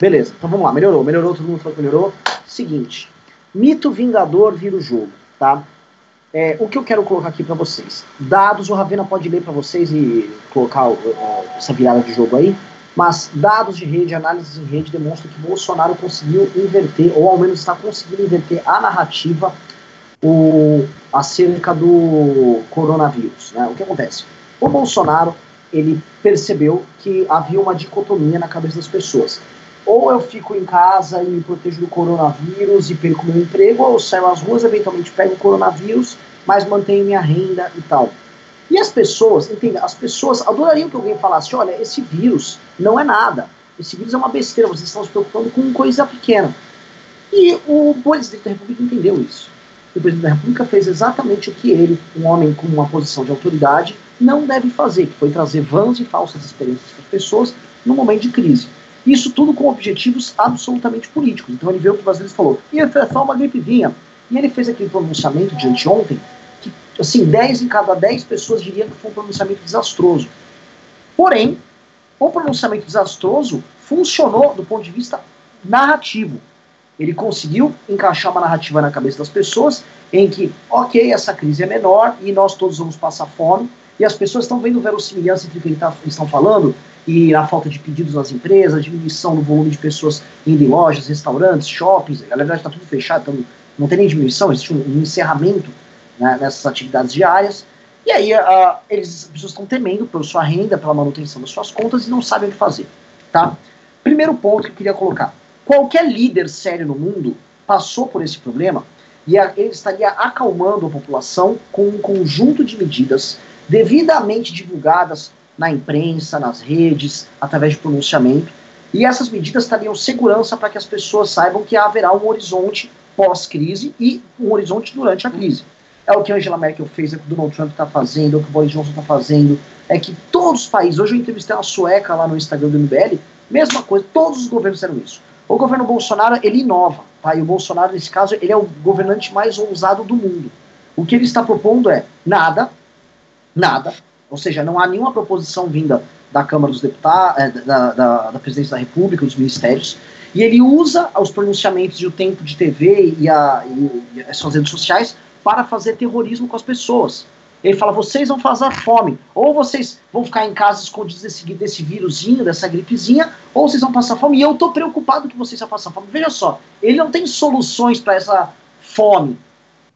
Beleza, então vamos lá, melhorou, melhorou, todo mundo falou que melhorou. Seguinte, mito vingador vira o jogo, tá? É, o que eu quero colocar aqui para vocês? Dados, o Ravena pode ler para vocês e colocar uh, essa virada de jogo aí, mas dados de rede, análises em rede demonstram que Bolsonaro conseguiu inverter, ou ao menos está conseguindo inverter a narrativa o, acerca do coronavírus. Né? O que acontece? O Bolsonaro ele percebeu que havia uma dicotomia na cabeça das pessoas. Ou eu fico em casa e me protejo do coronavírus e perco meu emprego, ou saio às ruas, eventualmente pego o coronavírus, mas mantenho minha renda e tal. E as pessoas, entenda, as pessoas adorariam que alguém falasse: olha, esse vírus não é nada. Esse vírus é uma besteira, vocês estão se preocupando com coisa pequena. E o presidente da República entendeu isso. O presidente da República fez exatamente o que ele, um homem com uma posição de autoridade, não deve fazer, que foi trazer vãs e falsas experiências para as pessoas no momento de crise. Isso tudo com objetivos absolutamente políticos. Então ele veio para o brasileiro e falou: ia ser só uma gripezinha. E ele fez aquele pronunciamento de anteontem, que, assim, 10 em cada 10 pessoas diriam que foi um pronunciamento desastroso. Porém, o pronunciamento desastroso funcionou do ponto de vista narrativo. Ele conseguiu encaixar uma narrativa na cabeça das pessoas em que, ok, essa crise é menor e nós todos vamos passar fome, e as pessoas estão vendo verossimilhança entre o que eles tá, estão falando e a falta de pedidos nas empresas, diminuição no volume de pessoas indo em lojas, restaurantes, shoppings, na verdade está tudo fechado, então não tem nem diminuição, existe um, um encerramento né, nessas atividades diárias. E aí uh, eles, as pessoas estão temendo pela sua renda, pela manutenção das suas contas e não sabem o que fazer. Tá? Primeiro ponto que eu queria colocar. Qualquer líder sério no mundo passou por esse problema e a, ele estaria acalmando a população com um conjunto de medidas devidamente divulgadas na imprensa, nas redes, através de pronunciamento. E essas medidas trariam segurança para que as pessoas saibam que haverá um horizonte pós-crise e um horizonte durante a crise. É o que Angela Merkel fez, é o que o Donald Trump está fazendo, é o que o Boris Johnson está fazendo, é que todos os países, hoje eu entrevistei uma sueca lá no Instagram do MBL, mesma coisa, todos os governos fizeram isso. O governo Bolsonaro, ele inova, tá? E o Bolsonaro, nesse caso, ele é o governante mais ousado do mundo. O que ele está propondo é nada, nada, ou seja, não há nenhuma proposição vinda da Câmara dos Deputados, é, da, da, da, Presidência da República, dos ministérios, e ele usa os pronunciamentos e o tempo de TV e, a, e as suas redes sociais para fazer terrorismo com as pessoas. Ele fala: vocês vão fazer fome, ou vocês vão ficar em casa escondidos desse, desse vírusinho, dessa gripezinha, ou vocês vão passar fome. E eu estou preocupado que vocês vão passar fome. Veja só, ele não tem soluções para essa fome.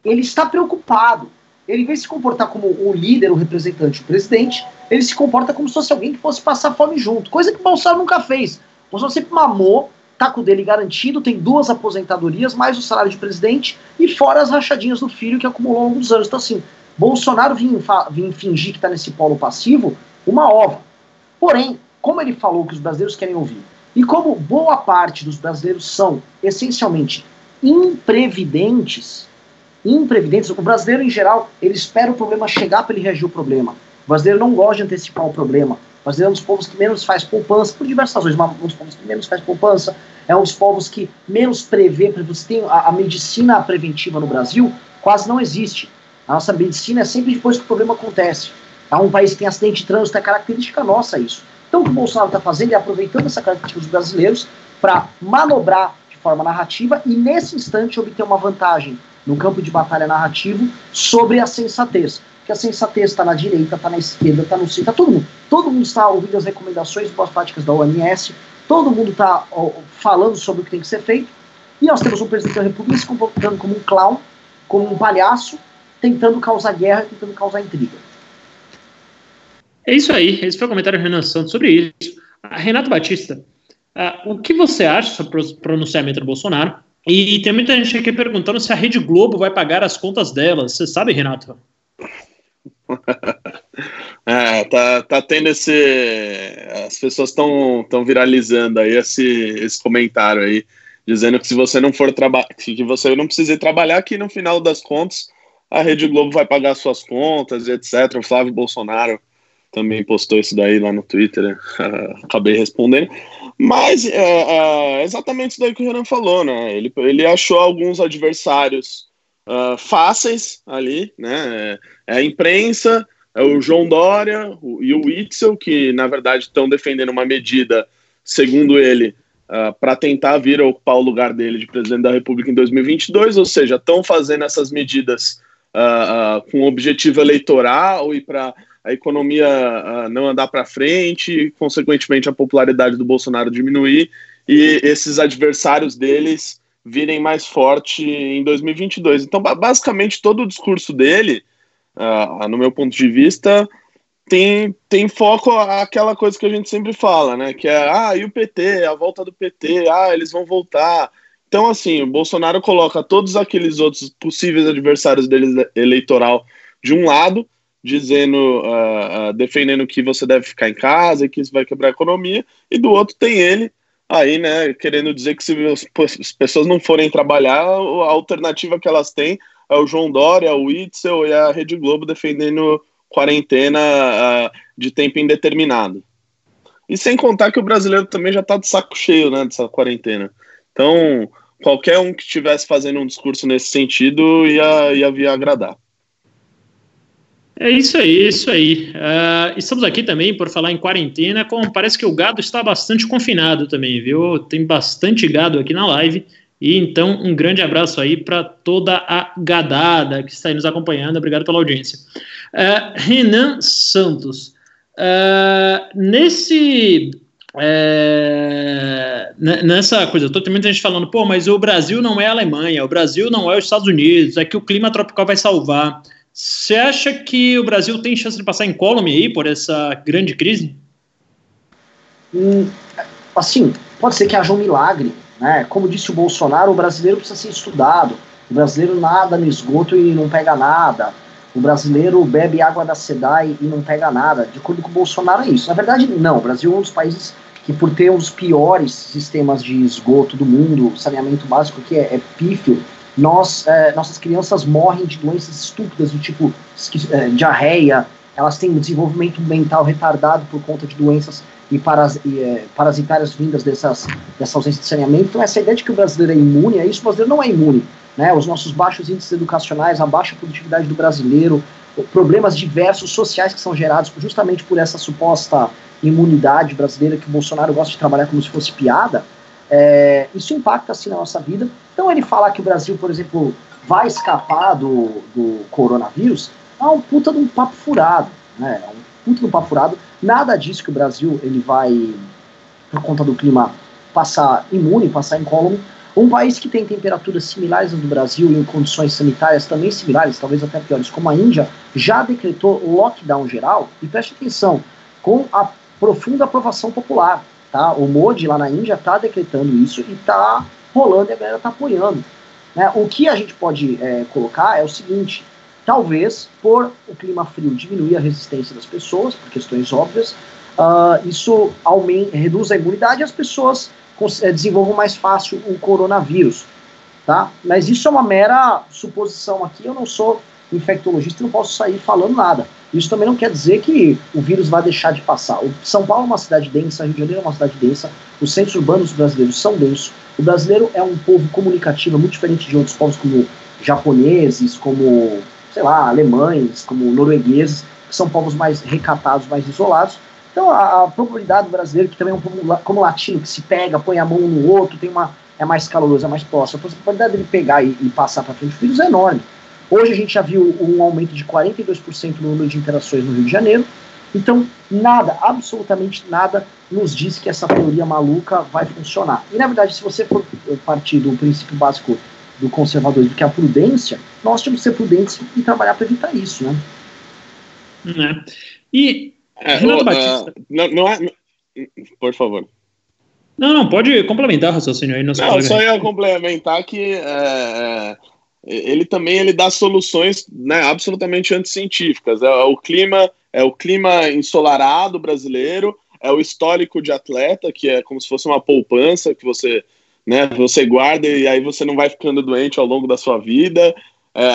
Ele está preocupado. Ele, em vez de se comportar como o líder, o representante, o presidente, ele se comporta como se fosse alguém que fosse passar fome junto. Coisa que o Bolsonaro nunca fez. O Bolsonaro sempre mamou, tá com o dele garantido, tem duas aposentadorias, mais o salário de presidente, e fora as rachadinhas do filho que acumulou ao longo dos anos. Então, assim, Bolsonaro vinha, vinha fingir que está nesse polo passivo uma ova. Porém, como ele falou que os brasileiros querem ouvir, e como boa parte dos brasileiros são essencialmente imprevidentes, imprevidentes, o brasileiro em geral, ele espera o problema chegar para ele reagir ao problema. O brasileiro não gosta de antecipar o problema. O brasileiro é um dos povos que menos faz poupança, por diversas razões, mas um dos povos que menos faz poupança, é um dos povos que menos prevê, você tem a, a medicina preventiva no Brasil quase não existe. A nossa medicina é sempre depois que o problema acontece. É um país que tem acidente de trânsito, é característica nossa isso. Então o que o Bolsonaro está fazendo é aproveitando essa característica dos brasileiros para manobrar de forma narrativa e nesse instante obter uma vantagem no campo de batalha narrativo sobre a sensatez. Que a sensatez está na direita, está na esquerda, está no centro, está todo mundo. Todo mundo está ouvindo as recomendações boas práticas da OMS, todo mundo está falando sobre o que tem que ser feito, e nós temos um presidente da República se comportando como um clown, como um palhaço, tentando causar guerra, tentando causar intriga. É isso aí, esse foi o comentário do Renan Santos sobre isso. Renato Batista, uh, o que você acha sobre o pronunciamento do Bolsonaro? E tem muita gente aqui perguntando se a Rede Globo vai pagar as contas dela. Você sabe, Renato? é, tá, tá tendo esse. As pessoas estão viralizando aí esse, esse comentário aí, dizendo que se você não for trabalhar, que você não precisa trabalhar, que no final das contas a Rede Globo vai pagar suas contas, etc. O Flávio Bolsonaro também postou isso daí lá no Twitter, né? acabei respondendo. Mas é, é, exatamente isso daí que o Renan falou, né? Ele, ele achou alguns adversários uh, fáceis ali, né? É a imprensa, é o João Dória o, e o Witzel, que na verdade estão defendendo uma medida, segundo ele, uh, para tentar vir ocupar o lugar dele de presidente da República em 2022, ou seja, estão fazendo essas medidas uh, com objetivo eleitoral e para a economia não andar para frente, consequentemente a popularidade do Bolsonaro diminuir e esses adversários deles virem mais forte em 2022. Então, basicamente, todo o discurso dele, no meu ponto de vista, tem, tem foco aquela coisa que a gente sempre fala, né? Que é, ah, e o PT, a volta do PT, ah, eles vão voltar. Então, assim, o Bolsonaro coloca todos aqueles outros possíveis adversários dele eleitoral de um lado, dizendo, uh, uh, defendendo que você deve ficar em casa e que isso vai quebrar a economia, e do outro tem ele aí, né, querendo dizer que se as pessoas não forem trabalhar, a alternativa que elas têm é o João Dória, o Itzel e a Rede Globo defendendo quarentena uh, de tempo indeterminado. E sem contar que o brasileiro também já está de saco cheio né, dessa quarentena. Então, qualquer um que estivesse fazendo um discurso nesse sentido ia, ia vir agradar. É isso aí, é isso aí. Uh, estamos aqui também por falar em quarentena, parece que o gado está bastante confinado também, viu? Tem bastante gado aqui na live. E então, um grande abraço aí para toda a gadada que está aí nos acompanhando. Obrigado pela audiência. Uh, Renan Santos. Uh, nesse. É, nessa coisa, tô, tem muita gente falando, pô, mas o Brasil não é a Alemanha, o Brasil não é os Estados Unidos, é que o clima tropical vai salvar. Você acha que o Brasil tem chance de passar incólume aí por essa grande crise? Hum, assim, pode ser que haja um milagre, né? Como disse o Bolsonaro, o brasileiro precisa ser estudado. O brasileiro nada no esgoto e não pega nada. O brasileiro bebe água da SEDAI e não pega nada. De acordo com o Bolsonaro, é isso. Na verdade, não. O Brasil é um dos países que, por ter um dos piores sistemas de esgoto do mundo, saneamento básico que é, é pífio, nós, é, nossas crianças morrem de doenças estúpidas, do tipo é, diarreia, elas têm um desenvolvimento mental retardado por conta de doenças e, paras, e é, parasitárias vindas dessas, dessa ausência de saneamento. Então, essa ideia de que o brasileiro é imune é isso, o brasileiro não é imune né, os nossos baixos índices educacionais, a baixa produtividade do brasileiro, problemas diversos sociais que são gerados justamente por essa suposta imunidade brasileira que o Bolsonaro gosta de trabalhar como se fosse piada, é, isso impacta assim na nossa vida. Então ele falar que o Brasil, por exemplo, vai escapar do, do coronavírus, é um puta de um papo furado, né? É um puta de um papo furado. Nada disso que o Brasil ele vai, por conta do clima, passar imune, passar incólume. Um país que tem temperaturas similares ao do Brasil e em condições sanitárias também similares, talvez até piores, como a Índia, já decretou lockdown geral, e preste atenção, com a profunda aprovação popular. Tá? O Modi lá na Índia está decretando isso e está rolando e a galera está apoiando. Né? O que a gente pode é, colocar é o seguinte: talvez, por o clima frio diminuir a resistência das pessoas, por questões óbvias, uh, isso aumente, reduz a imunidade e as pessoas é, desenvolvam mais fácil o coronavírus, tá? Mas isso é uma mera suposição aqui, eu não sou infectologista, não posso sair falando nada. Isso também não quer dizer que o vírus vai deixar de passar. O São Paulo é uma cidade densa, Rio de Janeiro é uma cidade densa, os centros urbanos brasileiros são densos. O brasileiro é um povo comunicativo, muito diferente de outros povos como japoneses, como, sei lá, alemães, como noruegueses, que são povos mais recatados, mais isolados. Então, a, a, probabilidade do brasileiro, que também é um pouco como latino, que se pega, põe a mão no outro, tem uma, é mais caloroso, é mais próximo, a probabilidade dele pegar e, e passar para frente do vírus é enorme. Hoje a gente já viu um aumento de 42% no número de interações no Rio de Janeiro. Então, nada, absolutamente nada, nos diz que essa teoria maluca vai funcionar. E, na verdade, se você for partir do princípio básico do conservadorismo, que é a prudência, nós temos que ser prudentes e trabalhar para evitar isso, né? É. E é, Renato Batista. Uh, não, não é. Por favor. Não, não, pode complementar o raciocínio aí. Não, só ia complementar que é, é, ele também ele dá soluções né, absolutamente anticientíficas. É, é, o clima, é o clima ensolarado brasileiro, é o histórico de atleta, que é como se fosse uma poupança que você, né, você guarda e aí você não vai ficando doente ao longo da sua vida. É,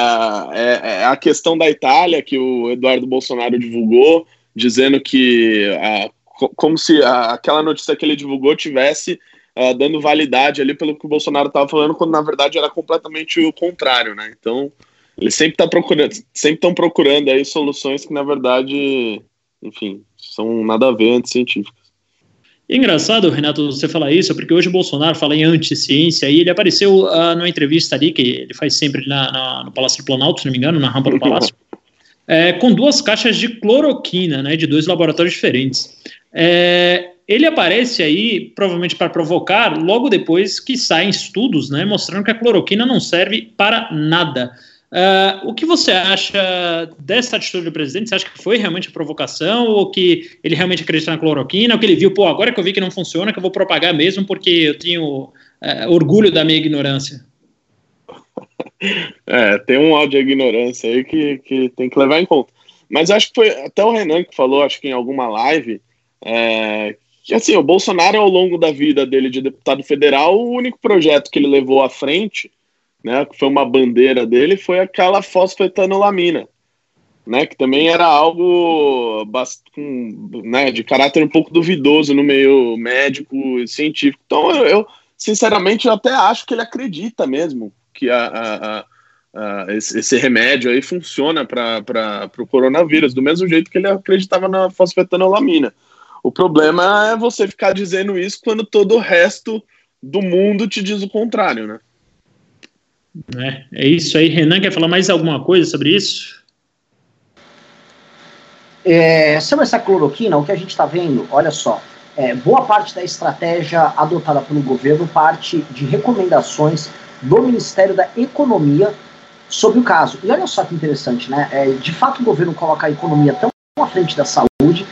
é, é a questão da Itália, que o Eduardo Bolsonaro divulgou, dizendo que a, como se a, aquela notícia que ele divulgou tivesse uh, dando validade ali pelo que o Bolsonaro estava falando, quando na verdade era completamente o contrário, né? Então eles sempre tá procurando, sempre estão procurando aí soluções que na verdade, enfim, são nada a ver anticientíficas. E é engraçado, Renato, você falar isso, porque hoje o Bolsonaro fala em anti-ciência e ele apareceu uh, numa entrevista ali, que ele faz sempre na, na, no Palácio do Planalto, se não me engano, na rampa do Palácio, é, com duas caixas de cloroquina, né, de dois laboratórios diferentes. É, ele aparece aí, provavelmente para provocar, logo depois que saem estudos, né, mostrando que a cloroquina não serve para nada. Uh, o que você acha dessa atitude do presidente? Você acha que foi realmente a provocação ou que ele realmente acredita na cloroquina? Ou que ele viu, pô, agora que eu vi que não funciona, que eu vou propagar mesmo porque eu tenho uh, orgulho da minha ignorância? É, tem um áudio de ignorância aí que, que tem que levar em conta. Mas acho que foi até o Renan que falou, acho que em alguma live, é, que assim, o Bolsonaro, ao longo da vida dele de deputado federal, o único projeto que ele levou à frente né, que foi uma bandeira dele, foi aquela fosfetanolamina, né, que também era algo né, de caráter um pouco duvidoso no meio médico e científico. Então, eu, eu sinceramente, eu até acho que ele acredita mesmo que a, a, a, esse, esse, remédio aí funciona para o coronavírus, do mesmo jeito que ele acreditava na fosfetanolamina. O problema é você ficar dizendo isso quando todo o resto do mundo te diz o contrário, né? É, é isso aí. Renan, quer falar mais alguma coisa sobre isso? É, sobre essa cloroquina, o que a gente está vendo, olha só, é, boa parte da estratégia adotada pelo governo parte de recomendações do Ministério da Economia sobre o caso. E olha só que interessante, né? É, de fato, o governo coloca a economia tão à frente da saúde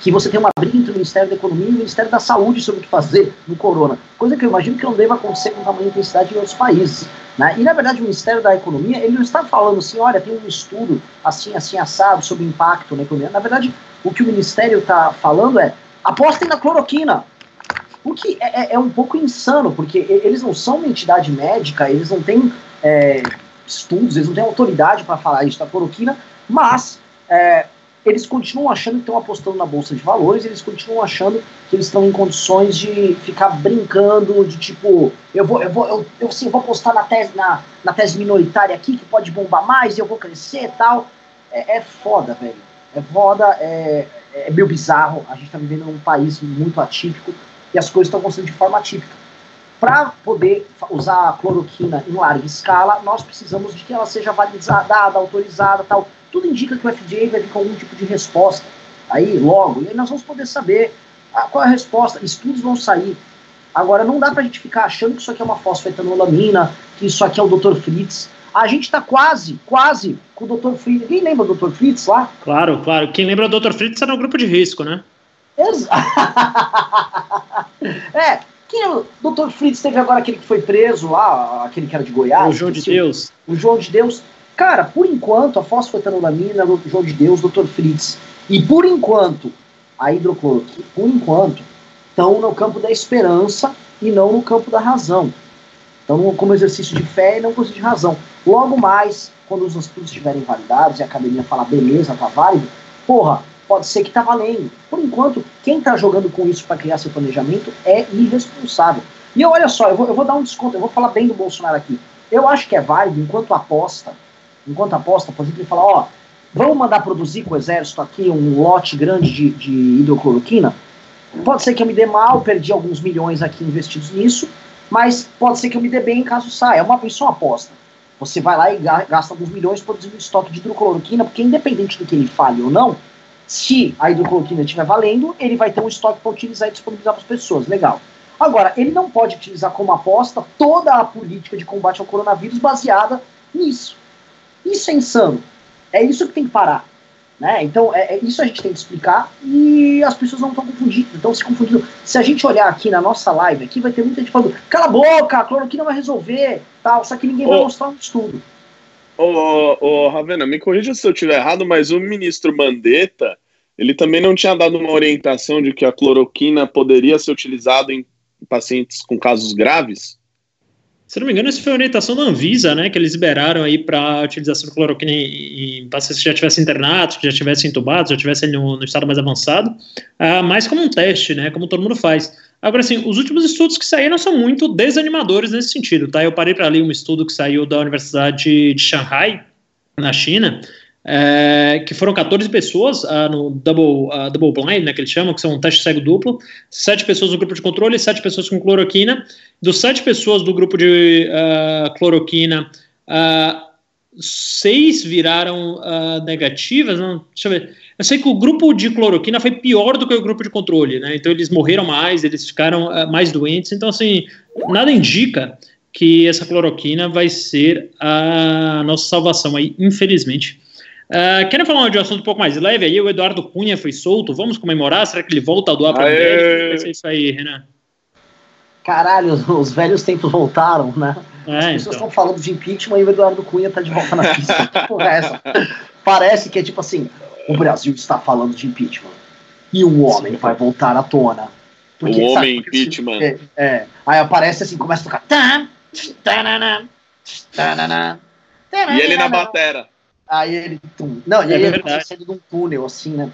que você tem uma briga entre o Ministério da Economia e o Ministério da Saúde sobre o que fazer no corona. Coisa que eu imagino que não deva acontecer com tamanha intensidade em outros países. Né? E, na verdade, o Ministério da Economia, ele não está falando assim, olha, tem um estudo assim, assim, assado sobre o impacto na economia. Na verdade, o que o Ministério está falando é, apostem na cloroquina. O que é, é, é, um pouco insano, porque eles não são uma entidade médica, eles não têm é, estudos, eles não têm autoridade para falar isso da cloroquina, mas é, eles continuam achando que estão apostando na bolsa de valores, eles continuam achando que eles estão em condições de ficar brincando, de tipo, eu vou, eu vou, eu, eu, assim, vou apostar na tese, na, na tese minoritária aqui, que pode bombar mais, eu vou crescer e tal. É, é foda, velho. É foda, é, é meio bizarro. A gente está vivendo num país muito atípico e as coisas estão acontecendo de forma atípica. Para poder usar a cloroquina em larga escala, nós precisamos de que ela seja validada, autorizada tal tudo indica que o FDA vai vir com algum tipo de resposta aí logo, e aí nós vamos poder saber ah, qual é a resposta, estudos vão sair. Agora, não dá pra gente ficar achando que isso aqui é uma fosfetanolamina, que isso aqui é o Dr. Fritz. A gente tá quase, quase com o Dr. Fritz. Ninguém lembra do Dr. Fritz lá? Claro, claro. Quem lembra do Dr. Fritz era no grupo de risco, né? Exato. é, quem é o Dr. Fritz teve agora aquele que foi preso lá, aquele que era de Goiás. O João de Deus. O João de Deus. Cara, por enquanto, a fosfetanolamina, João de Deus, Dr. Fritz, e por enquanto, a hidrocloroquina, por enquanto, estão no campo da esperança e não no campo da razão. Então, como exercício de fé e não como de razão. Logo mais, quando os estudos estiverem validados e a academia falar, beleza, tá válido, porra, pode ser que tá valendo. Por enquanto, quem tá jogando com isso para criar seu planejamento é irresponsável. E olha só, eu vou, eu vou dar um desconto, eu vou falar bem do Bolsonaro aqui. Eu acho que é válido, enquanto aposta, enquanto aposta, por exemplo, ele fala, ó, vamos mandar produzir com o exército aqui um lote grande de, de hidrocloroquina? Pode ser que eu me dê mal, perdi alguns milhões aqui investidos nisso, mas pode ser que eu me dê bem caso saia. É uma, isso é uma aposta. Você vai lá e gasta alguns milhões produzindo um estoque de hidrocloroquina, porque independente do que ele fale ou não, se a hidrocloroquina estiver valendo, ele vai ter um estoque para utilizar e disponibilizar para as pessoas. Legal. Agora, ele não pode utilizar como aposta toda a política de combate ao coronavírus baseada nisso. Isso é insano. É isso que tem que parar. Né? Então, é, é isso a gente tem que explicar e as pessoas não estão confundindo, estão se confundindo. Se a gente olhar aqui na nossa live, aqui vai ter muita gente falando, cala a boca, a cloroquina vai resolver, tal, só que ninguém vai mostrar um estudo. Ô, ô, Ravena, me corrija se eu estiver errado, mas o ministro Mandetta, ele também não tinha dado uma orientação de que a cloroquina poderia ser utilizada em pacientes com casos graves? Se não me engano, isso foi a orientação da Anvisa, né? Que eles liberaram aí para utilização de cloroquina em, em pacientes que já tivessem internados, que já tivessem intubados, já tivessem no, no estado mais avançado, uh, mais como um teste, né? Como todo mundo faz. Agora, assim, os últimos estudos que saíram são muito desanimadores nesse sentido, tá? Eu parei para ler um estudo que saiu da Universidade de Shanghai, na China, é, que foram 14 pessoas uh, no double, uh, double blind, né, que eles chamam, que são um teste cego duplo, 7 pessoas no grupo de controle e 7 pessoas com cloroquina. Dos 7 pessoas do grupo de uh, cloroquina, seis viraram negativas, não, deixa eu ver. Eu sei que o grupo de cloroquina foi pior do que o grupo de controle, né? Então eles morreram mais, eles ficaram mais doentes. Então, assim, nada indica que essa cloroquina vai ser a nossa salvação aí, infelizmente. Uh, querem falar de um assunto um pouco mais leve aí? O Eduardo Cunha foi solto. Vamos comemorar? Será que ele volta a doar para o Vai ser isso aí, Renan? Caralho, os, velhos tempos voltaram, né? É, As pessoas então. estão falando de impeachment e o Eduardo Cunha está de volta na pista. que porra é essa? Parece que é tipo assim: o Brasil está falando de impeachment e um homem Sim. vai voltar à tona. Porque, o homem impeachment. É, é, aí aparece assim, começa a tocar. E ele na batera. Aí ele. Tum, não, e aí é ele tá saindo de um túnel, assim, né?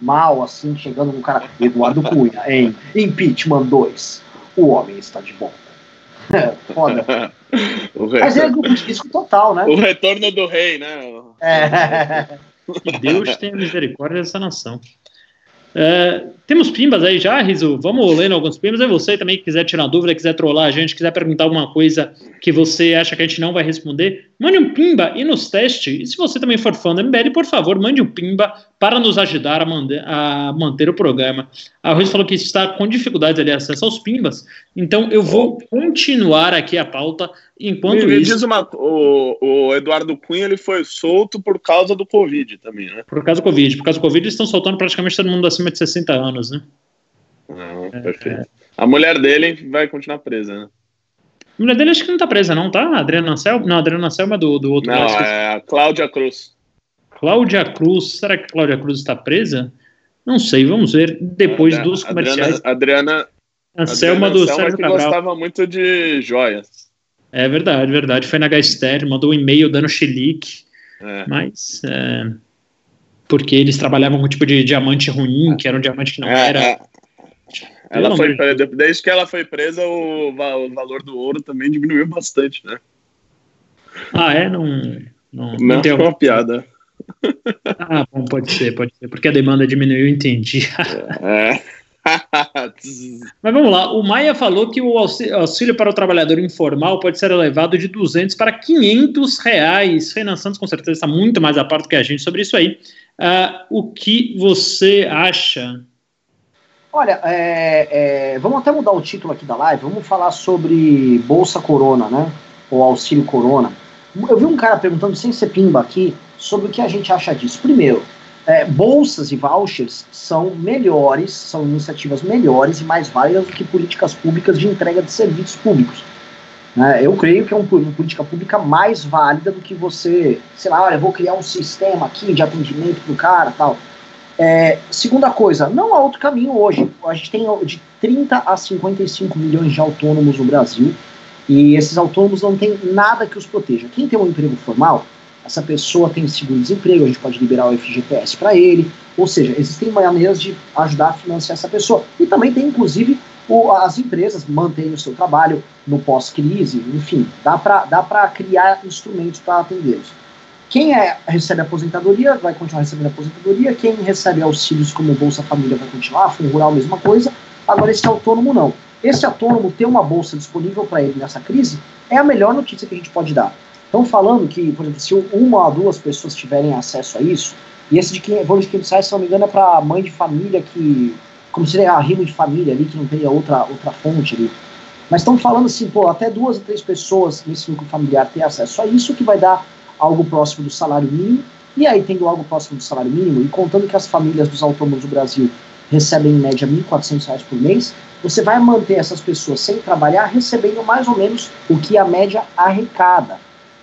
Mal, assim, chegando no cara. Eduardo Cunha, em Impeachment 2. O homem está de volta. Foda. Mas ele é grupo de risco total, né? O retorno do rei, né? É. Que Deus tenha misericórdia dessa nação. É, temos pimbas aí já, Riso? Vamos lendo alguns pimbas. E você também que quiser tirar dúvida, quiser trollar a gente, quiser perguntar alguma coisa que você acha que a gente não vai responder, mande um pimba e nos teste. E se você também for fã do MBL, por favor, mande um pimba para nos ajudar a, manter, a manter o programa. A Rose falou que está com dificuldades ali acesso aos pimbas, então eu vou continuar aqui a pauta enquanto me, me isso. Diz uma, o, o, Eduardo Cunha ele foi solto por causa do Covid também, né? Por causa do Covid. Por causa do Covid, eles estão soltando praticamente todo mundo acima de 60 anos, né? Não, é, perfeito. É. A mulher dele vai continuar presa, né? A mulher dele acho que não tá presa, não, tá? A Adriana Anselmo? Não, a Adriana Anselmo é do, do outro. Não, é a Cláudia Cruz. Cláudia Cruz, será que Cláudia Cruz está presa? Não sei, vamos ver depois Adriana, dos comerciais. Adriana, Anselma Adriana do Sérgio Cabral. gostava muito de joias. É verdade, verdade. Foi na Gaster, mandou um e-mail dando chilique. É. Mas. É, porque eles trabalhavam com um tipo de diamante ruim, que era um diamante que não é, era. Ela foi, desde que ela foi presa, o, o, valor do ouro também diminuiu bastante, né? Ah, é? Não. Não, não, não tem uma piada. Ah, bom, pode ser, pode ser. Porque a demanda diminuiu, entendi. É. Mas vamos lá, o Maia falou que o auxílio para o trabalhador informal pode ser elevado de 200 para 500 reais. Renan Santos com certeza está muito mais a par do que a gente sobre isso aí. Uh, o que você acha? Olha, é, é, vamos até mudar o título aqui da live, vamos falar sobre Bolsa Corona, né? Ou Auxílio Corona. Eu vi um cara perguntando, sem ser pimba aqui, sobre o que a gente acha disso. Primeiro, é, bolsas e vouchers são melhores, são iniciativas melhores e mais válidas do que políticas públicas de entrega de serviços públicos. Né? Eu creio que é uma política pública mais válida do que você, sei lá, olha, vou criar um sistema aqui de atendimento para o cara tal. É, segunda coisa, não há outro caminho hoje. A gente tem de 30 a 55 milhões de autônomos no Brasil e esses autônomos não têm nada que os proteja. Quem tem um emprego formal essa pessoa tem seguro-desemprego, a gente pode liberar o FGTS para ele, ou seja, existem maneiras de ajudar a financiar essa pessoa. E também tem, inclusive, o, as empresas mantêm o seu trabalho no pós-crise, enfim, dá para criar instrumentos para atendê-los. Quem é, recebe aposentadoria vai continuar recebendo aposentadoria, quem recebe auxílios como Bolsa Família vai continuar, Fundo Rural, mesma coisa, agora esse autônomo não. Esse autônomo ter uma bolsa disponível para ele nessa crise é a melhor notícia que a gente pode dar. Estão falando que, por exemplo, se uma ou duas pessoas tiverem acesso a isso, e esse de 500, de 500 reais, se não me engano, é para mãe de família que, como seria a rimo de família ali, que não teria outra, outra fonte ali. Mas estão falando assim, pô, até duas ou três pessoas nesse núcleo familiar ter acesso a isso, que vai dar algo próximo do salário mínimo, e aí tendo algo próximo do salário mínimo, e contando que as famílias dos autônomos do Brasil recebem em média R$ 1.400 por mês, você vai manter essas pessoas sem trabalhar recebendo mais ou menos o que a média arrecada.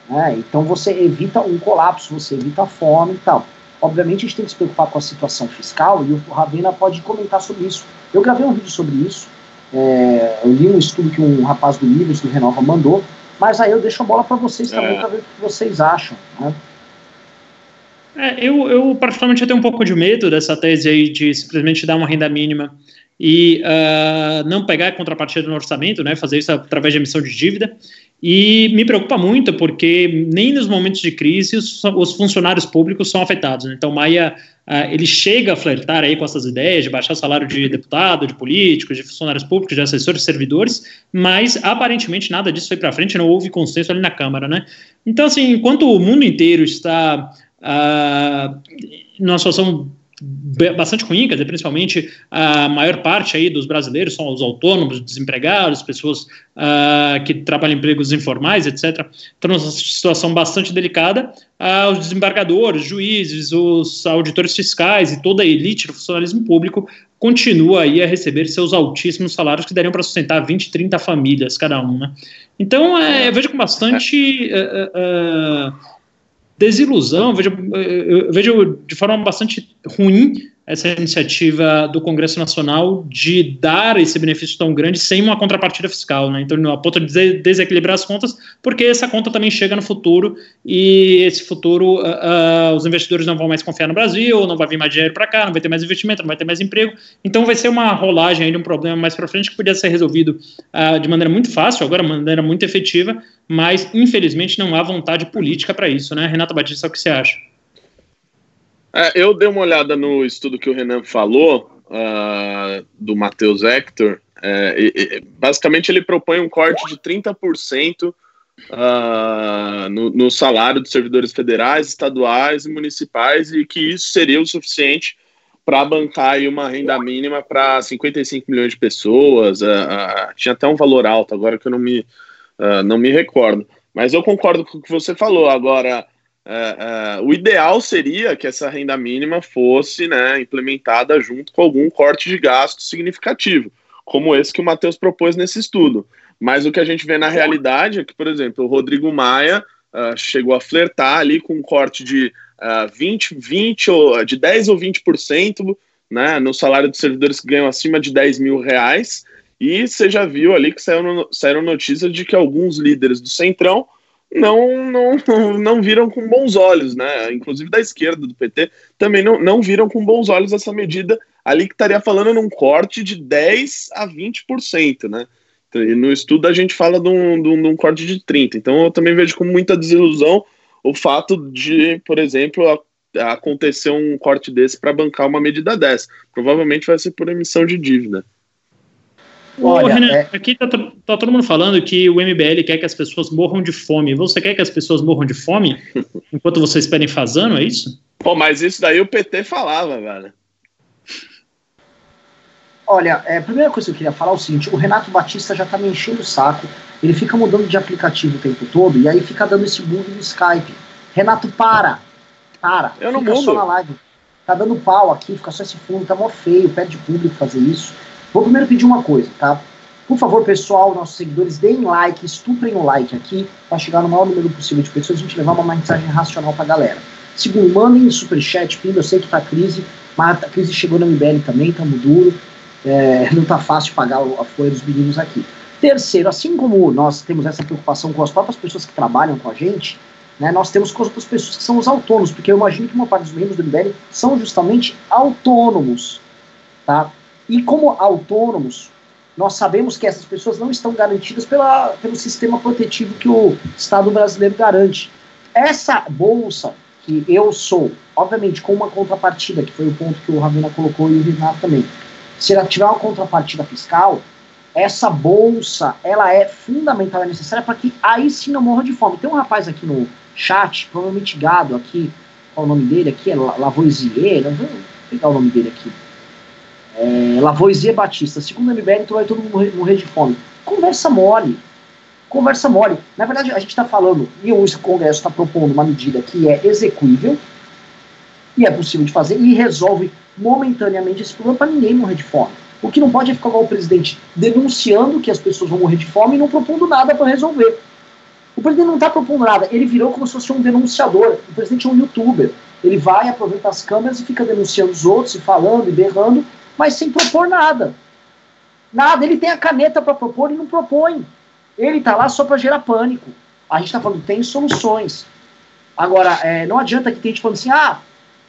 Né? Então você evita um colapso, você evita a fome e tal. Obviamente a gente tem que se preocupar com a situação fiscal e o Ravena pode comentar sobre isso. Eu gravei um vídeo sobre isso, é, eu li um estudo que um rapaz do Livros, do Renova, mandou, mas aí eu deixo a bola para vocês também, é. para ver o que vocês acham. Né? É, eu, eu, particularmente, eu tenho um pouco de medo dessa tese aí de simplesmente dar uma renda mínima e uh, não pegar a contrapartida no orçamento, né, fazer isso através de emissão de dívida. E me preocupa muito porque nem nos momentos de crise os, os funcionários públicos são afetados. Né? Então, Maia Uh, ele chega a flertar aí com essas ideias de baixar o salário de deputado, de políticos, de funcionários públicos, de assessores, servidores, mas aparentemente nada disso foi para frente, não houve consenso ali na Câmara, né? Então, assim, enquanto o mundo inteiro está uh, numa situação bastante ruim, quer dizer, principalmente a maior parte aí dos brasileiros são os autônomos, desempregados, pessoas uh, que trabalham em empregos informais, etc. Então, numa situação bastante delicada, uh, os desembargadores, juízes, os auditores fiscais e toda a elite do funcionalismo público continua aí a receber seus altíssimos salários que dariam para sustentar 20, 30 famílias cada um, né? Então, é, eu vejo com bastante... Uh, desilusão, vejo, eu vejo de forma bastante ruim essa iniciativa do Congresso Nacional de dar esse benefício tão grande sem uma contrapartida fiscal, né? Então, a ponto de desequilibrar as contas, porque essa conta também chega no futuro e esse futuro uh, uh, os investidores não vão mais confiar no Brasil, não vai vir mais dinheiro para cá, não vai ter mais investimento, não vai ter mais emprego. Então, vai ser uma rolagem aí de um problema mais para frente que podia ser resolvido uh, de maneira muito fácil, agora de maneira muito efetiva, mas infelizmente não há vontade política para isso, né? Renata Batista, o que você acha? É, eu dei uma olhada no estudo que o Renan falou, uh, do Matheus Hector. É, e, e, basicamente, ele propõe um corte de 30% uh, ah, no, no salário dos servidores federais, estaduais e municipais, e que isso seria o suficiente para bancar uma renda mínima para 55 milhões de pessoas. Uh, tinha até um valor alto, agora que eu não me, uh, não me recordo. Mas eu concordo com o que você falou. Agora, é, é, o ideal seria que essa renda mínima fosse né, implementada junto com algum corte de gasto significativo, como esse que o Matheus propôs nesse estudo. Mas o que a gente vê na realidade é que, por exemplo, o Rodrigo Maia uh, chegou a flertar ali com um corte de uh, 20, 20 ou de 10 ou 20% né, no salário dos servidores que ganham acima de 10 mil reais. E você já viu ali que saíram, saíram notícias de que alguns líderes do Centrão não, não, não viram com bons olhos, né? Inclusive da esquerda do PT também não, não viram com bons olhos essa medida ali que estaria falando num corte de 10 a 20%, né? E no estudo a gente fala de um, de, um, de um corte de 30%. Então eu também vejo com muita desilusão o fato de, por exemplo, acontecer um corte desse para bancar uma medida dessa. Provavelmente vai ser por emissão de dívida. Olha, Renan, é... aqui tá, tá, todo mundo falando que o MBL quer que as pessoas morram de fome. Você quer que as pessoas morram de fome enquanto vocês esperem fazendo, é isso? Pô, mas isso daí o PT falava, velho. Olha, é, a primeira coisa que eu queria falar é o seguinte: o Renato Batista já tá me enchendo o saco. Ele fica mudando de aplicativo o tempo todo e aí fica dando esse bug no Skype. Renato, para! Para! Eu não fica mudo. só na live. Tá dando pau aqui, fica só esse fundo, tá mó feio, pede público fazer isso. Vou primeiro pedir uma coisa, tá? Por favor, pessoal, nossos seguidores, deem like, estuprem o like aqui, para chegar no maior número possível de pessoas e a gente levar uma mensagem racional pra galera. Segundo, mandem superchat, Pimba, eu sei que tá crise, mas a crise chegou na MBL também, tamo duro, é, não tá fácil pagar a folha dos meninos aqui. Terceiro, assim como nós temos essa preocupação com as próprias pessoas que trabalham com a gente, né, nós temos com as outras pessoas que são os autônomos, porque eu imagino que uma parte dos membros do MBL são justamente autônomos, tá? E como autônomos, nós sabemos que essas pessoas não estão garantidas pela, pelo sistema protetivo que o Estado brasileiro garante. Essa bolsa que eu sou, obviamente com uma contrapartida, que foi o ponto que o Ravina colocou e o Renato também, se ela tiver uma contrapartida fiscal, essa bolsa ela é fundamental e necessária para que aí sim não morra de fome. Tem um rapaz aqui no chat, provavelmente gado aqui, qual o nome dele aqui? É Lavoisier, vou pegar o nome dele aqui é, Lavoisier Batista, segundo MBL, então vai todo mundo morrer, de fome. Conversa mole. Conversa mole. Na verdade, a gente está falando, e o Congresso está propondo uma medida que é execuível, e é possível de fazer, e resolve momentaneamente esse problema para ninguém morrer de fome. O que não pode é ficar o presidente denunciando que as pessoas vão morrer de fome e não propondo nada para resolver. O presidente não está propondo nada, ele virou como se fosse um denunciador. O presidente é um youtuber. Ele vai, aproveita as câmeras e fica denunciando os outros, e falando, e berrando, mas sem propor nada. Nada, ele tem a caneta para propor e não propõe. Ele está lá só para gerar pânico. A gente está falando, tem soluções. Agora, é, não adianta que tem gente falando assim, ah,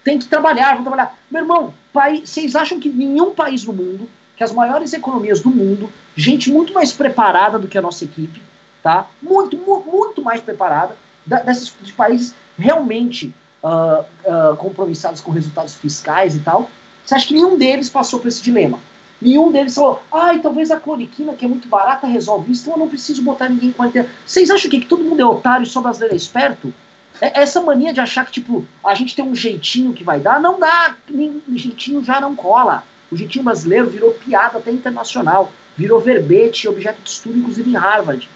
tem que trabalhar, vou trabalhar. Meu irmão, vocês acham que nenhum país no mundo, que as maiores economias do mundo, gente muito mais preparada do que a nossa equipe, tá? Muito, muito, muito mais preparada da, desses de países realmente uh, uh, compromissados com resultados fiscais e tal. Você acha que nenhum deles passou por esse dilema? Nenhum deles falou, ai, ah, talvez a cloriquina, que é muito barata, resolve isso, então eu não preciso botar ninguém em quarentena. Vocês acham que, que todo mundo é otário e só brasileiro é esperto? É, essa mania de achar que, tipo, a gente tem um jeitinho que vai dar, não dá. Nem, jeitinho já não cola. O jeitinho brasileiro virou piada até internacional. Virou verbete, objeto de estudo, inclusive em Harvard.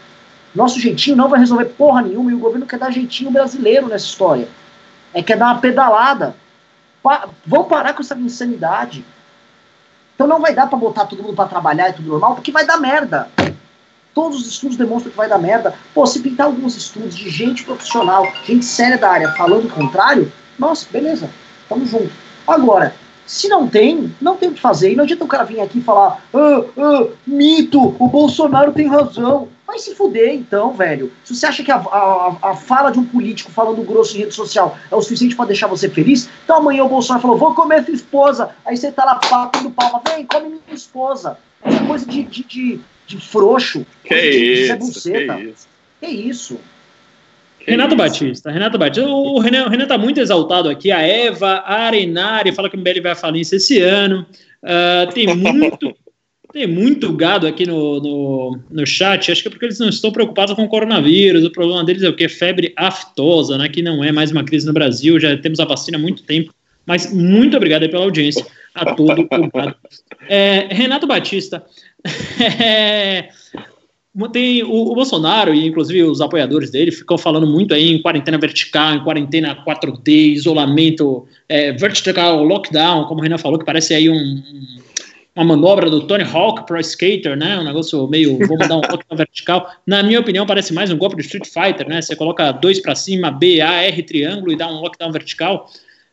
Nosso jeitinho não vai resolver porra nenhuma e o governo quer dar jeitinho brasileiro nessa história. É quer dar uma pedalada. Pa vão parar com essa insanidade. Então não vai dar para botar todo mundo para trabalhar e tudo normal, porque vai dar merda. Todos os estudos demonstram que vai dar merda. Pô, se pintar alguns estudos de gente profissional, gente séria da área, falando o contrário, nossa, beleza, tamo junto. Agora, se não tem, não tem o que fazer. E não adianta o cara vir aqui e falar, ah, ah, mito, o Bolsonaro tem razão. Vai se fuder então, velho. Se você acha que a, a, a fala de um político falando grosso em rede social é o suficiente para deixar você feliz, então amanhã o Bolsonaro falou, vou comer sua esposa. Aí você tá lá batendo palma, vem, come minha esposa. É coisa de, de, de, de frouxo. Que de, isso, de que isso. Que isso. Renato Batista, Renato Batista, o Renan, o Renan tá muito exaltado aqui, a Eva Arenari fala que o MBL vai à falência esse ano, uh, tem muito tem muito gado aqui no, no, no chat, acho que é porque eles não estão preocupados com o coronavírus, o problema deles é o que? Febre aftosa, né, que não é mais uma crise no Brasil, já temos a vacina há muito tempo, mas muito obrigado pela audiência, a todo o gado. É, Renato Batista, é, tem o, o, Bolsonaro e inclusive os apoiadores dele ficam falando muito aí em quarentena vertical, em quarentena 4D, isolamento é, vertical, lockdown, como o Renan falou, que parece aí um, um, uma manobra do Tony Hawk pro skater, né? Um negócio meio, vou mandar um lockdown vertical. Na minha opinião, parece mais um golpe de Street Fighter, né? Você coloca dois para cima, B, A, R, triângulo e dá um lockdown vertical.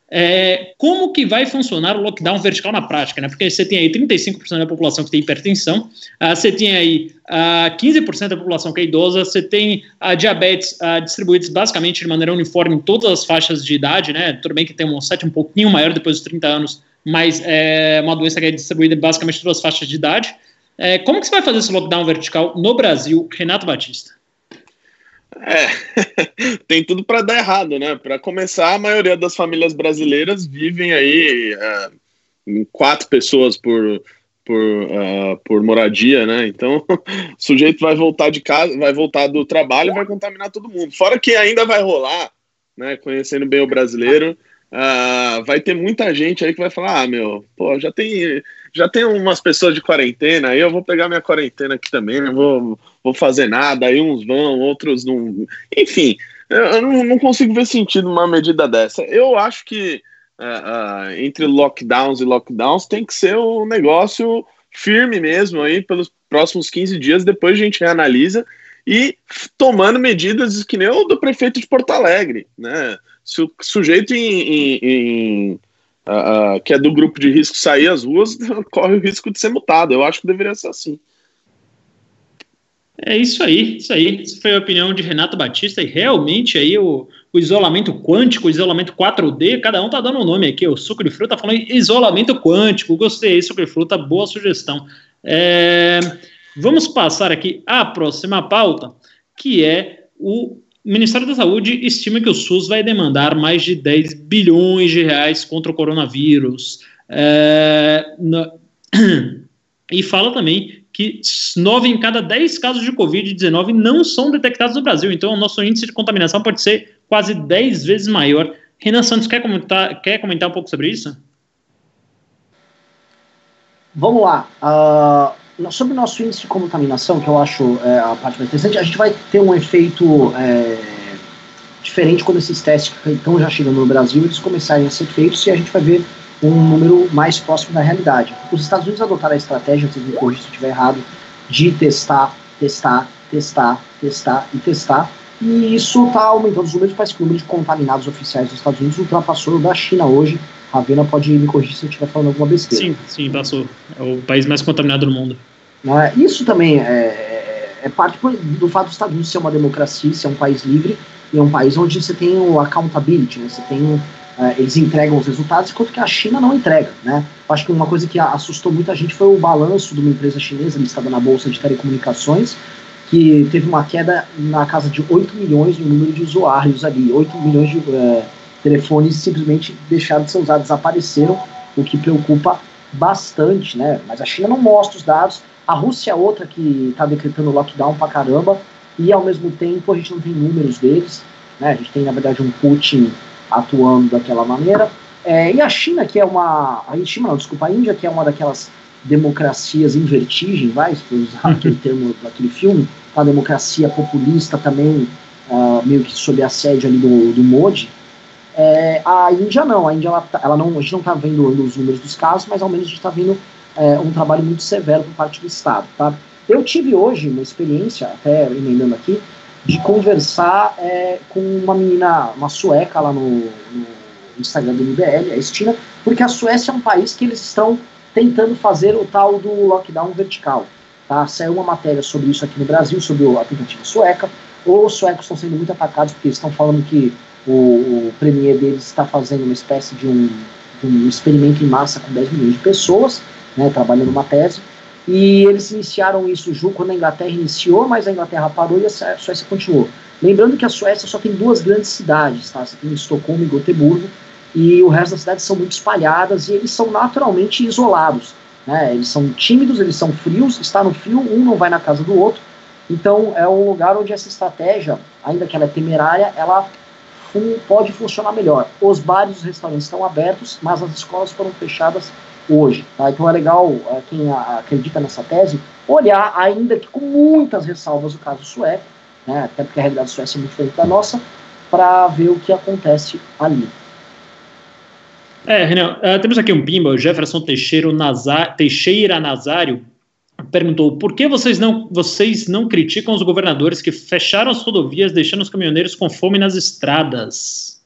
É, como que vai funcionar o lockdown vertical na prática, né? Porque você tem aí 35% da população que tem hipertensão, uh, você tem aí ah, 15% da população que é idosa, você tem uh, diabetes uh, distribuídos basicamente de maneira uniforme em todas as faixas de idade, né? Tudo bem que tem um set um pouquinho maior depois dos 30 anos, mas é uma doença que é distribuída basicamente em todas as faixas de idade. É, como que você vai fazer esse lockdown vertical no Brasil, Renato Batista? É, tem tudo para dar errado, né? Para começar, a maioria das famílias brasileiras vivem aí é, quatro pessoas por, por, uh, por moradia, né? Então, o sujeito vai voltar de casa, vai voltar do trabalho e vai contaminar todo mundo. Fora que ainda vai rolar, né? Conhecendo bem o brasileiro, uh, vai ter muita gente aí que vai falar: ah, meu, pô, já tem já tem umas pessoas de quarentena, aí eu vou pegar minha quarentena aqui também, não vou, vou fazer nada, aí uns vão, outros não. Enfim, eu não, não consigo ver sentido numa medida dessa. Eu acho que uh, uh, entre lockdowns e lockdowns tem que ser um negócio firme mesmo aí pelos próximos 15 dias, depois a gente reanalisa e tomando medidas que nem o do prefeito de Porto Alegre, né? Se o sujeito em, em, em uh, que é do grupo de risco sair às ruas, corre o risco de ser multado. Eu acho que deveria ser assim. É isso aí, isso aí. Essa foi a opinião de Renato Batista, e realmente aí o, o isolamento quântico, o isolamento 4D, cada um tá dando um nome aqui. O suco de fruta tá falando isolamento quântico. Gostei, suco de fruta, boa sugestão. É, vamos passar aqui à próxima pauta, que é o Ministério da Saúde estima que o SUS vai demandar mais de 10 bilhões de reais contra o coronavírus. É, e fala também que 9 em cada 10 casos de Covid-19 não são detectados no Brasil. Então, o nosso índice de contaminação pode ser quase 10 vezes maior. Renan Santos, quer comentar, quer comentar um pouco sobre isso? Vamos lá. Uh sobre o nosso índice de contaminação, que eu acho é, a parte mais interessante, a gente vai ter um efeito é, diferente quando esses testes que estão já chegando no Brasil, eles começarem a ser feitos e a gente vai ver um número mais próximo da realidade. Os Estados Unidos adotaram a estratégia, vocês me corrigem se eu estiver errado, de testar, testar, testar, testar e testar, e isso está aumentando os números, parece que o número de contaminados oficiais dos Estados Unidos ultrapassou o da China hoje, Ravena pode me corrigir se eu estiver falando alguma besteira. Sim, sim, passou. É o país mais contaminado do mundo. É? Isso também é, é, é parte do fato dos Estados Unidos ser uma democracia, ser um país livre, e é um país onde você tem o accountability, né? Você tem eles entregam os resultados, enquanto que a China não entrega, né? Acho que uma coisa que assustou muita gente foi o balanço de uma empresa chinesa listada na bolsa de telecomunicações, que teve uma queda na casa de 8 milhões no número de usuários ali. 8 milhões de é, telefones simplesmente deixaram de ser usados, desapareceram, o que preocupa bastante, né? Mas a China não mostra os dados. A Rússia é outra que está decretando lockdown pra caramba, e ao mesmo tempo a gente não tem números deles, né? A gente tem, na verdade, um Putin atuando daquela maneira. É, e a China, que é uma. A China, não, desculpa, a Índia, que é uma daquelas democracias em vertigem, vai, se usar aquele termo daquele filme, a democracia populista também, uh, meio que sob assédio ali do, do Modi. É, a Índia não, a Índia ela, tá, ela não, a gente não está vendo os números dos casos, mas ao menos a gente está vendo é, um trabalho muito severo por parte do Estado. Tá? Eu tive hoje uma experiência, até emendando aqui, de conversar é, com uma menina, uma sueca lá no, no Instagram do MBL, a Estina, porque a Suécia é um país que eles estão tentando fazer o tal do lockdown vertical. Tá? Saiu uma matéria sobre isso aqui no Brasil, sobre o aplicativo sueca. Os suecos estão sendo muito atacados porque eles estão falando que o, o premier deles está fazendo uma espécie de um, um, experimento em massa com 10 milhões de pessoas, né, trabalhando uma tese. E eles iniciaram isso quando a Inglaterra iniciou, mas a Inglaterra parou e a Suécia continuou. Lembrando que a Suécia só tem duas grandes cidades, tá? Você tem Estocolmo e Gotemburgo, e o resto das cidades são muito espalhadas e eles são naturalmente isolados. Né? Eles são tímidos, eles são frios, está no frio, um não vai na casa do outro. Então é um lugar onde essa estratégia, ainda que ela é temerária, ela pode funcionar melhor. Os bares e os restaurantes estão abertos, mas as escolas foram fechadas hoje. Tá? Então é legal é, quem acredita nessa tese olhar, ainda que com muitas ressalvas, o caso sueco, né? até porque a realidade sueca é muito diferente da nossa, para ver o que acontece ali. É, Renan, uh, temos aqui um pimba, o Jefferson Teixeira, Nazar, Teixeira Nazário perguntou por que vocês não, vocês não criticam os governadores que fecharam as rodovias, deixando os caminhoneiros com fome nas estradas?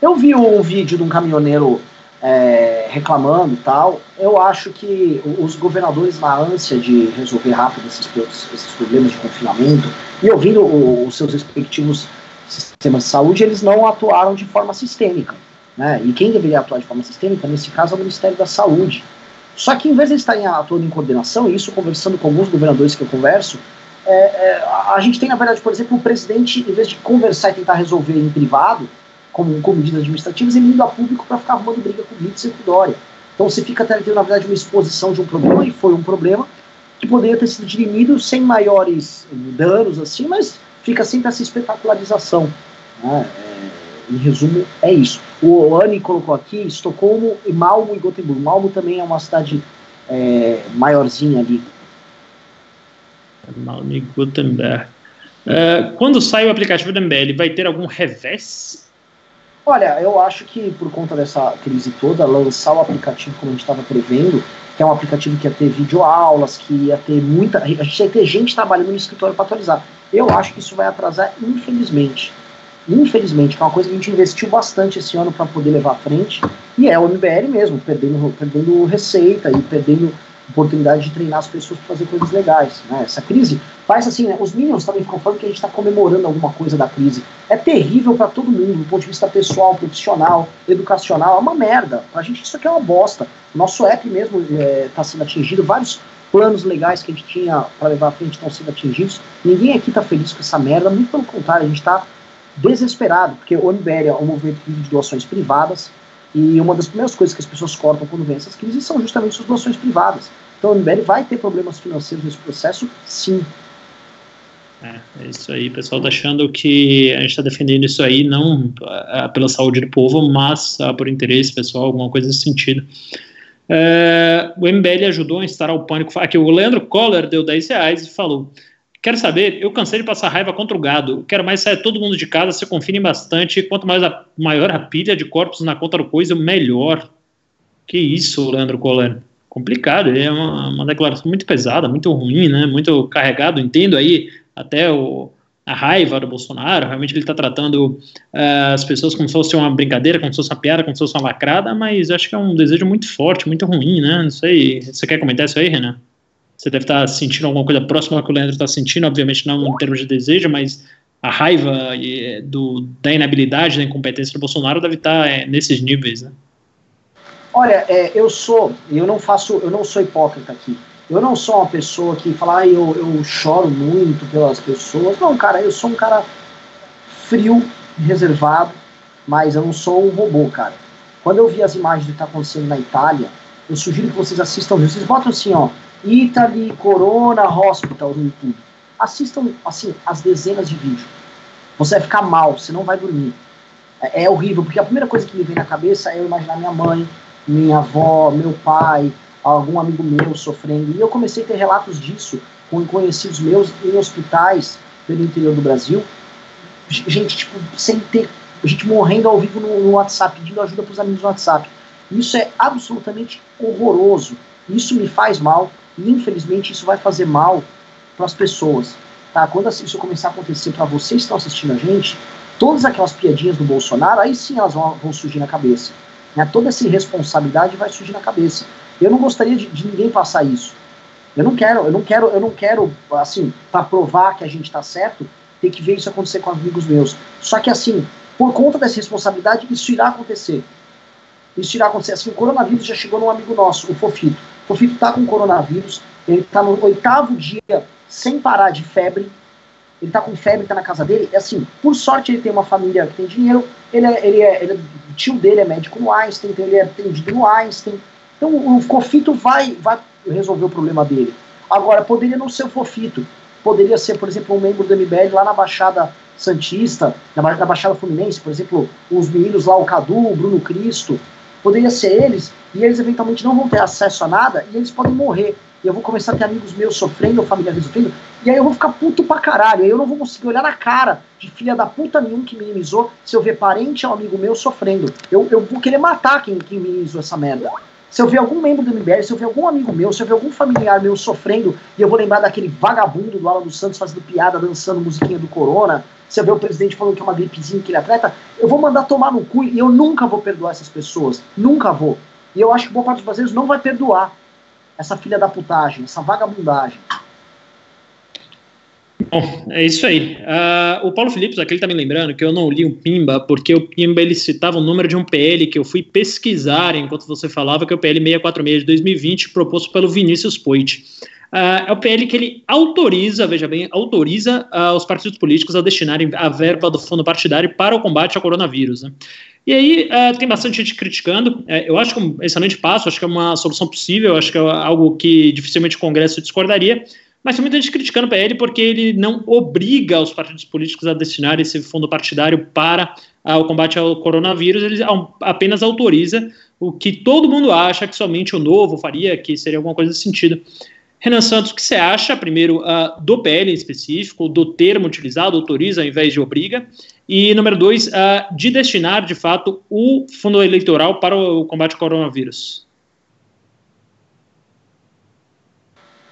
Eu vi o vídeo de um caminhoneiro é, reclamando e tal. Eu acho que os governadores, na ânsia de resolver rápido esses, esses problemas de confinamento, e ouvindo os seus respectivos sistemas de saúde, eles não atuaram de forma sistêmica. Né? E quem deveria atuar de forma sistêmica, nesse caso, é o Ministério da Saúde. Só que, em vez de estarem atuando em coordenação, e isso conversando com alguns governadores que eu converso, é, é, a gente tem, na verdade, por exemplo, o presidente, em vez de conversar e tentar resolver em privado, como com medidas administrativas, ele indo a público para ficar arrumando briga com o Blitz e com o Dória. Então você fica tendo, na verdade, uma exposição de um problema, e foi um problema, que poderia ter sido dirimido sem maiores danos, assim, mas fica sempre essa espetacularização. Né? É, em resumo, é isso. O Anne colocou aqui Estocolmo, e Malmo e Gotemburgo. Malmo também é uma cidade é, maiorzinha ali. Malmo e Gutenberg. Uh, quando sai o aplicativo do MBL, vai ter algum revés? Olha, eu acho que por conta dessa crise toda, lançar o aplicativo como a gente estava prevendo, que é um aplicativo que ia ter videoaulas, que ia ter muita. A gente ia ter gente trabalhando no escritório para atualizar. Eu acho que isso vai atrasar, infelizmente infelizmente, que é uma coisa que a gente investiu bastante esse ano para poder levar à frente, e é o MBL mesmo, perdendo, perdendo receita e perdendo oportunidade de treinar as pessoas para fazer coisas legais. Né? Essa crise faz assim, né? os Minions também ficam falando que a gente está comemorando alguma coisa da crise. É terrível para todo mundo, do ponto de vista pessoal, profissional, educacional, é uma merda. Para a gente isso aqui é uma bosta. Nosso app mesmo está é, tá sendo atingido, vários planos legais que a gente tinha para levar à frente estão sendo atingidos. Ninguém aqui está feliz com essa merda, muito pelo contrário, a gente está desesperado, porque o MBL é um movimento de doações privadas, e uma das primeiras coisas que as pessoas cortam quando vem essas crises são justamente suas doações privadas. Então o MBL vai ter problemas financeiros nesse processo, sim. É, é isso aí, pessoal tá achando que a gente está defendendo isso aí não uh, pela saúde do povo, mas uh, por interesse pessoal, alguma coisa nesse sentido. Uh, o MBL ajudou a instalar o pânico. Aqui, o Leandro Coller deu 10 reais e falou: Quero saber, eu cansei de passar raiva contra o gado. Quero mais sair todo mundo de casa, se confinem bastante. Quanto mais a, maior a pilha de corpos na conta do coisa, melhor. Que isso, Leandro Coller. Complicado, é uma, uma, declaração muito pesada, muito ruim, né? Muito carregado. Entendo aí até o, a raiva do Bolsonaro. Realmente ele está tratando uh, as pessoas como se fosse uma brincadeira, como se fosse uma piada, como se fosse uma lacrada, mas acho que é um desejo muito forte, muito ruim, né? Não sei. Você quer comentar isso aí, Renan? Você deve estar sentindo alguma coisa próxima ao que o Leandro está sentindo, obviamente não em termos de desejo, mas a raiva do, da inabilidade, da incompetência do Bolsonaro deve estar é, nesses níveis, né? Olha, é, eu sou, eu não faço, eu não sou hipócrita aqui. Eu não sou uma pessoa que fala, ah, eu, eu choro muito pelas pessoas. Não, cara, eu sou um cara frio, reservado, mas eu não sou um robô, cara. Quando eu vi as imagens do que está acontecendo na Itália, eu sugiro que vocês assistam. Vocês botam assim, ó, Italy Corona Hospital no YouTube. Assistam, assim, as dezenas de vídeos. Você vai ficar mal, você não vai dormir. É, é horrível, porque a primeira coisa que me vem na cabeça é eu imaginar minha mãe, minha avó, meu pai, algum amigo meu sofrendo. E eu comecei a ter relatos disso com conhecidos meus em hospitais pelo interior do Brasil. Gente, tipo, sem ter. Gente morrendo ao vivo no, no WhatsApp, pedindo ajuda para os amigos no WhatsApp. Isso é absolutamente horroroso. Isso me faz mal e infelizmente isso vai fazer mal para as pessoas. Tá? Quando isso começar a acontecer para vocês que estão assistindo a gente, todas aquelas piadinhas do Bolsonaro, aí sim elas vão, vão surgir na cabeça. Né? Toda essa irresponsabilidade vai surgir na cabeça. Eu não gostaria de, de ninguém passar isso. Eu não quero, eu não quero, eu não quero, assim, para provar que a gente está certo, ter que ver isso acontecer com amigos meus. Só que assim, por conta dessa responsabilidade, isso irá acontecer. Isso irá acontecer. Assim, o coronavírus já chegou num amigo nosso, o Fofito. O Fofito está com coronavírus, ele está no oitavo dia sem parar de febre. Ele está com febre, está na casa dele. É assim, por sorte ele tem uma família que tem dinheiro. Ele é, ele é, ele é o tio dele é médico no Einstein, então ele é atendido no Einstein. Então o Fofito vai, vai resolver o problema dele. Agora, poderia não ser o Fofito. Poderia ser, por exemplo, um membro do MBL lá na Baixada Santista, na Baixada Fluminense, por exemplo, os meninos lá, o Cadu, o Bruno Cristo, poderia ser eles, e eles eventualmente não vão ter acesso a nada, e eles podem morrer. E eu vou começar a ter amigos meus sofrendo, ou familiares sofrendo, e aí eu vou ficar puto pra caralho, aí eu não vou conseguir olhar na cara de filha da puta nenhum que minimizou se eu ver parente ou amigo meu sofrendo. Eu, eu vou querer matar quem, quem minimizou essa merda. Se eu ver algum membro do MBL, se eu ver algum amigo meu, se eu ver algum familiar meu sofrendo, e eu vou lembrar daquele vagabundo do Alan dos Santos fazendo piada, dançando musiquinha do Corona, se eu ver o presidente falando que é uma gripezinha que ele atleta, eu vou mandar tomar no cu e eu nunca vou perdoar essas pessoas. Nunca vou. E eu acho que boa parte dos brasileiros não vai perdoar essa filha da putagem, essa vagabundagem. Bom, é isso aí. Uh, o Paulo Felipe, aqui ele tá me lembrando que eu não li o Pimba, porque o Pimba ele citava o número de um PL que eu fui pesquisar enquanto você falava, que é o PL 646 de 2020, proposto pelo Vinícius Poit. Uh, é o PL que ele autoriza, veja bem, autoriza uh, os partidos políticos a destinarem a verba do fundo partidário para o combate ao coronavírus. Né? E aí uh, tem bastante gente criticando. Uh, eu acho que é um excelente passo, acho que é uma solução possível, acho que é algo que dificilmente o Congresso discordaria. Mas tem muita gente criticando para ele porque ele não obriga os partidos políticos a destinar esse fundo partidário para uh, o combate ao coronavírus, ele apenas autoriza o que todo mundo acha que somente o novo faria, que seria alguma coisa nesse sentido. Renan Santos, o que você acha, primeiro, uh, do PL em específico, do termo utilizado, autoriza ao invés de obriga, e número dois, uh, de destinar, de fato, o fundo eleitoral para o combate ao coronavírus?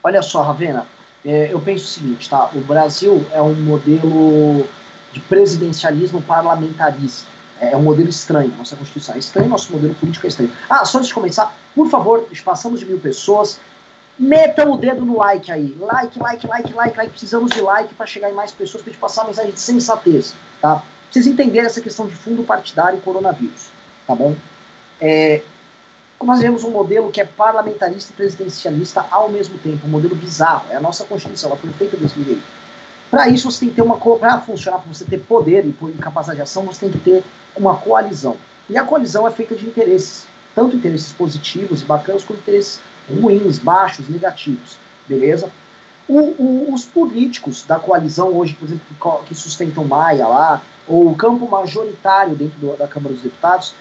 Olha só, Ravena, é, eu penso o seguinte, tá? O Brasil é um modelo de presidencialismo parlamentarista. É um modelo estranho, nossa Constituição é estranha, nosso modelo político é estranho. Ah, só antes de começar, por favor, passamos de mil pessoas, metam o dedo no like aí. Like, like, like, like, like. Precisamos de like para chegar em mais pessoas, para gente passar uma mensagem de sensatez, tá? Vocês entenderem essa questão de fundo partidário e coronavírus, tá bom? É, nós vemos um modelo que é parlamentarista e presidencialista ao mesmo tempo, um modelo bizarro. É a nossa Constituição, ela foi feita desse jeito. Para isso, você tem que ter uma. Para funcionar, para você ter poder e capacidade de ação, você tem que ter uma coalizão. E a coalizão é feita de interesses, tanto interesses positivos e bacanas, quanto interesses ruins, baixos, negativos. Beleza? O, o, os políticos da coalizão hoje, por exemplo, que sustentam Maia lá, ou o campo majoritário dentro do, da Câmara dos Deputados,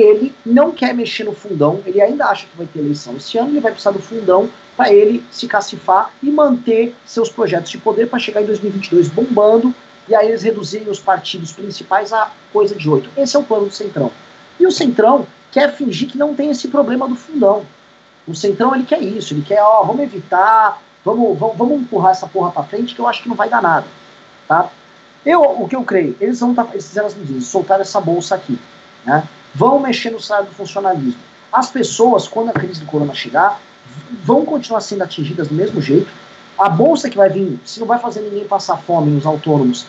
ele não quer mexer no fundão, ele ainda acha que vai ter eleição esse ano, ele vai precisar do fundão para ele se cacifar e manter seus projetos de poder para chegar em 2022 bombando e aí eles reduzirem os partidos principais a coisa de oito. Esse é o plano do Centrão. E o Centrão quer fingir que não tem esse problema do fundão. O Centrão ele quer isso, ele quer, ó, vamos evitar, vamos, vamos, vamos empurrar essa porra para frente que eu acho que não vai dar nada, tá? Eu, o que eu creio, eles vão tá, eles fizeram as medidas, soltaram essa bolsa aqui, né? Vão mexer no salário do funcionalismo. As pessoas, quando a crise do corona chegar, vão continuar sendo atingidas do mesmo jeito. A bolsa que vai vir, se não vai fazer ninguém passar fome nos autônomos,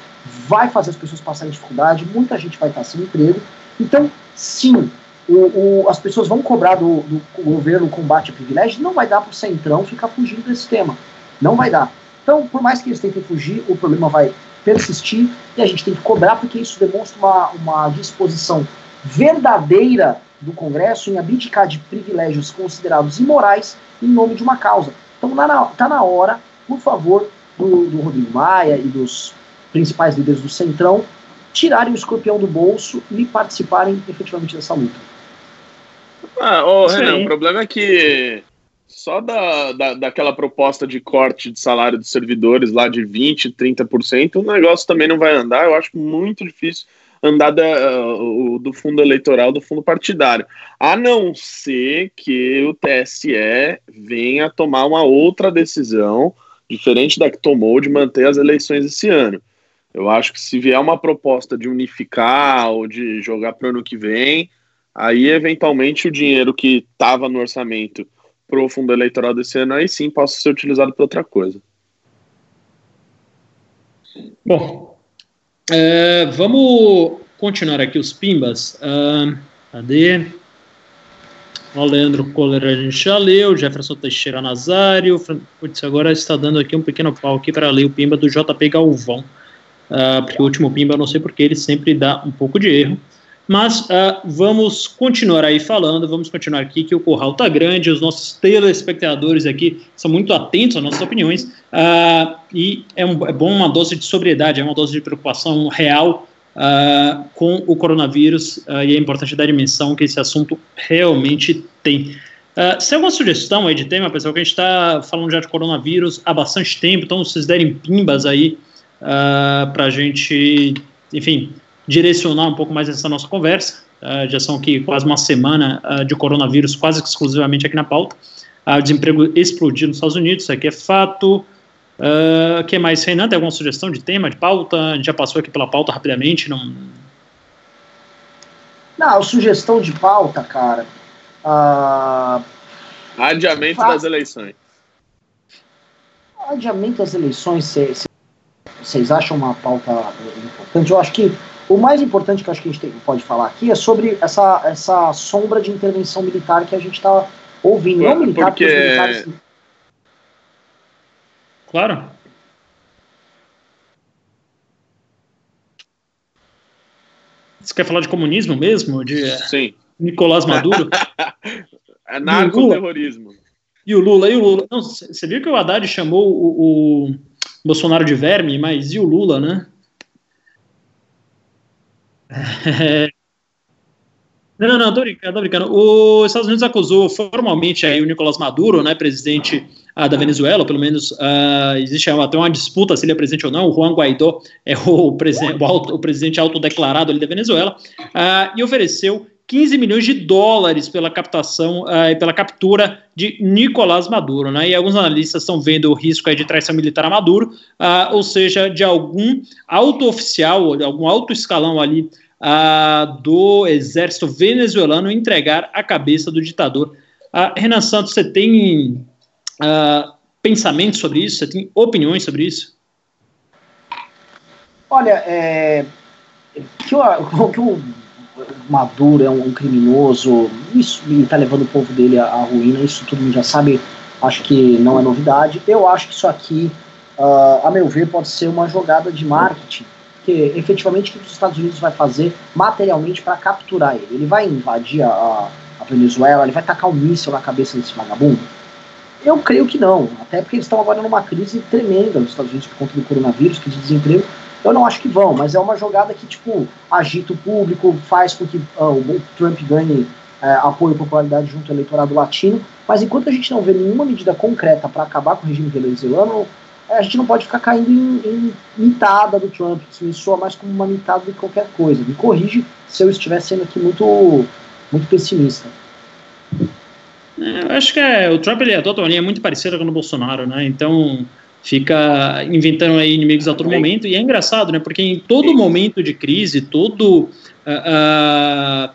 vai fazer as pessoas passarem dificuldade, muita gente vai estar sem emprego. Então, sim, o, o, as pessoas vão cobrar do, do governo o combate a privilégio, não vai dar para o Centrão ficar fugindo desse tema. Não vai dar. Então, por mais que eles tentem fugir, o problema vai persistir e a gente tem que cobrar, porque isso demonstra uma, uma disposição verdadeira do Congresso em abdicar de privilégios considerados imorais em nome de uma causa. Então, está na, tá na hora, por favor, do, do Rodrigo Maia e dos principais líderes do Centrão tirarem o escorpião do bolso e participarem efetivamente dessa luta. Ah, oh, Renan, o problema é que só da, da, daquela proposta de corte de salário dos servidores lá de 20%, 30%, o negócio também não vai andar. Eu acho muito difícil andar da, uh, do fundo eleitoral, do fundo partidário. A não ser que o TSE venha tomar uma outra decisão, diferente da que tomou, de manter as eleições esse ano. Eu acho que se vier uma proposta de unificar ou de jogar para o ano que vem, aí eventualmente o dinheiro que estava no orçamento para o fundo eleitoral desse ano, aí sim possa ser utilizado para outra coisa. Bom, é, vamos continuar aqui os pimbas. Uh, cadê? O Leandro Kohler a gente já leu, Jefferson Teixeira Nazário. Putz, agora está dando aqui um pequeno pau aqui para ler o pimba do JP Galvão. Uh, porque o último pimba, não sei porque, ele sempre dá um pouco de erro. Mas uh, vamos continuar aí falando, vamos continuar aqui, que o curral está grande, os nossos telespectadores aqui são muito atentos às nossas opiniões, uh, e é, um, é, bom uma dose de sobriedade, é uma dose de preocupação real uh, com o coronavírus, e é importante dar dimensão que esse assunto realmente tem. Uh, se alguma sugestão aí de tema, pessoal, que a gente está falando já de coronavírus há bastante tempo, então vocês derem pimbas aí para a gente, enfim, direcionar um pouco mais essa nossa conversa. Uh, já são aqui quase uma semana uh, de coronavírus, quase exclusivamente aqui na pauta. Uh, o desemprego explodiu nos Estados Unidos, isso aqui é fato. O que mais, Renan? Tem alguma sugestão de tema, de pauta? A gente já passou aqui pela pauta rapidamente. Não, não sugestão de pauta, cara. Adiamento Fa... das eleições. Adiamento das eleições, vocês acham uma pauta importante? Eu acho que o mais importante que eu acho que a gente tem, pode falar aqui é sobre essa, essa sombra de intervenção militar que a gente está ouvindo. Não militar, porque... porque os militares... Claro. Você quer falar de comunismo mesmo? De Sim. Nicolás Maduro? é narco-terrorismo. E o Lula? E o Lula? Não, você viu que o Haddad chamou o, o Bolsonaro de verme, mas e o Lula, né? Não, não, tô brincando, tô brincando. Os Estados Unidos acusou formalmente aí o Nicolás Maduro, né, presidente uh, da Venezuela, pelo menos uh, existe até uma disputa se ele é presidente ou não. O Juan Guaidó é o, presen o, auto, o presidente autodeclarado ali da Venezuela, uh, e ofereceu 15 milhões de dólares pela captação e pela captura de Nicolás Maduro, né? E alguns analistas estão vendo o risco de traição militar a Maduro, ou seja, de algum alto oficial, algum alto escalão ali do exército venezuelano entregar a cabeça do ditador. Uh, Renan Santos, você tem uh, pensamentos sobre isso? Você tem opiniões sobre isso? Olha, é, que, o, que o Maduro é um, criminoso, isso está levando o povo dele à, à, ruína, isso todo mundo já sabe, acho que não é novidade. Eu acho que isso aqui, uh, a meu ver, pode ser uma jogada de marketing porque efetivamente o que os Estados Unidos vai fazer materialmente para capturar ele? Ele vai invadir a, a, Venezuela, ele vai tacar um míssil na cabeça desse vagabundo? Eu creio que não, até porque eles estão agora numa crise tremenda nos Estados Unidos por conta do coronavírus, que de desemprego. Eu não acho que vão, mas é uma jogada que, tipo, agita o público, faz com que uh, o Trump ganhe uh, apoio e popularidade junto ao eleitorado latino. Mas enquanto a gente não vê nenhuma medida concreta para acabar com o regime venezuelano, a gente não pode ficar caindo em, em mitada do Trump, que me soa mais como uma mitada do que qualquer coisa. Me corrige se eu estiver sendo aqui muito, muito pessimista. É, eu acho que é, o Trump ele é totalmente é muito parecido com o Bolsonaro, né? Então fica inventando aí inimigos a todo momento e é engraçado, né? Porque em todo momento de crise, todo uh,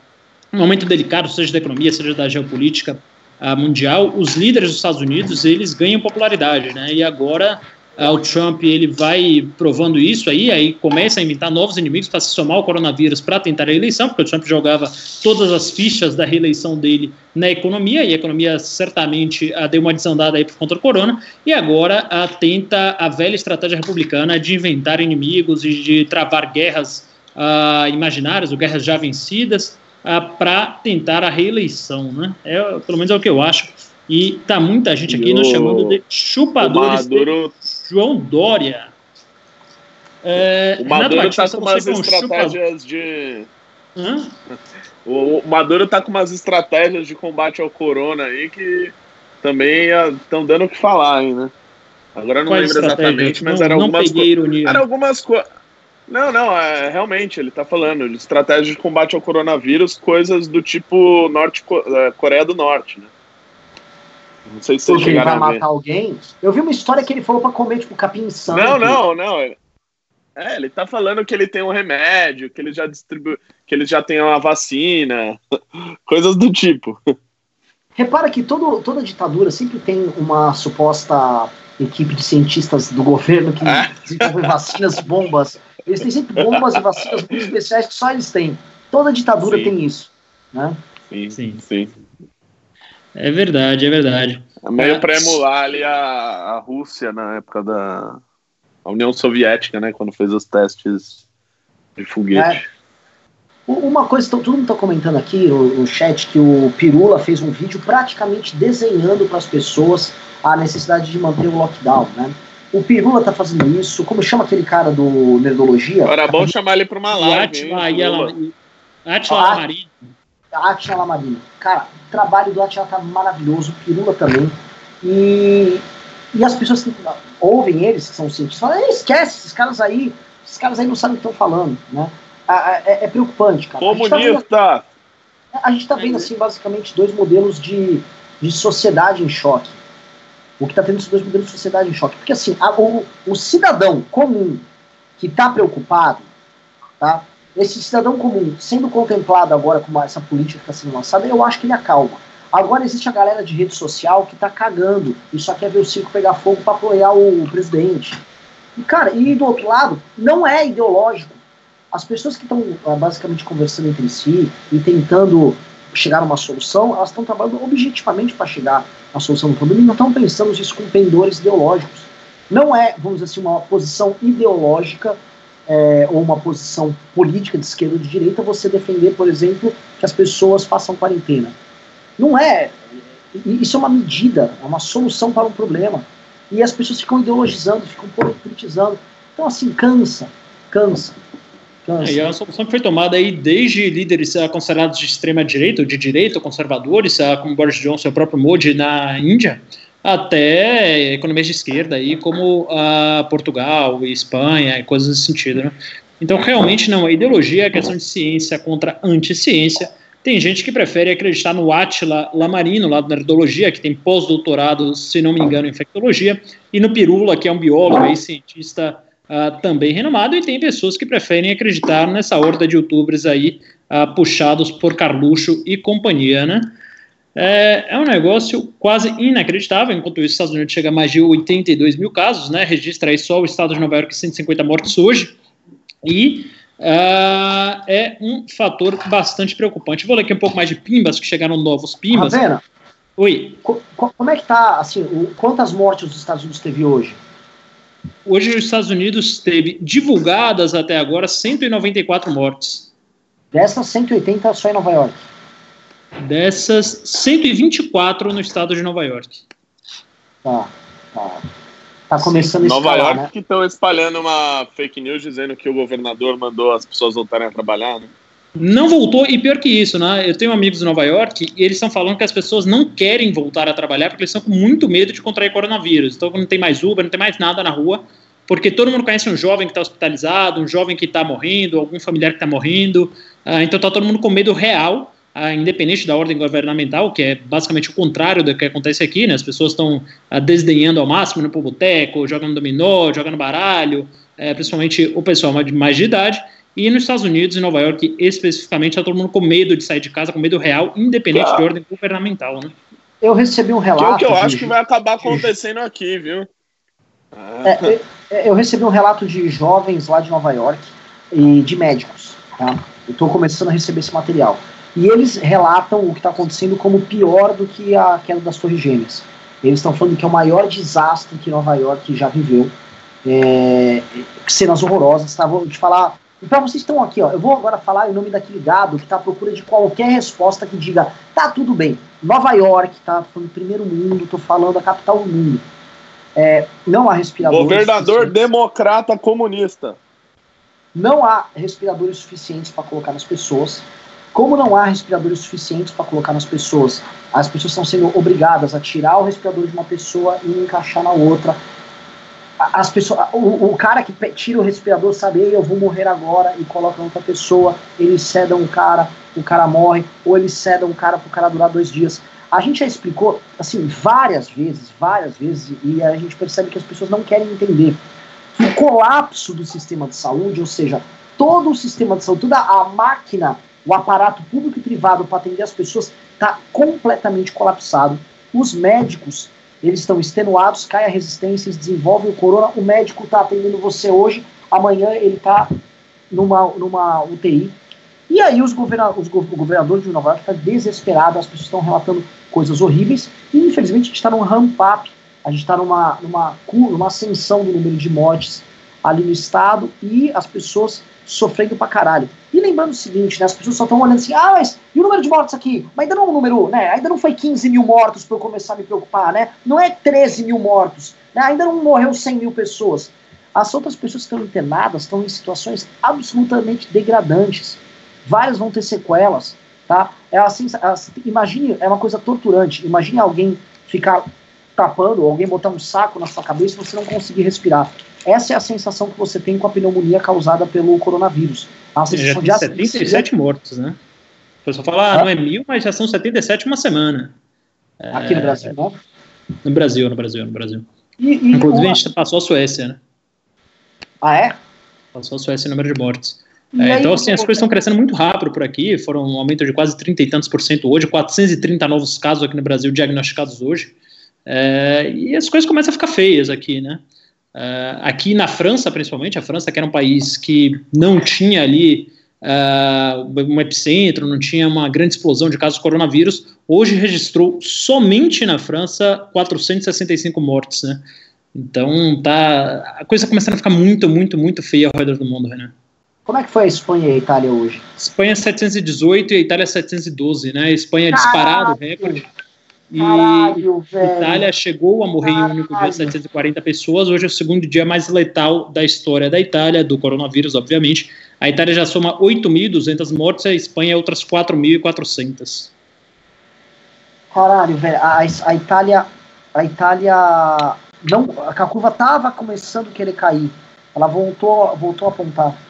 uh, momento delicado, seja da economia, seja da geopolítica uh, mundial, os líderes dos Estados Unidos eles ganham popularidade, né? E agora o Trump ele vai provando isso aí, aí começa a inventar novos inimigos para se somar ao coronavírus para tentar a eleição, porque o Trump jogava todas as fichas da reeleição dele na economia, e a economia certamente uh, deu uma desandada aí por conta do corona, e agora uh, tenta a velha estratégia republicana de inventar inimigos e de travar guerras uh, imaginárias ou guerras já vencidas para tentar a reeleição, né? É, pelo menos é o que eu acho. E tá muita gente aqui nos chamando de chupadores Maduro... de João Dória. É, o Maduro está com umas estratégias de. Hã? O Maduro está com umas estratégias de combate ao corona aí que também estão dando o que falar aí, né? Agora eu não Quais lembro exatamente, mas não, era, algumas era algumas coisas. Não, não, é, realmente, ele está falando de estratégia de combate ao coronavírus, coisas do tipo norte, é, Coreia do Norte, né? Não sei se Porque ele vai matar alguém. Eu vi uma história que ele falou para comer, tipo, capim sangue. Não, não, não. É, ele tá falando que ele tem um remédio, que ele já distribui, que ele já tem uma vacina, coisas do tipo. Repara que todo, toda ditadura sempre tem uma suposta equipe de cientistas do governo que é? desenvolve vacinas bombas. Eles têm sempre bombas e vacinas muito especiais que só eles têm. Toda ditadura sim. tem isso. Né? Sim, sim. sim. É verdade, é verdade. É meio é. para emular ali a, a Rússia na época da União Soviética, né? Quando fez os testes de foguete. É. Uma coisa que todo mundo está comentando aqui no, chat que o Pirula fez um vídeo praticamente desenhando para as pessoas a necessidade de manter o lockdown, né? O Pirula tá fazendo isso. Como chama aquele cara do Nerdologia? Era bom chamar ele para uma live. Atila Lamarini. Atila Lamarini. Cara, o trabalho do Atila tá maravilhoso, Pirula também. E, e as pessoas que ouvem eles, que são cientistas, falam, esquece, esses caras aí, esses caras aí não sabem o que estão falando, né? É, é, preocupante, cara. Comunista! A gente tá vendo, a gente tá vendo assim, basicamente, dois modelos de, de sociedade em choque. O que está tendo esses dois modelos de sociedade em choque. Porque assim, a, o, o cidadão comum que está preocupado, tá? Esse cidadão comum sendo contemplado agora com essa política que está sendo lançada, eu acho que ele acalma. Agora existe a galera de rede social que está cagando e só quer ver o circo pegar fogo para apoiar o presidente. E, cara, e do outro lado, não é ideológico. As pessoas que estão ah, basicamente conversando entre si e tentando chegar a uma solução, elas estão trabalhando objetivamente para chegar à solução do problema e não estão pensando isso com pendores ideológicos. Não é, vamos dizer assim, uma posição ideológica é, ou uma posição política de esquerda ou de direita você defender, por exemplo, que as pessoas façam quarentena. Não é. Isso é uma medida, é uma solução para um problema. E as pessoas ficam ideologizando, ficam politizando. Então, assim, cansa, cansa. É, e a solução que foi tomada aí desde líderes uh, considerados de extrema direita, ou de direita, conservadores, uh, como Boris Johnson e o próprio Modi na Índia, até economias de esquerda, aí, como a Portugal e Espanha e coisas nesse sentido. Né? Então, realmente não é ideologia, é questão de ciência contra anti-ciência. Tem gente que prefere acreditar no Atila Lamarino, lá da Nerdologia, que tem pós-doutorado, se não me engano, em infectologia, e no Pirula, que é um biólogo e cientista uh, também renomado, e tem pessoas que preferem acreditar nessa horda de youtubers aí, uh, puxados por Carluxo e companhia, né? É, é, um negócio quase inacreditável, enquanto os Estados Unidos chega a mais de 82 mil casos, né? Registra aí só o estado de Nova York 150 mortes hoje. E uh, é um fator bastante preocupante. Vou ler aqui um pouco mais de pimbas, que chegaram novos pimbas. Ravena, Oi. Co como é que tá, assim, o, quantas mortes os Estados Unidos teve hoje? Hoje os Estados Unidos teve divulgadas até agora 194 mortes. Dessas 180 só em Nova York. Dessas, 124 no estado de Nova York. Tá, tá. Tá começando a Nova York né? que estão espalhando uma fake news dizendo que o governador mandou as pessoas voltarem a trabalhar, né? Não voltou, e pior que isso, né? Eu tenho amigos de Nova York e eles estão falando que as pessoas não querem voltar a trabalhar porque eles estão com muito medo de contrair coronavírus. Então não tem mais Uber, não tem mais nada na rua, porque todo mundo conhece um jovem que está hospitalizado, um jovem que está morrendo, algum familiar que está morrendo. Uh, então está todo mundo com medo real ah, independente da ordem governamental, que é basicamente o contrário do que acontece aqui, né? As pessoas estão ah, desdenhando ao máximo no boteco, jogando dominó, jogando baralho, é, principalmente o pessoal mais de, mais de idade. E nos Estados Unidos, em Nova York especificamente, está todo mundo com medo de sair de casa, com medo real, independente claro. de ordem governamental, né? Eu recebi um relato. Que é o que eu acho que vai acabar acontecendo aqui, viu? É, é, é, eu recebi um relato de jovens lá de Nova York e de médicos. Tá? Eu estou começando a receber esse material. E eles relatam o que está acontecendo como pior do que a queda das Torres Gêmeas. Eles estão falando que é o maior desastre que Nova York já viveu. É, cenas horrorosas, tá? Vou te falar. Então vocês estão aqui, ó. Eu vou agora falar em nome daquele gado que está à procura de qualquer resposta que diga tá tudo bem. Nova York, tá? Falando primeiro mundo, tô falando a capital do mundo. É, não há respiradores. Governador democrata comunista. Não há respiradores suficientes para colocar nas pessoas. Como não há respiradores suficientes para colocar nas pessoas, as pessoas estão sendo obrigadas a tirar o respirador de uma pessoa e encaixar na outra. As pessoas, o, o cara que tira o respirador sabe, eu vou morrer agora e coloca outra pessoa, eles cedam um cara, o cara morre, ou eles cedam um cara para o cara durar dois dias. A gente já explicou, assim, várias vezes, várias vezes, e a gente percebe que as pessoas não querem entender o colapso do sistema de saúde, ou seja, todo o sistema de saúde, toda a máquina, o aparato público e privado para atender as pessoas, está completamente colapsado. Os médicos, eles estão extenuados, cai a resistência, eles desenvolvem o corona, o médico está atendendo você hoje, amanhã ele está numa, numa UTI, e aí os, governa os go o governador de Nova York está desesperado, as pessoas estão relatando coisas horríveis, e infelizmente a gente está num ramp-up, a gente está numa, numa, numa ascensão do número de mortes ali no estado, e as pessoas sofrendo pra caralho. E lembrando o seguinte, né, as pessoas só estão olhando assim, ah, mas e o número de mortos aqui? Mas ainda não é um número, né, ainda não foi 15 mil mortos para eu começar a me preocupar, né, não é 13 mil mortos, né, ainda não morreu 100 mil pessoas. As outras pessoas que estão internadas estão em situações absolutamente degradantes várias vão ter sequelas, tá? É assim, assim, imagine, é uma coisa torturante. Imagine alguém ficar tapando, ou alguém botar um saco na sua cabeça e você não conseguir respirar. Essa é a sensação que você tem com a pneumonia causada pelo coronavírus. A sensação já tem 77 mortos, né? O pessoal fala, ah, não é mil, mas já são 77 uma semana. Aqui no Brasil, né? No Brasil, no Brasil, no Brasil. E, e Inclusive, uma... a gente passou a Suécia, né? Ah, é? Passou a Suécia em número de mortes. É, então, assim, as coisas estão crescendo muito rápido por aqui, foram um aumento de quase 30 e tantos por cento hoje, 430 novos casos aqui no Brasil diagnosticados hoje, é, e as coisas começam a ficar feias aqui, né? É, aqui na França, principalmente, a França, que era um país que não tinha ali uh, um epicentro, não tinha uma grande explosão de casos de coronavírus, hoje registrou somente na França 465 mortes, né? Então, tá, a coisa começando a ficar muito, muito, muito feia ao redor do mundo, Renan. Como é que foi a Espanha e a Itália hoje? Espanha 718 e a Itália 712, né? A Espanha Caralho. disparado o recorde. E Caralho, a Itália chegou a morrer Caralho. em um único dia 740 pessoas. Hoje é o segundo dia mais letal da história da Itália, do coronavírus, obviamente. A Itália já soma 8.200 mortes, a Espanha outras 4.400. Caralho, velho. A, a Itália. A Itália. Não, a curva tava começando a querer cair. Ela voltou, voltou a apontar.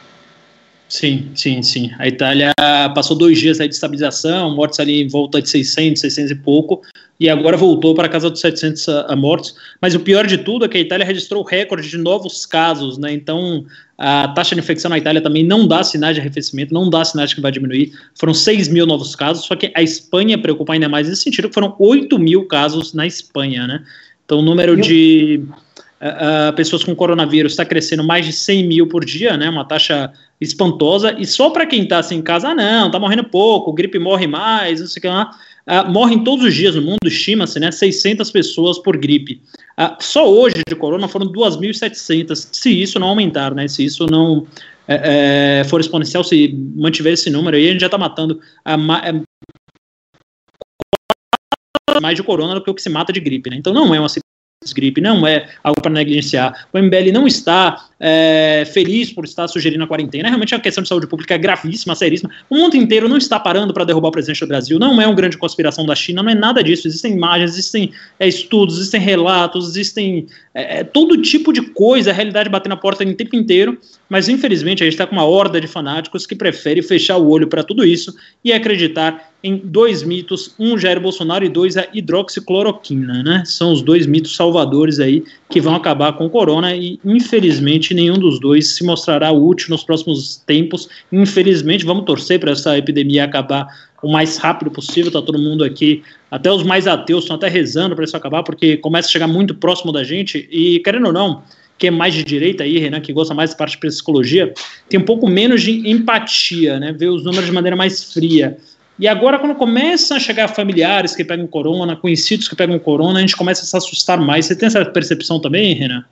Sim, sim, sim. A Itália passou dois dias de estabilização, mortes ali em volta de 600, 600 e pouco, e agora voltou para a casa dos 700 a, a mortos. Mas o pior de tudo é que a Itália registrou recorde de novos casos, né? Então a taxa de infecção na Itália também não dá sinais de arrefecimento, não dá sinais de que vai diminuir. Foram 6 mil novos casos, só que a Espanha preocupa ainda mais nesse sentido, foram 8 mil casos na Espanha, né? Então o número de uh, pessoas com coronavírus está crescendo mais de 100 mil por dia, né? Uma taxa espantosa. E só para quem está assim em casa, ah, não, tá morrendo pouco, gripe morre mais, não sei o que lá. Uh, morrem todos os dias no mundo, estima-se, né? 600 pessoas por gripe. Uh, só hoje de corona foram 2.700, se isso não aumentar, né? Se isso não é, é, for exponencial, se mantiver esse número aí, a gente já está matando a, a, mais de corona do que o que se mata de gripe, né? Então não é uma gripe, não é algo para negligenciar. O MBL não está é, feliz por estar sugerindo a quarentena. Realmente a questão de saúde pública é gravíssima, seríssima. O mundo inteiro não está parando para derrubar o presidente do Brasil. Não é uma grande conspiração da China, não é nada disso. Existem imagens, existem é, estudos, existem relatos, existem é, é todo tipo de coisa, a realidade batendo na porta o tempo inteiro. Mas infelizmente a gente está com uma horda de fanáticos que prefere fechar o olho para tudo isso e acreditar em dois mitos, um Jair Bolsonaro e dois a hidroxicloroquina, né? São os dois mitos salvadores aí que vão acabar com o corona e infelizmente nenhum dos dois se mostrará útil nos próximos tempos. Infelizmente, vamos torcer para essa epidemia acabar o mais rápido possível. Tá todo mundo aqui, até os mais ateus estão até rezando para isso acabar, porque começa a chegar muito próximo da gente. E querendo ou não, que é mais de direita aí, Renan, que gosta mais da parte de psicologia, tem um pouco menos de empatia, né? Vê os números de maneira mais fria. E agora, quando começam a chegar familiares que pegam corona, conhecidos que pegam corona, a gente começa a se assustar mais. Você tem essa percepção também, Renan?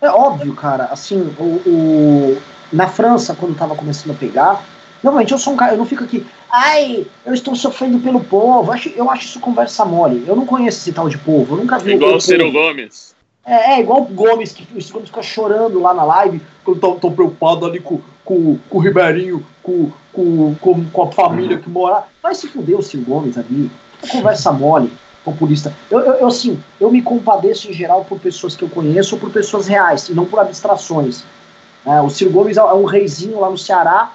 É óbvio, cara. Assim, o, o na França, quando estava começando a pegar, normalmente eu sou um cara, eu não fico aqui, ai, eu estou sofrendo pelo povo. Eu acho, eu acho isso conversa mole. Eu não conheço esse tal de povo, eu nunca vi. Igual o Ciro Gomes. É, é, igual o Gomes, que o Ciro Gomes fica chorando lá na live, quando estão tão preocupado ali com, com, com o Ribeirinho, com, com, com, com a família que mora. Vai se fuder o Ciro Gomes ali. Conversa mole, populista. Eu, eu, eu, assim, eu me compadeço em geral por pessoas que eu conheço ou por pessoas reais, e não por abstrações. É, o Ciro Gomes é um reizinho lá no Ceará,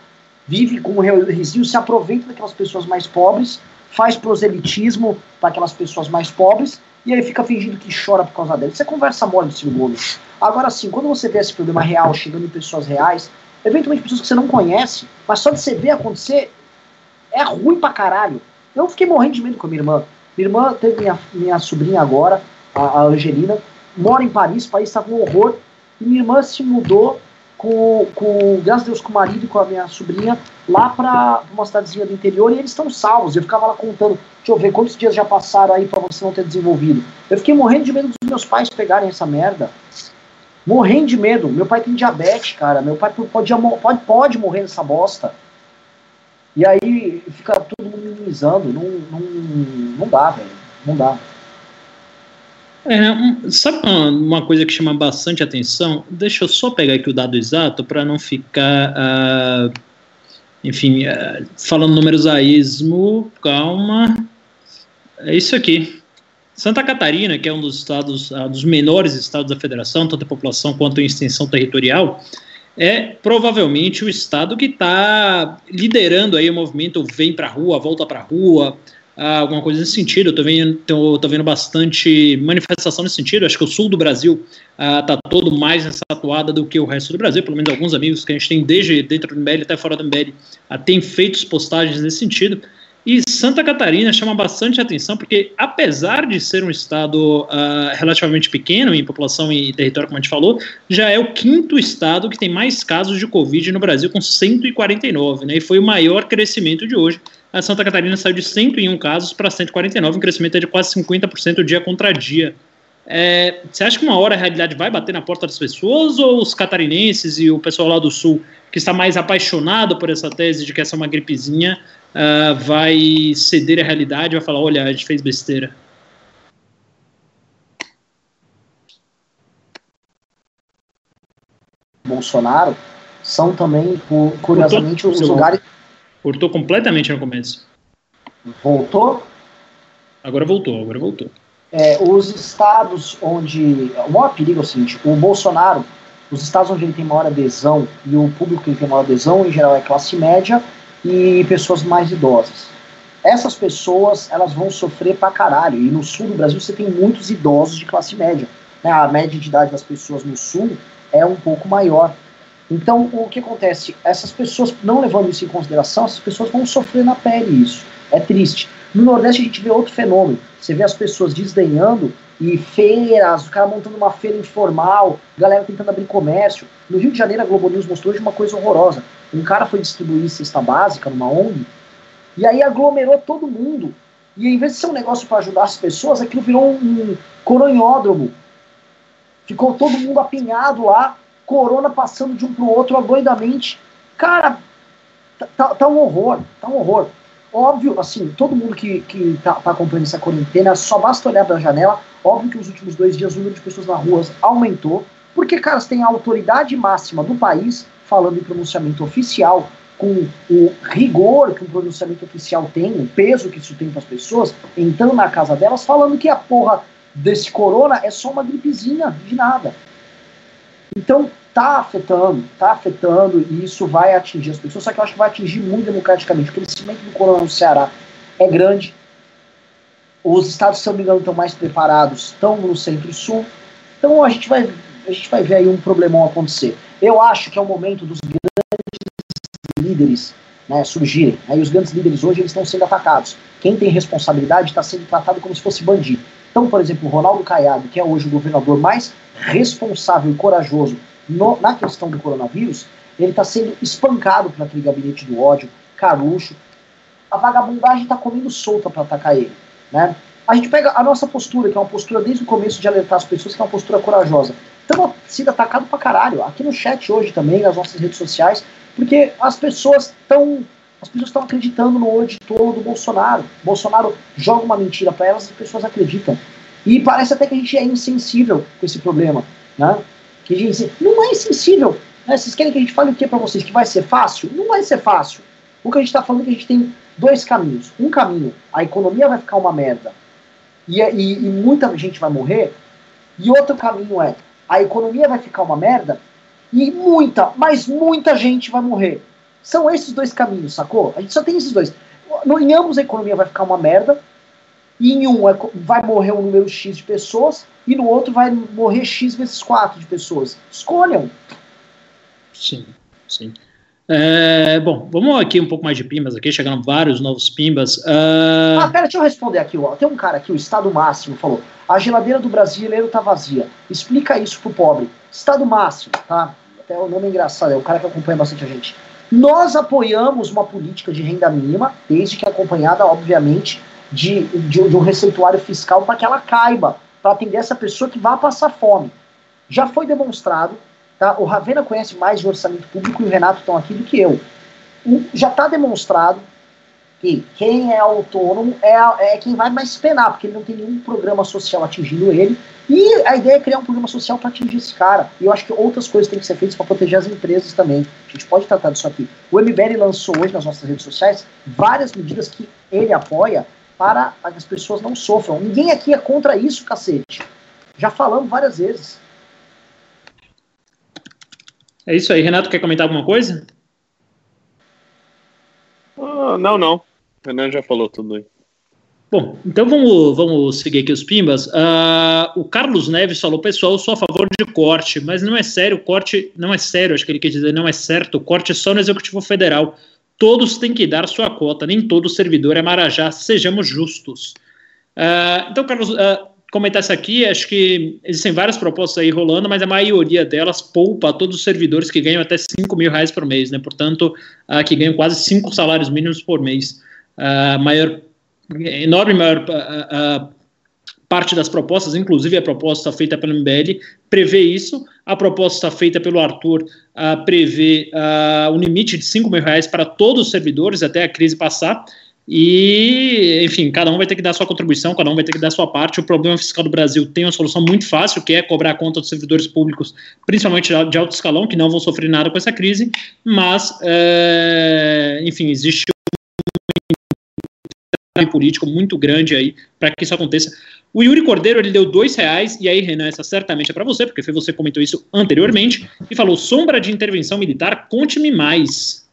vive como reizinho, se aproveita daquelas pessoas mais pobres, faz proselitismo para aquelas pessoas mais pobres, e aí fica fingindo que chora por causa dele. Você conversa mole do Ciro. Agora sim, quando você vê esse problema real chegando em pessoas reais, eventualmente pessoas que você não conhece, mas só de você ver acontecer, é ruim pra caralho. Eu fiquei morrendo de medo com a minha irmã. Minha irmã teve minha, minha sobrinha agora, a, a Angelina, mora em Paris, o país está com horror, e minha irmã se mudou com, com, graças a Deus, com o marido e com a minha sobrinha, lá para uma cidadezinha do interior, e eles estão salvos. Eu ficava lá contando, deixa eu ver quantos dias já passaram aí para você não ter desenvolvido. Eu fiquei morrendo de medo dos meus pais pegarem essa merda. Morrendo de medo. Meu pai tem diabetes, cara. Meu pai pode, pode, pode morrer nessa bosta. E aí fica todo mundo minimizando. Não, não, não dá, velho. Não dá. É, um, sabe uma, uma, coisa que chama bastante atenção? Deixa eu só pegar aqui o dado exato para não ficar, uh, enfim, uh, falando números a ismo. Calma. É isso aqui. Santa Catarina, que é um dos estados, uh, dos menores estados da federação, tanto em população quanto em extensão territorial, é provavelmente o estado que está liderando aí o movimento vem para a rua, volta para rua, alguma coisa nesse sentido. Eu tô vendo, tô, tô, vendo bastante manifestação nesse sentido. Acho que o sul do Brasil está ah, todo mais nessa atuada do que o resto do Brasil. Pelo menos alguns amigos que a gente tem desde dentro do MBL até fora do MBL ah, têm feito postagens nesse sentido. E Santa Catarina chama bastante atenção porque, apesar de ser um estado uh, relativamente pequeno em população e território, como a gente falou, já é o quinto estado que tem mais casos de Covid no Brasil, com 149, né? E foi o maior crescimento de hoje a Santa Catarina saiu de 101 casos para 149, um crescimento de quase 50% dia contra dia. É, você acha que uma hora a realidade vai bater na porta das pessoas ou os catarinenses e o pessoal lá do sul, que está mais apaixonado por essa tese de que essa é uma gripezinha, uh, vai ceder à realidade e vai falar: olha, a gente fez besteira? Bolsonaro são também, curiosamente, os lugares Cortou completamente no começo. Voltou? Agora voltou, agora voltou. É, os estados onde. O maior perigo é o seguinte: o Bolsonaro, os estados onde ele tem maior adesão e o público que ele tem maior adesão, em geral, é classe média e pessoas mais idosas. Essas pessoas elas vão sofrer pra caralho. E no sul do Brasil você tem muitos idosos de classe média. Né? A média de idade das pessoas no sul é um pouco maior. Então, o que acontece? Essas pessoas, não levando isso em consideração, essas pessoas vão sofrer na pele isso. É triste. No Nordeste a gente vê outro fenômeno. Você vê as pessoas desdenhando e feiras, o cara montando uma feira informal, galera tentando abrir comércio. No Rio de Janeiro, a Globo News mostrou hoje uma coisa horrorosa. Um cara foi distribuir cesta básica numa ONG e aí aglomerou todo mundo. E em vez de ser um negócio para ajudar as pessoas, aquilo virou um coronhódromo. Ficou todo mundo apinhado lá corona passando de um para o outro agoidamente. Cara, tá, tá, tá, um horror, tá um horror. Óbvio, assim, todo mundo que, que tá, tá acompanhando essa quarentena, só basta olhar pela janela, óbvio que nos últimos dois dias o número de pessoas na rua aumentou, porque, cara, você tem a autoridade máxima do país falando em pronunciamento oficial, com o rigor que um pronunciamento oficial tem, o peso que isso tem para as pessoas, entrando na casa delas, falando que a porra desse corona é só uma gripezinha de nada. Então, tá afetando, tá afetando, e isso vai atingir as pessoas, só que eu acho que vai atingir muito democraticamente. O crescimento do corona no Ceará é grande. Os estados, se eu não me engano, estão mais preparados, estão no centro-sul. Então a gente, vai, a gente vai ver aí um problemão acontecer. Eu acho que é o momento dos grandes líderes né, surgirem. Os grandes líderes hoje eles estão sendo atacados. Quem tem responsabilidade está sendo tratado como se fosse bandido. Então, por exemplo, o Ronaldo Caiado, que é hoje o governador mais responsável e corajoso no, na questão do coronavírus, ele está sendo espancado por aquele gabinete do ódio, Carucho. A vagabundagem está comendo solta para atacar ele. Né? A gente pega a nossa postura, que é uma postura desde o começo de alertar as pessoas, que é uma postura corajosa. Estamos sendo atacados para caralho. Aqui no chat hoje também, nas nossas redes sociais, porque as pessoas estão as pessoas estão acreditando no tolo do Bolsonaro. Bolsonaro joga uma mentira para elas e as pessoas acreditam. E parece até que a gente é insensível com esse problema. Né? Que a gente não é insensível. Né? Vocês querem que a gente fale o que para vocês? Que vai ser fácil? Não vai ser fácil. O que a gente está falando é que a gente tem dois caminhos. Um caminho, a economia vai ficar uma merda e, e, e muita gente vai morrer. E outro caminho é, a economia vai ficar uma merda e muita, mas muita gente vai morrer. São esses dois caminhos, sacou? A gente só tem esses dois. No, em ambos a economia vai ficar uma merda, e em um vai morrer um número X de pessoas, e no outro vai morrer X vezes 4 de pessoas. Escolham. Sim, sim. É, bom, vamos aqui um pouco mais de pimbas aqui, chegando vários novos pimbas. Uh... Ah, pera, deixa eu responder aqui. Ó. Tem um cara aqui, o Estado Máximo, falou: a geladeira do brasileiro tá vazia. Explica isso pro pobre. Estado Máximo, tá? Até o nome é engraçado, é o cara que acompanha bastante a gente. Nós apoiamos uma política de renda mínima, desde que acompanhada, obviamente, de, de, de um receituário fiscal para que ela caiba, para atender essa pessoa que vai passar fome. Já foi demonstrado Tá? O Ravena conhece mais de orçamento público e o Renato estão aqui do que eu. Já está demonstrado que quem é autônomo é, é quem vai mais penar, porque ele não tem nenhum programa social atingindo ele. E a ideia é criar um programa social para atingir esse cara. E eu acho que outras coisas têm que ser feitas para proteger as empresas também. A gente pode tratar disso aqui. O MBL lançou hoje nas nossas redes sociais várias medidas que ele apoia para que as pessoas não sofram. Ninguém aqui é contra isso, cacete. Já falamos várias vezes. É isso aí. Renato, quer comentar alguma coisa? Uh, não, não. O Renan já falou tudo aí. Bom, então vamos, vamos seguir aqui os pimbas. Uh, o Carlos Neves falou, pessoal, eu sou a favor de corte, mas não é sério, corte não é sério, acho que ele quer dizer, não é certo, corte é só no Executivo Federal. Todos têm que dar sua cota, nem todo servidor é Marajá, sejamos justos. Uh, então, Carlos, uh, comentar isso aqui, acho que existem várias propostas aí rolando, mas a maioria delas poupa todos os servidores que ganham até 5 mil reais por mês, né? Portanto, uh, que ganham quase 5 salários mínimos por mês. Uh, maior, enorme maior uh, parte das propostas, inclusive a proposta feita pelo MBL, prevê isso. A proposta feita pelo Arthur prevê um limite de 5 mil reais para todos os servidores até a crise passar. E, enfim, cada um vai ter que dar sua contribuição, cada um vai ter que dar sua parte. O problema fiscal do Brasil tem uma solução muito fácil, que é cobrar a conta dos servidores públicos, principalmente de alto escalão, que não vão sofrer nada com essa crise, mas, é, enfim, existe político muito grande aí para que isso aconteça. O Yuri Cordeiro ele deu dois reais, e aí, Renan, essa certamente é para você, porque foi você que comentou isso anteriormente, e falou: sombra de intervenção militar, conte-me mais.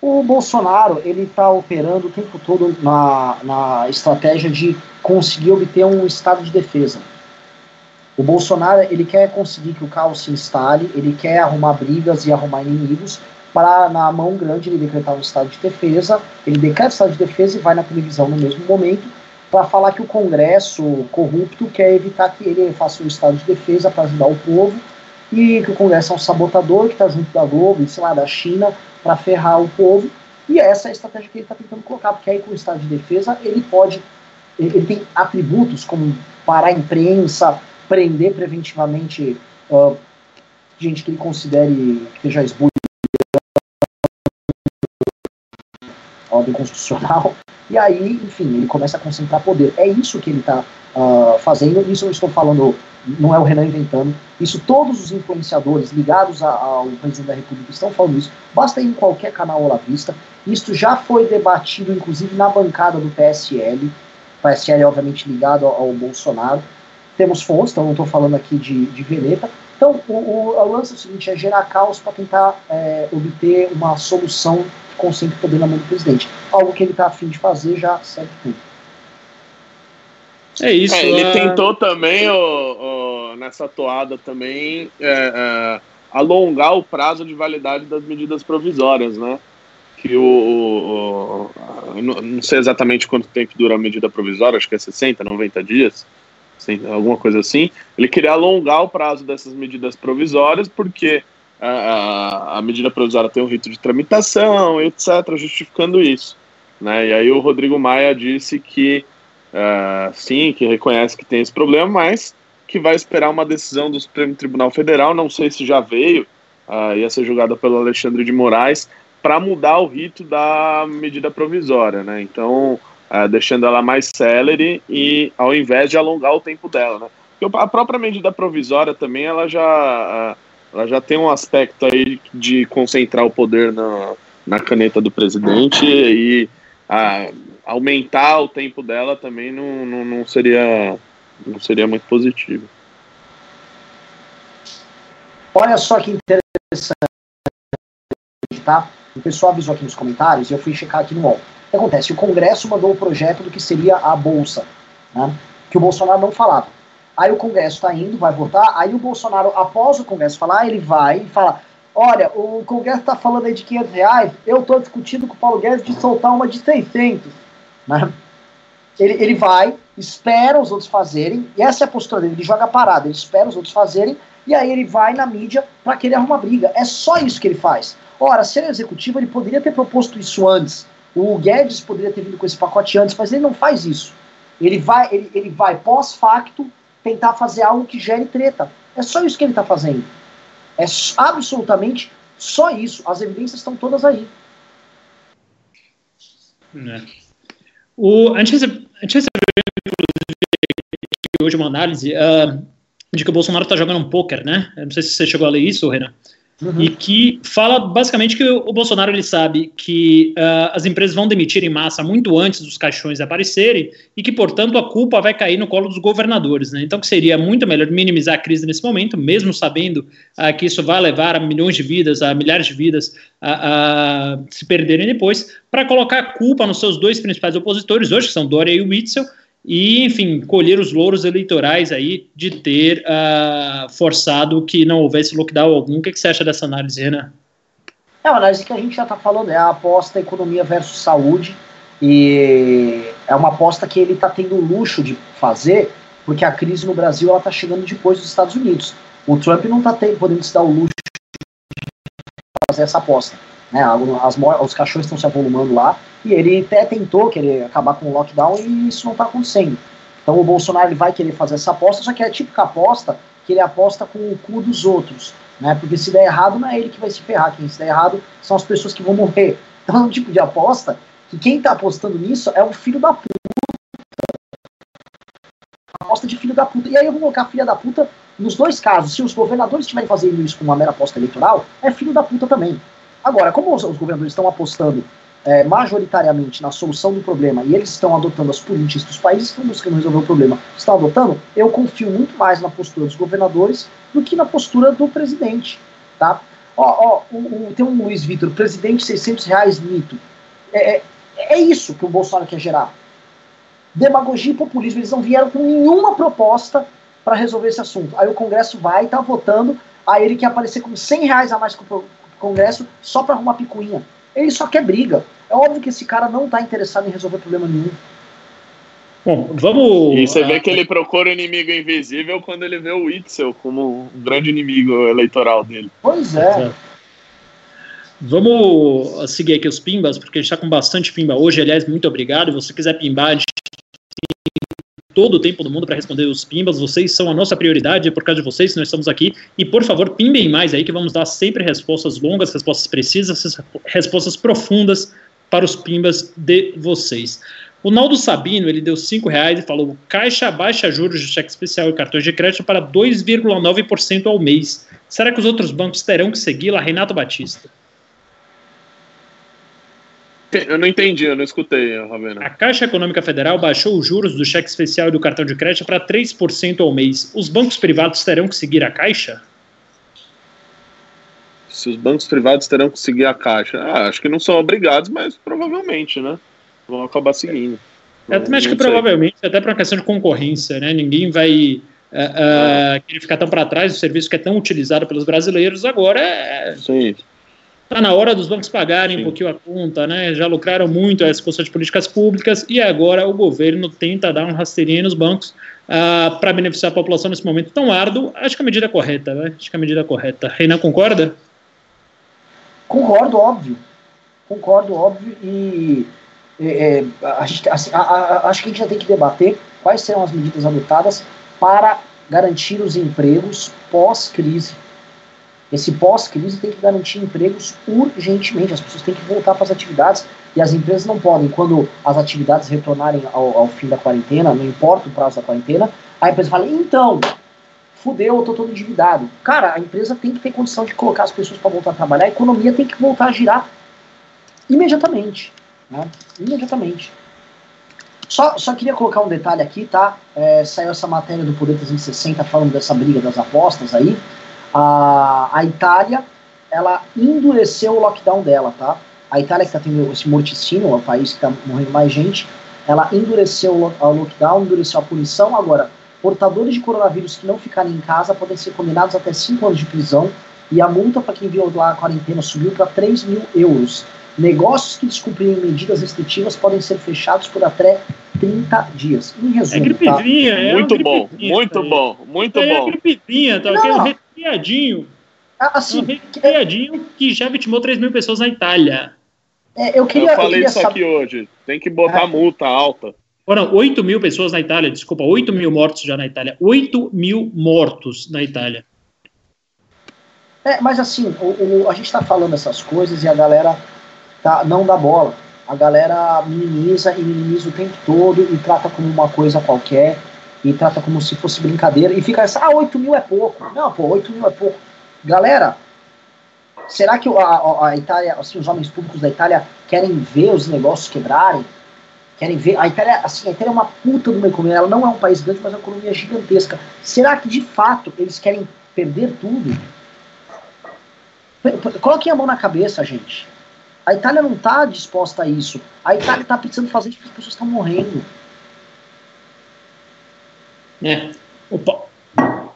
O Bolsonaro ele está operando o tempo todo na, na estratégia de conseguir obter um estado de defesa. O Bolsonaro ele quer conseguir que o caos se instale, ele quer arrumar brigas e arrumar inimigos para na mão grande ele decretar um estado de defesa. Ele decreta o estado de defesa e vai na televisão no mesmo momento para falar que o Congresso corrupto quer evitar que ele faça um estado de defesa para ajudar o povo e que o Congresso é um sabotador que está junto da Globo, sei lá, da China, para ferrar o povo. E essa é a estratégia que ele está tentando colocar, porque aí com o estado de defesa ele pode, ele tem atributos como parar a imprensa, prender preventivamente uh, gente que ele considere que esteja esbulho ordem constitucional, e aí, enfim, ele começa a concentrar poder. É isso que ele está uh, ah, fazendo, isso eu estou falando não é o Renan inventando. Isso todos os influenciadores ligados ao presidente da República estão falando isso. Basta ir em qualquer canal olavista. Isso já foi debatido, inclusive, na bancada do PSL. O PSL, obviamente, ligado ao, ao Bolsonaro. Temos fontes, então não estou falando aqui de, de Veleta. Então, o, o, o lance é o seguinte: é gerar caos para tentar é, obter uma solução que concentre o poder na mão do presidente. Algo que ele está afim de fazer já há certo tempo. É isso. É, ele é... tentou também, nessa toada também, é, é, alongar o prazo de validade das medidas provisórias, né? que o, o, o não sei exatamente quanto tempo dura a medida provisória, acho que é 60, 90 dias, alguma coisa assim. Ele queria alongar o prazo dessas medidas provisórias porque a, a medida provisória tem um rito de tramitação, etc., justificando isso. Né? E aí o Rodrigo Maia disse que uh, sim, que reconhece que tem esse problema, mas que vai esperar uma decisão do Supremo Tribunal Federal, não sei se já veio, uh, ia ser julgada pelo Alexandre de Moraes, para mudar o rito da medida provisória, né? Então, uh, deixando ela mais célere e ao invés de alongar o tempo dela, né? Porque a própria medida provisória também, ela já, uh, ela já tem um aspecto aí de concentrar o poder na, na caneta do presidente e uh, aumentar o tempo dela também não, não, não seria não seria muito positivo. Olha só que interessante, tá? O pessoal avisou aqui nos comentários e eu fui checar aqui no UOL. O que acontece? O Congresso mandou o projeto do que seria a Bolsa, né? que o Bolsonaro não falava. Aí o Congresso está indo, vai votar, aí o Bolsonaro, após o Congresso falar, ele vai e fala, olha, o Congresso está falando aí de 500 reais, eu estou discutindo com o Paulo Guedes de soltar uma de 600. Né? Ele, ele vai, espera os outros fazerem, e essa é a postura dele, ele joga parada, ele espera os outros fazerem, e aí ele vai na mídia para querer arrumar briga. É só isso que ele faz. Ora, se ele executivo, ele poderia ter proposto isso antes. O Guedes poderia ter vindo com esse pacote antes, mas ele não faz isso. Ele vai, ele, ele vai pós-facto tentar fazer algo que gere treta. É só isso que ele está fazendo. É absolutamente só isso. As evidências estão todas aí. É. O, a gente recebeu hoje uma análise uh, de que o Bolsonaro está jogando um pôquer, né? Eu não sei se você chegou a ler isso, Renan. Uhum. E que fala basicamente que o Bolsonaro ele sabe que uh, as empresas vão demitir em massa muito antes dos caixões aparecerem e que, portanto, a culpa vai cair no colo dos governadores. Né? Então, que seria muito melhor minimizar a crise nesse momento, mesmo sabendo uh, que isso vai levar a milhões de vidas, a milhares de vidas a, a se perderem depois, para colocar a culpa nos seus dois principais opositores hoje, que são Dória e Witzel, e, enfim, colher os louros eleitorais aí de ter uh, forçado que não houvesse lockdown algum. O que, que você acha dessa análise, Renan? É uma análise que a gente já está falando, é a aposta economia versus saúde, e é uma aposta que ele está tendo o luxo de fazer, porque a crise no Brasil está chegando depois dos Estados Unidos. O Trump não está podendo se dar o luxo de fazer essa aposta. Né, as, os cachorros estão se avolumando lá, e ele até tentou querer acabar com o lockdown e isso não está acontecendo. Então o Bolsonaro ele vai querer fazer essa aposta, só que é a típica aposta que ele aposta com o cu dos outros. Né? Porque se der errado, não é ele que vai se ferrar, quem se der errado são as pessoas que vão morrer. Então é um tipo de aposta que quem está apostando nisso é o filho da puta. Aposta de filho da puta. E aí eu vou colocar filha da puta nos dois casos. Se os governadores estiverem fazendo isso com uma mera aposta eleitoral, é filho da puta também. Agora, como os, os governadores estão apostando é, majoritariamente na solução do problema e eles estão adotando as políticas que os países estão buscando resolver o problema estão adotando, eu confio muito mais na postura dos governadores do que na postura do presidente. Tá? Ó, ó, o, o, tem um Luiz Vitor, presidente 600 reais mito. É, é, é isso que o Bolsonaro quer gerar. Demagogia e populismo. Eles não vieram com nenhuma proposta para resolver esse assunto. Aí o Congresso vai está votando, aí ele quer aparecer com 100 reais a mais que o Congresso só para arrumar picuinha. Ele só quer briga. É óbvio que esse cara não está interessado em resolver problema nenhum. Bom, vamos. E você vê que ele procura o inimigo invisível quando ele vê o Itzel como um grande inimigo eleitoral dele. Pois é. Vamos seguir aqui os pimbas, porque a gente está com bastante pimba hoje. Aliás, muito obrigado. Se você quiser pimbar, a gente todo o tempo do mundo para responder os pimbas. Vocês são a nossa prioridade, por causa de vocês nós estamos aqui. E por favor, pimbem mais aí, que vamos dar sempre respostas longas, respostas precisas, respostas profundas para os pimbas de vocês. O Naldo Sabino, ele deu cinco reais e falou: Caixa baixa juros de cheque especial e cartões de crédito para 2,9% ao mês. Será que os outros bancos terão que segui-la? Renato Batista. Eu não entendi, eu não escutei, Ravena. A Caixa Econômica Federal baixou os juros do cheque especial e do cartão de crédito para 3% ao mês. Os bancos privados terão que seguir a Caixa? Se os bancos privados terão que seguir a Caixa? Ah, acho que não são obrigados, mas provavelmente, né? Vão acabar seguindo. Eu também acho que provavelmente, até por uma questão de concorrência, né? Ninguém vai uh, uh, querer ficar tão para trás do serviço que é tão utilizado pelos brasileiros agora. É... Sim. Está na hora dos bancos pagarem Sim. um pouquinho a conta, né? Já lucraram muito essa questão de políticas públicas e agora o governo tenta dar um rasteirinho nos bancos uh, ah, para beneficiar a população nesse momento tão árduo. Acho que é a medida é correta, né? Acho que é a medida é correta. Reina, concorda? Concordo, óbvio. Concordo, óbvio. E é, a gente, assim, a, a, acho que a gente já tem que debater quais serão as medidas adotadas para garantir os empregos pós-crise esse pós-crise tem que garantir empregos urgentemente, as pessoas têm que voltar para as atividades e as empresas não podem, quando as atividades retornarem ao, ao fim da quarentena, não importa o prazo da quarentena, a empresa fala, então, fudeu, eu estou todo endividado. Cara, a empresa tem que ter condição de colocar as pessoas para voltar a trabalhar, a economia tem que voltar a girar imediatamente. Né? Imediatamente. Só, só queria colocar um detalhe aqui, tá? É, saiu essa matéria do Poder 360 falando dessa briga das apostas aí. A, a Itália, ela endureceu o lockdown dela, tá? A Itália que está tendo esse morticínio, é o país que está morrendo mais gente, ela endureceu o lockdown, endureceu a punição. Agora, portadores de coronavírus que não ficarem em casa podem ser condenados até 5 anos de prisão e a multa para quem violar a quarentena subiu para 3 mil euros. Negócios que descumprirem medidas restritivas podem ser fechados por até 30 dias. Em resumo, é gripezinha, tá? é muito bom, muito bom, muito é bom. É gripezinha, tá? Não, resfriadinho. Assim, um resfriadinho que já vitimou 3 mil pessoas na Itália. É, eu, queria, eu falei eu queria isso aqui hoje. Tem que botar é. multa alta. Foram 8 mil pessoas na Itália, desculpa, 8 mil mortos já na Itália. 8 mil mortos na Itália. É, mas assim, o, o, a gente está falando essas coisas e a galera tá, não dá bola. A galera minimiza e minimiza o tempo todo e trata como uma coisa qualquer e trata como se fosse brincadeira e fica assim, ah, 8 mil é pouco. Não, pô, 8 mil é pouco. Galera, será que a, a, a, Itália, assim, os homens públicos da Itália querem ver os negócios quebrarem? Querem ver. A Itália, assim, a Itália é uma puta de uma economia. Ela não é um país grande, mas é uma economia gigantesca. Será que de fato eles querem perder tudo? Coloquem a mão na cabeça, gente. A Itália não está disposta a isso. A Itália está precisando fazer isso porque as pessoas estão morrendo. É. Opa.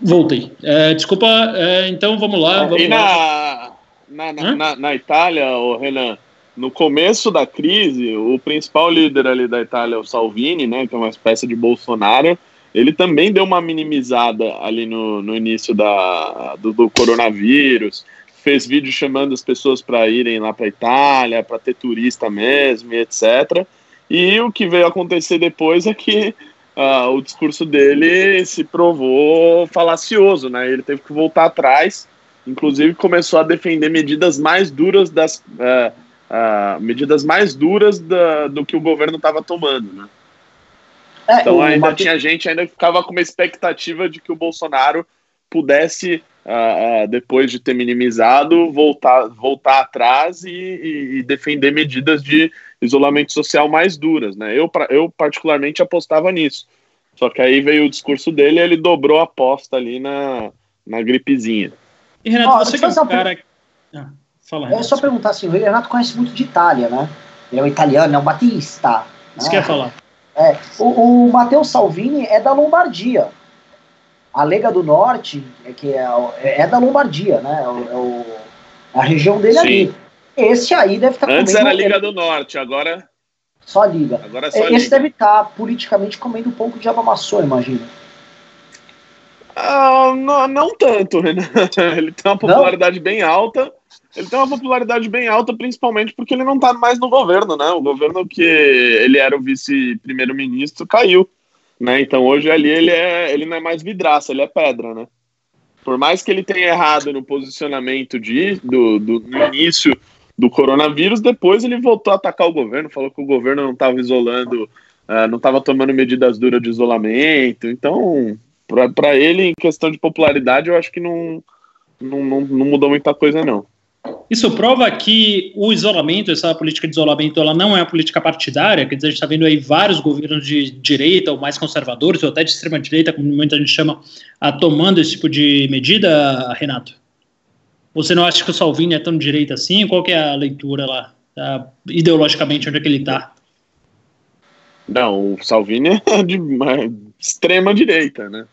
Voltei. É, desculpa, é, então vamos lá. Vamos e na, na, na, na, na Itália, o Renan, no começo da crise, o principal líder ali da Itália, o Salvini, né, que é uma espécie de Bolsonaro, ele também deu uma minimizada ali no, no início da, do, do coronavírus, fez vídeo chamando as pessoas para irem lá para Itália, para ter turista mesmo, etc. E o que veio acontecer depois é que uh, o discurso dele se provou falacioso, né? Ele teve que voltar atrás, inclusive começou a defender medidas mais duras das uh, uh, medidas mais duras da, do que o governo estava tomando, né? É, então ainda Mate... tinha gente ainda ficava com uma expectativa de que o Bolsonaro pudesse Uh, uh, depois de ter minimizado, voltar, voltar atrás e, e, e, defender medidas de isolamento social mais duras. Né? Eu, eu, particularmente, apostava nisso. Só que aí veio o discurso dele e ele dobrou a aposta ali na, na gripezinha. E Renato, oh, você que é um cara. Ah, fala, Renato. É só perguntar assim: o Renato conhece muito de Itália, né? Ele é um italiano, é um Batista. Você né? quer falar? É, o, o Matteo Salvini é da Lombardia. A Lega do Norte é, que é, é da Lombardia, né? É, o, é a região dele Sim. ali. Esse aí deve estar tá Antes era a Liga do Norte, agora. Só Liga. Agora é só Esse Liga. deve estar tá politicamente comendo um pouco de abamaçou, imagina. Ah, não, não tanto, Renan. Ele tem uma popularidade não? bem alta. Ele tem uma popularidade bem alta, principalmente porque ele não está mais no governo, né? O governo que ele era o vice-primeiro-ministro caiu. Né? Então hoje ali ele, é, ele não é mais vidraça, ele é pedra, né? Por mais que ele tenha errado no posicionamento de, do, do no início do coronavírus, depois ele voltou a atacar o governo, falou que o governo não estava isolando, uh, não estava tomando medidas duras de isolamento. Então, para ele, em questão de popularidade, eu acho que não, não, não, não mudou muita coisa, não. Isso prova que o isolamento, essa política de isolamento, ela não é uma política partidária, quer dizer, a gente está vendo aí vários governos de direita ou mais conservadores, ou até de extrema direita, como muita gente chama, a, tomando esse tipo de medida, Renato? Você não acha que o Salvini é tão de direita assim? Qual é a leitura lá, a, ideologicamente, onde é que ele está? Não, o Salvini é de extrema direita, né?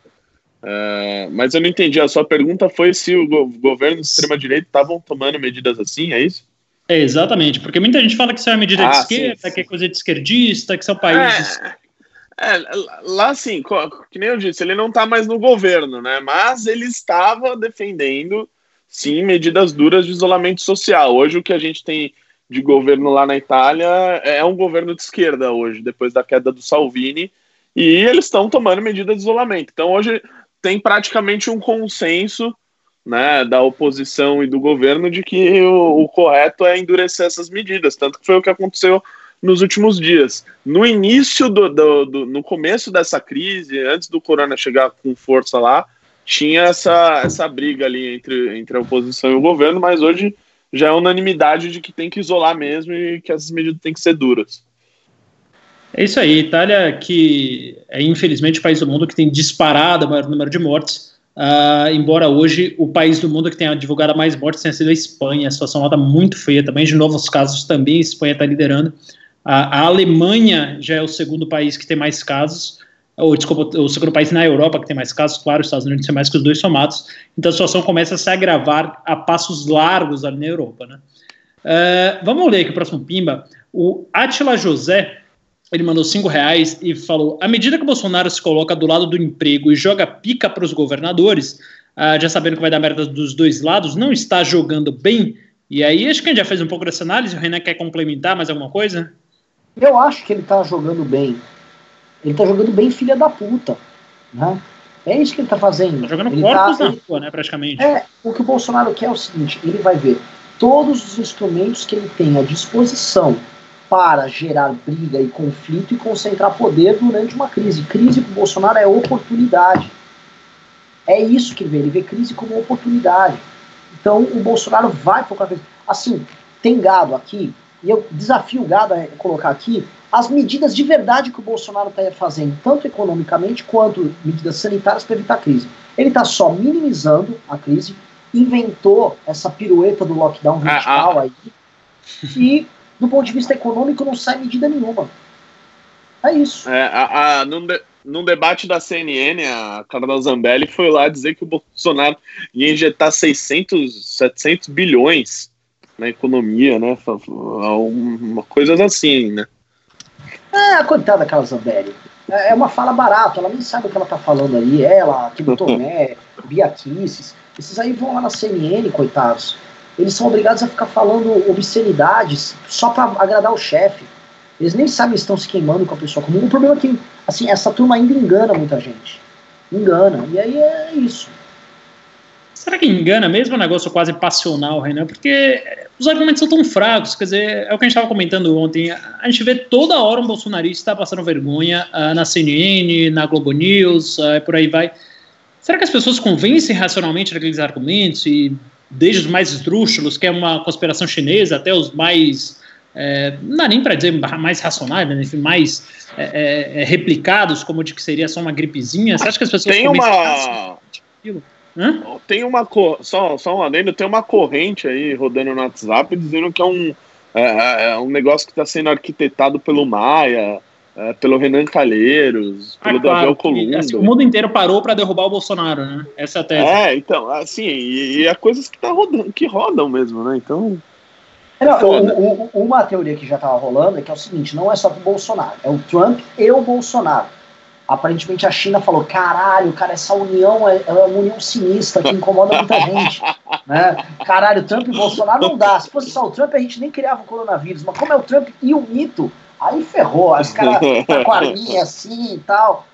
Uh, mas eu não entendi. A sua pergunta foi se o go governo de extrema-direita estavam tomando medidas assim, é isso? É, exatamente, porque muita gente fala que isso é uma medida ah, de esquerda, sim, sim. que é coisa de esquerdista, que são países. É, é, lá sim, que nem eu disse, ele não está mais no governo, né? Mas ele estava defendendo, sim, medidas duras de isolamento social. Hoje o que a gente tem de governo lá na Itália é um governo de esquerda hoje, depois da queda do Salvini, e eles estão tomando medidas de isolamento. Então hoje tem praticamente um consenso né, da oposição e do governo de que o, o, correto é endurecer essas medidas, tanto que foi o que aconteceu nos últimos dias. No início do, do, do, no começo dessa crise, antes do corona chegar com força lá, tinha essa, essa briga ali entre, entre a oposição e o governo, mas hoje já é unanimidade de que tem que isolar mesmo e que essas medidas têm que ser duras. É isso aí, Itália, que é infelizmente o país do mundo que tem disparado o maior número de mortes, uh, embora hoje o país do mundo que tenha divulgado mais mortes tenha sido a Espanha, a situação lá está muito feia também, de novos casos também, a Espanha está liderando, uh, a Alemanha já é o segundo país que tem mais casos, ou desculpa, o segundo país na Europa que tem mais casos, claro, os Estados Unidos tem mais que os dois somados, então a situação começa a se agravar a passos largos ali na Europa, né? Uh, vamos ler aqui o próximo Pimba, o Atila José, ele mandou cinco reais e falou: à medida que o Bolsonaro se coloca do lado do emprego e joga pica para os governadores, uh, já sabendo que vai dar merda dos dois lados, não está jogando bem. E aí, acho que a gente já fez um pouco dessa análise. O Renan quer complementar mais alguma coisa? Eu acho que ele está jogando bem. Ele está jogando bem, filha da puta. Né? É isso que ele está fazendo. Tá jogando ele corpos tá, na rua, né, praticamente. É, o que o Bolsonaro quer é o seguinte: ele vai ver todos os instrumentos que ele tem à disposição para gerar briga e conflito e concentrar poder durante uma crise. Crise para o Bolsonaro é oportunidade. É isso que ele vê, ele vê crise como oportunidade. Então o Bolsonaro vai focar. Assim, tem gado aqui, e eu desafio o gado a colocar aqui as medidas de verdade que o Bolsonaro está fazendo, tanto economicamente quanto medidas sanitárias para evitar a crise. Ele está só minimizando a crise, inventou essa pirueta do lockdown vertical ah, ah. aí, e do ponto de vista econômico, não sai medida nenhuma. É isso. É, a, a, num, de, num debate da CNN, a Carla Zambelli foi lá dizer que o Bolsonaro ia injetar 600, 700 bilhões na economia, né? Uma coisa assim, né? É, coitada da Carla Zambelli. É, é uma fala barata, ela nem sabe o que ela tá falando aí. Ela, aquele Tomé, Bia Kisses, esses aí vão lá na CNN, coitados eles são obrigados a ficar falando obscenidades só para agradar o chefe. Eles nem sabem se estão se queimando com a pessoa comum. O problema é que, assim, essa turma ainda engana muita gente. Engana. E aí é isso. Será que engana mesmo? É um negócio quase passional, Renan? Porque os argumentos são tão fracos. Quer dizer, é o que a gente estava comentando ontem. A gente vê toda hora um bolsonarista passando vergonha uh, na CNN, na Globo News, uh, por aí vai. Será que as pessoas convencem racionalmente daqueles argumentos e desde os mais esdrúxulos, que é uma conspiração chinesa, até os mais, é, não dá nem para dizer mais racionais, mas enfim, mais é, é, replicados, como de que seria só uma gripezinha. Você acha que as pessoas tem uma tem uma só só um adendo, tem uma corrente aí rodando no WhatsApp dizendo que é um é, é, é um negócio que está sendo arquitetado pelo Maia é, pelo Renan Calheiros, ah, pelo claro, Davi Columba. Assim, o mundo inteiro parou para derrubar o Bolsonaro, né? Essa é a tese. É, então, assim, e, e é coisas que, tá rodando, que rodam mesmo, né? Então. Não, o, o, uma teoria que já estava rolando é que é o seguinte: não é só pro Bolsonaro, é o Trump e o Bolsonaro. Aparentemente a China falou: caralho, cara, essa união é, é uma união sinistra que incomoda muita gente. né? Caralho, Trump e Bolsonaro não dá. Se fosse só o Trump, a gente nem criava o coronavírus. Mas como é o Trump e o mito, Aí ferrou, os caras tá com a linha assim e tal.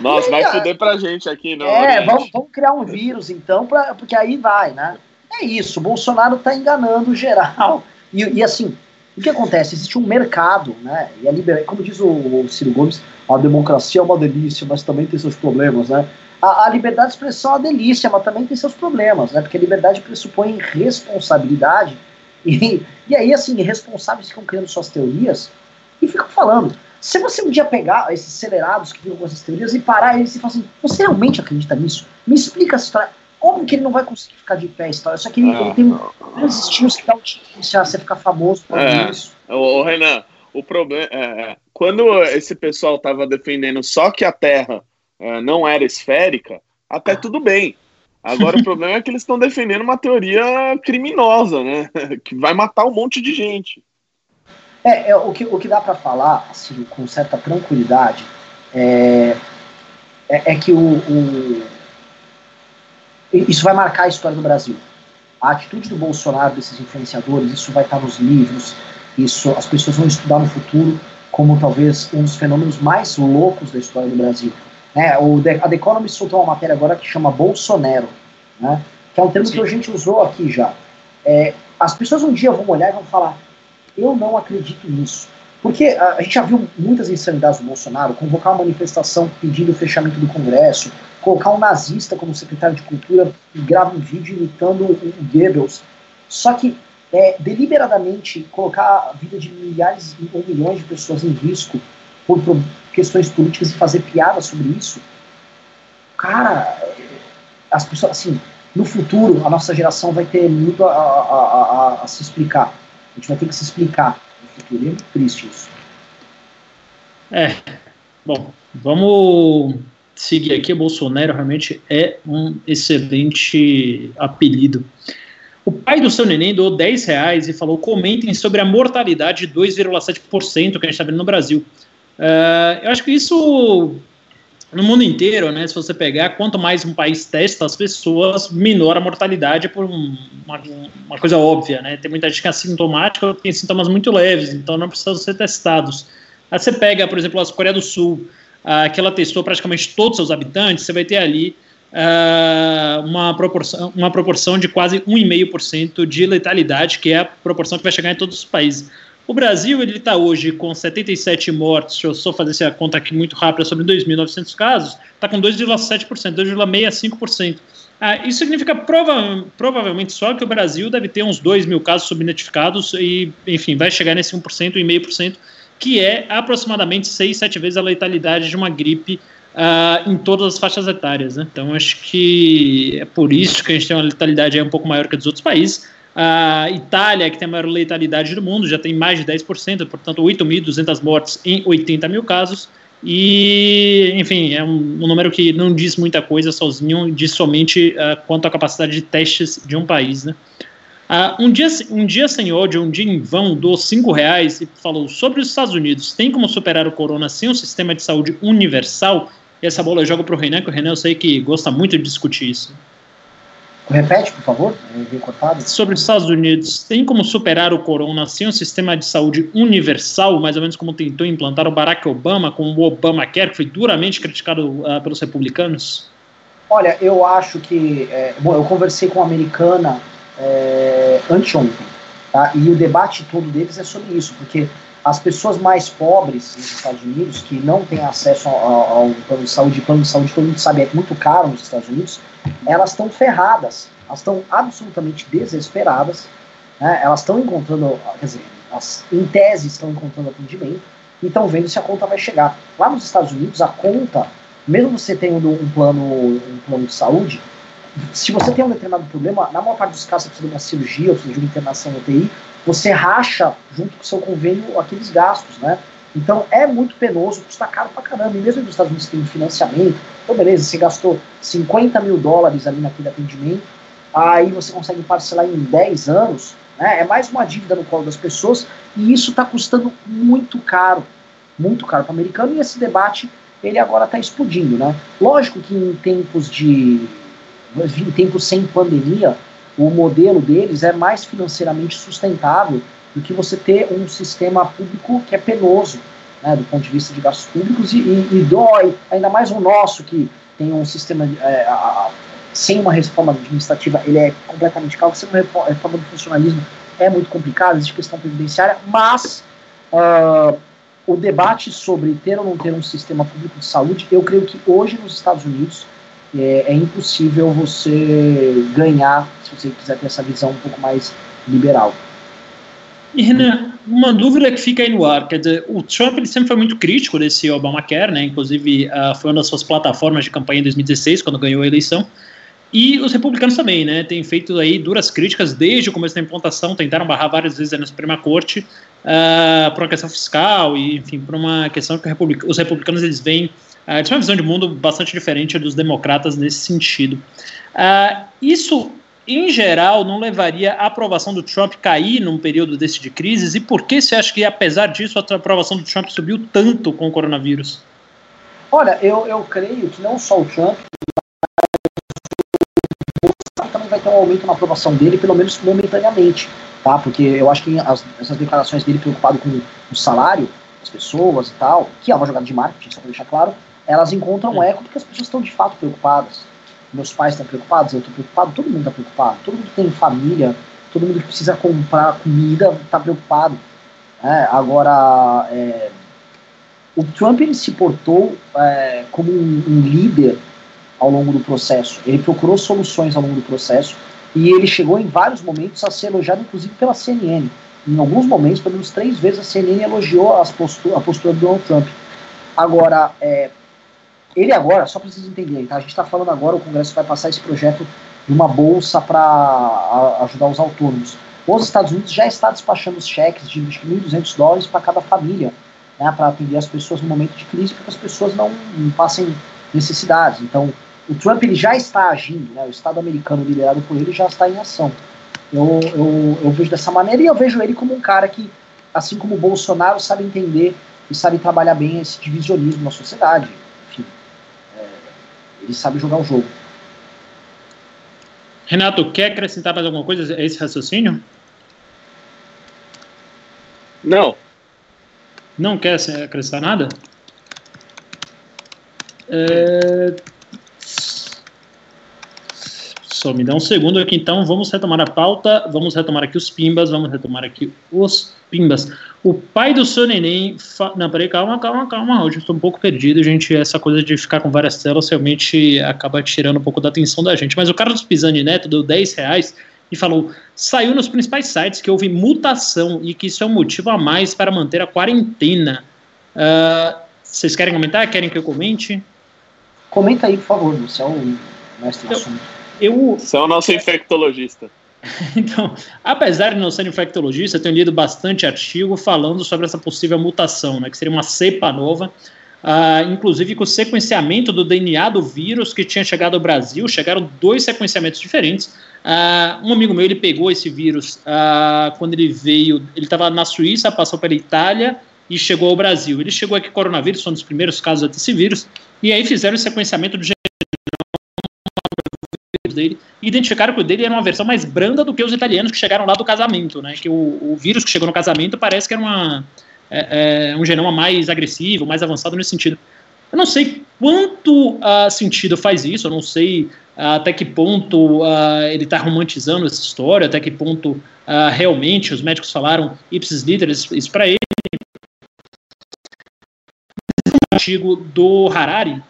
Nossa, aí, vai fuder pra gente aqui, não. É, vamos, vamos, criar um vírus então, pra, porque aí vai, né? É isso, o Bolsonaro tá enganando geral. E, e assim, o que acontece? Existe um mercado, né? E a liber... como diz o, o Ciro Gomes, a democracia é uma delícia, mas também tem seus problemas, né? A, a, liberdade de expressão é uma delícia, mas também tem seus problemas, né? Porque a liberdade pressupõe responsabilidade. E, e aí, assim, responsáveis ficam criando suas teorias e ficam falando. Se você um dia pegar esses acelerados que ficam com essas teorias e parar eles e falar assim, você realmente acredita nisso? Me explica a história. Óbvio que ele não vai conseguir ficar de pé a história, só que ele, ele tem grandes estilos que dá um difícil a você ficar famoso por é. isso. Ô, Renan, o problema é, é, quando esse pessoal estava defendendo só que a Terra é, não era esférica, até tudo bem. Agora o problema é que eles estão defendendo uma teoria criminosa, né? Que vai matar um monte de gente. É, é o, que, o que dá para falar, assim, com certa tranquilidade, é, é, é que o, o, isso vai marcar a história do Brasil. A atitude do Bolsonaro, desses influenciadores, isso vai estar nos livros, isso as pessoas vão estudar no futuro como talvez um dos fenômenos mais loucos da história do Brasil. É, o The, a The Economist soltou uma matéria agora que chama Bolsonaro, né, que é um termo Sim. que a gente usou aqui já. É, as pessoas um dia vão olhar e vão falar: eu não acredito nisso. Porque a, a gente já viu muitas insanidades do Bolsonaro, convocar uma manifestação pedindo o fechamento do Congresso, colocar um nazista como secretário de Cultura e grava um vídeo imitando o, Goebbels. Só que é, deliberadamente colocar a vida de milhares ou milhões de pessoas em risco por, por questões políticas e fazer piada sobre isso, cara, as pessoas, assim, no futuro a nossa geração vai ter muito a, a, a, a se explicar. A gente vai ter que se explicar É triste isso. É, bom, vamos seguir aqui. Bolsonaro realmente é um excelente apelido. O pai do seu neném doou 10 reais e falou: comentem sobre a mortalidade de 2,7% que a gente está vendo no Brasil. Uh, eu acho que isso no mundo inteiro, né? Se você pegar, quanto mais um país testa as pessoas, menor a mortalidade por uma, uma coisa óbvia, né? Tem muita gente que é assintomática, tem sintomas muito leves, então não precisam ser testados. Aí você pega, por exemplo, a Coreia do Sul, uh, que ela testou praticamente todos os seus habitantes, você vai ter ali uh, uma, proporção, uma proporção de quase 1,5% de letalidade, que é a proporção que vai chegar em todos os países. O Brasil ele está hoje com 77 mortes, deixa eu só fazer essa conta aqui muito rápida, sobre 2.900 casos, está com 2,7%, 2,65%. Ah, isso significa prova provavelmente só que o Brasil deve ter uns 2 mil casos subnotificados e, enfim, vai chegar nesse 1%, 1,5%, que é aproximadamente 6, 7 vezes a letalidade de uma gripe uh, em todas as faixas etárias. Né? Então, acho que é por isso que a gente tem uma letalidade um pouco maior que a dos outros países. A Itália, que tem a maior letalidade do mundo, já tem mais de 10%, portanto, 8.200 mortes em 80 mil casos. E, enfim, é um, um, número que não diz muita coisa sozinho, diz somente uh, quanto à capacidade de testes de um país. Né? Uh, um, dia, um dia sem ódio, um dia em vão, doou cinco reais e falou sobre os Estados Unidos. Tem como superar o corona sem um sistema de saúde universal? E essa bola eu jogo para o Renan, que o Renan eu sei que gosta muito de discutir isso. Repete, por favor. Sobre os Estados Unidos, tem como superar o corona sem um sistema de saúde universal, mais ou menos como tentou implantar o Barack Obama com o Obamacare, que foi duramente criticado uh, pelos republicanos? Olha, eu acho que. É, bom, eu conversei com uma americana é, anteontem, tá? e o debate todo deles é sobre isso, porque as pessoas mais pobres nos Estados Unidos, que não têm acesso ao, ao plano de saúde, plano de saúde, todo mundo sabe, é muito caro nos Estados Unidos, elas estão ferradas, elas estão absolutamente desesperadas, né? elas estão encontrando, quer dizer, em tese estão encontrando atendimento e estão vendo se a conta vai chegar. Lá nos Estados Unidos, a conta, mesmo você tendo um plano, um plano de saúde, se você tem um determinado problema, na maior parte dos casos você precisa de uma cirurgia, ou de uma internação UTI, você racha junto com o seu convênio aqueles gastos, né? Então é muito penoso, custa caro pra caramba. E mesmo nos Estados Unidos tem financiamento, então beleza, você gastou 50 mil dólares ali naquele atendimento, aí você consegue parcelar em 10 anos, né? É mais uma dívida no colo das pessoas, e isso está custando muito caro, muito caro para o americano, e esse debate ele agora está explodindo, né? Lógico que em tempos de em tempos sem pandemia, o modelo deles é mais financeiramente sustentável do que você ter um sistema público que é penoso, né, do ponto de vista de gastos públicos, e, e, e dói, ainda mais o nosso, que tem um sistema é, a, a, sem uma reforma administrativa, ele é completamente caro, sem uma reforma do funcionalismo é muito complicado, existe questão previdenciária, mas uh, o debate sobre ter ou não ter um sistema público de saúde, eu creio que hoje nos Estados Unidos é, é, impossível você ganhar se você quiser ter essa visão um pouco mais liberal. E Renan, uma dúvida que fica aí no ar, quer dizer, o Trump ele sempre foi muito crítico desse Obamacare, né? Inclusive uh, foi uma das suas plataformas de campanha em 2016 quando ganhou a eleição. E os republicanos também, né? Têm feito aí duras críticas desde o começo da implantação, tentaram barrar várias vezes na Suprema Corte uh, por uma questão fiscal e, enfim, por uma questão que os republicanos eles veem Uh, eles têm uma visão de mundo bastante diferente dos democratas nesse sentido. Uh, isso, em geral, não levaria a aprovação do Trump cair num período desse de crises? E por que você acha que, apesar disso, a aprovação do Trump subiu tanto com o coronavírus? Olha, eu, eu creio que não só o Trump, também vai ter um aumento na aprovação dele, pelo menos momentaneamente, tá? Porque eu acho que as, essas declarações dele preocupado com o salário das pessoas e tal, que é uma jogada de marketing, só para deixar claro, elas encontram um eco porque as pessoas estão de fato preocupadas. Meus pais estão preocupados, eu estou preocupado, todo mundo está preocupado, todo mundo tem família, todo mundo que precisa comprar comida está preocupado. É, agora, é, o Trump ele se portou é, como um, um líder ao longo do processo. Ele procurou soluções ao longo do processo e ele chegou em vários momentos a ser elogiado, inclusive pela CNN. Em alguns momentos, pelo menos três vezes, a CNN elogiou a postura, a postura do Donald Trump. Agora, é, ele agora, só para vocês entenderem, tá? a gente está falando agora, o Congresso vai passar esse projeto de uma bolsa para ajudar os autônomos. Os Estados Unidos já está despachando os cheques de 1.200 dólares para cada família, né, para atender as pessoas no momento de crise, para que as pessoas não, não passem necessidades. Então, o Trump ele já está agindo, né, o Estado americano liderado por ele já está em ação. Eu, eu, eu vejo dessa maneira e eu vejo ele como um cara que, assim como o Bolsonaro, sabe entender e sabe trabalhar bem esse divisionismo na sociedade. Ele sabe jogar o jogo. Renato, quer acrescentar mais alguma coisa a esse raciocínio? Não. Não quer acrescentar nada? É, só me dá um segundo aqui, então vamos retomar a pauta, vamos retomar aqui os pimbas, vamos retomar aqui os pimbas. O pai do seu neném. Fa... Não, peraí, calma, calma, calma. Hoje eu estou um pouco perdido, gente. Essa coisa de ficar com várias telas realmente acaba tirando um pouco da atenção da gente. Mas o Carlos Pisani Neto deu 10 reais e falou: saiu nos principais sites que houve mutação e que isso é um motivo a mais para manter a quarentena. Uh, vocês querem comentar? Querem que eu comente? Comenta aí, por favor, você é o mestre do assunto eu. Você é o nosso infectologista. então, apesar de não ser infectologista, eu tenho lido bastante artigo falando sobre essa possível mutação, né, que seria uma cepa nova, uh, inclusive com o sequenciamento do DNA do vírus que tinha chegado ao Brasil, chegaram dois sequenciamentos diferentes. Uh, um amigo meu, ele pegou esse vírus uh, quando ele veio, ele estava na Suíça, passou pela Itália e chegou ao Brasil. Ele chegou aqui com coronavírus, foi um dos primeiros casos desse vírus, e aí fizeram o sequenciamento do dele e identificaram que o dele era uma versão mais branda do que os italianos que chegaram lá do casamento, né? Que o, o vírus que chegou no casamento parece que era uma, é, é, um genoma mais agressivo, mais avançado nesse sentido. Eu não sei quanto uh, sentido faz isso, eu não sei uh, até que ponto uh, ele está romantizando essa história, até que ponto realmente os médicos falaram ipsis literis isso para ele. Um artigo do Harari,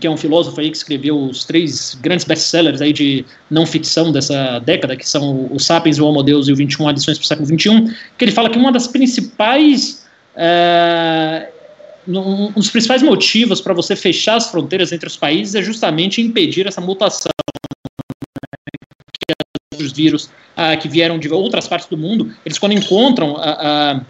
que é um filósofo aí que escreveu os três grandes best-sellers aí de não ficção dessa década, que são o Sapiens, o Homo Deus e o 21 Adições para o século XXI, que ele fala que uma das principais é, um dos principais motivos para você fechar as fronteiras entre os países é justamente impedir essa mutação que os vírus ah, que vieram de outras partes do mundo, eles quando encontram a,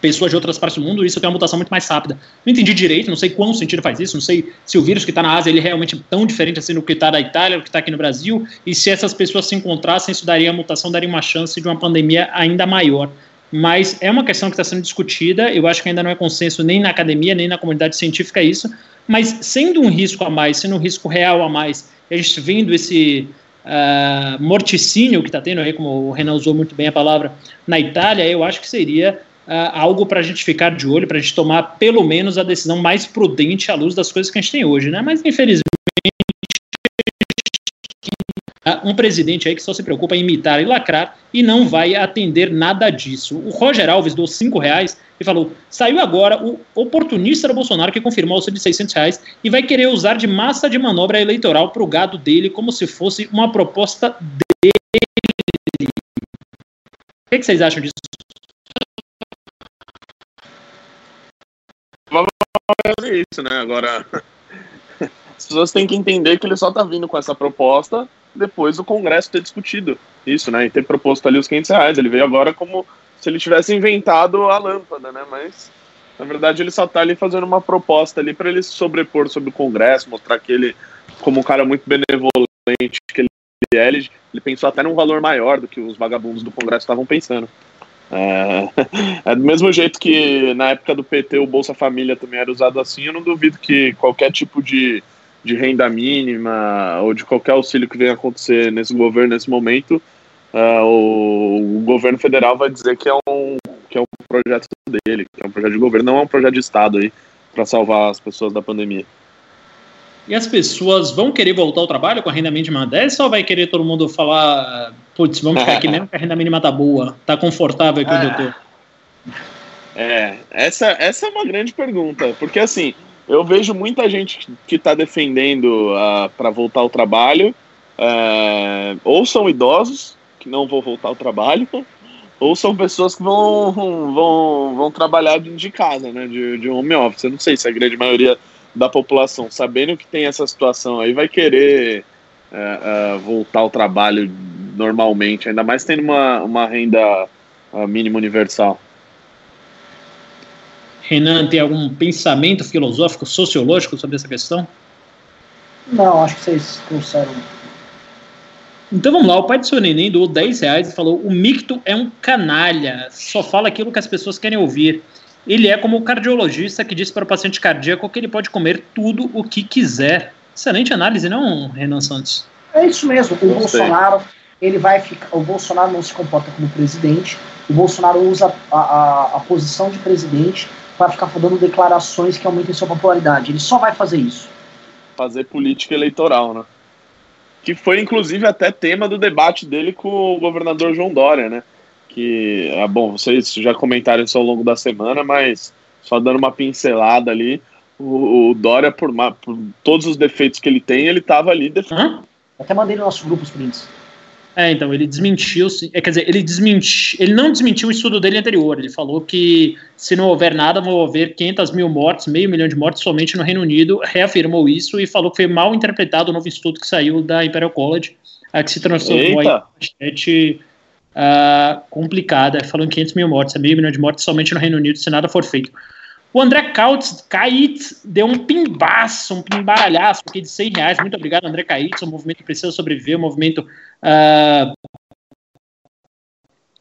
pessoas de outras partes do mundo, isso tem uma mutação muito mais rápida. Não entendi direito, não sei quão sentido faz isso, não sei se o vírus que está na Ásia ele é realmente tão diferente assim do que está da Itália, do que está aqui no Brasil, e se essas pessoas se encontrassem, isso daria a mutação, daria uma chance de uma pandemia ainda maior. Mas é uma questão que está sendo discutida, eu acho que ainda não é consenso nem na academia, nem na comunidade científica isso, mas sendo um risco a mais, sendo um risco real a mais, a gente vendo esse uh, morticínio que está tendo aí, como o Renan usou muito bem a palavra, na Itália, eu acho que seria uh, algo para a gente ficar de olho, para a gente tomar pelo menos a decisão mais prudente à luz das coisas que a gente tem hoje, né? Mas infelizmente um presidente aí que só se preocupa em imitar e lacrar e não vai atender nada disso. O Roger Alves deu cinco reais e falou: saiu agora o oportunista do Bolsonaro que confirmou o auxílio de 600 reais e vai querer usar de massa de manobra eleitoral para o gado dele como se fosse uma proposta dele. O que, que vocês acham disso? Fazer isso, né? Agora, as pessoas têm que entender que ele só está vindo com essa proposta depois do Congresso ter discutido isso, né? E ter proposto ali os 500 reais. Ele veio agora como se ele tivesse inventado a lâmpada, né? Mas Na verdade, ele só está ali fazendo uma proposta ali para ele se sobrepor sobre o Congresso, mostrar que ele, como um cara muito benevolente que ele é, ele, ele pensou até num valor maior do que os vagabundos do Congresso estavam pensando. É, é, do mesmo jeito que na época do PT o Bolsa Família também era usado assim, eu não duvido que qualquer tipo de, de renda mínima ou de qualquer auxílio que venha acontecer nesse governo nesse momento, uh, o, o, governo federal vai dizer que é um que é um projeto dele, que é um projeto de governo, não é um projeto de Estado aí para salvar as pessoas da pandemia. E as pessoas vão querer voltar ao trabalho com a renda mínima 10 ou vai querer todo mundo falar, putz, vamos ficar aqui mesmo que a renda mínima tá boa, tá confortável aqui onde eu tô? É, essa, essa é uma grande pergunta, porque assim, eu vejo muita gente que está defendendo uh, ah, para voltar ao trabalho, uh, ou são idosos que não vão voltar ao trabalho, ou são pessoas que vão, vão, vão trabalhar de casa, né, de, de home office. Eu não sei se a grande maioria da população, sabendo que tem essa situação aí, vai querer é, é, voltar ao trabalho normalmente, ainda mais tendo uma, uma renda uh, mínima universal. Renan, tem algum pensamento filosófico, sociológico sobre essa questão? Não, acho que vocês trouxeram. Então vamos lá, o pai do seu neném doou 10 reais e falou: o micto é um canalha, só fala aquilo que as pessoas querem ouvir. Ele é como o cardiologista que diz para o paciente cardíaco que ele pode comer tudo o que quiser. Excelente análise, não, Renan Santos? É isso mesmo. O Bolsonaro, ele vai ficar. O Bolsonaro não se comporta como presidente. O Bolsonaro usa a, a, a posição de presidente para ficar dando declarações que aumentem sua popularidade. Ele só vai fazer isso. Fazer política eleitoral, né? Que foi, inclusive, até tema do debate dele com o governador João Dória, né? que, é bom, vocês já comentaram isso ao longo da semana, mas só dando uma pincelada ali, o, o Dória, por, por, todos os defeitos que ele tem, ele estava ali defendendo. Até mandei no nosso grupo os prints. É, então, ele desmentiu, é, quer dizer, ele desmentiu, ele não desmentiu o estudo dele anterior, ele falou que se não houver nada, vão haver 500 mil mortes, meio milhão de mortes somente no Reino Unido, reafirmou isso e falou que foi mal interpretado o novo estudo que saiu da Imperial College, a que se transformou Eita. em uh, complicada, falando 500 mil mortes, é meio milhão de mortes somente no Reino Unido se nada for feito. O André Kautz, Kaitz deu um pimbaço, um pimbaralhaço aqui de 100 reais. Muito obrigado, André Kaitz. O movimento precisa sobreviver, o movimento uh,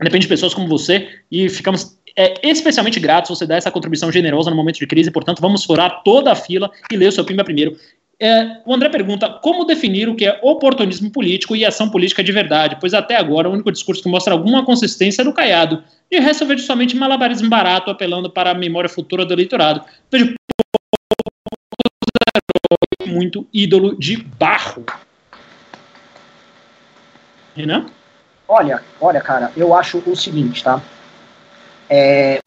depende de pessoas como você e ficamos é, especialmente gratos você dar essa contribuição generosa no momento de crise. Portanto, vamos furar toda a fila e ler o seu pimba primeiro. É, o André pergunta como definir o que é oportunismo político e ação política de verdade, pois até agora o único discurso que mostra alguma consistência é do Caiado. De resto, eu vejo somente malabarismo barato apelando para a memória futura do eleitorado. Vejo muito ídolo de barro. Renan? Olha, olha, cara, eu acho o seguinte, tá? É,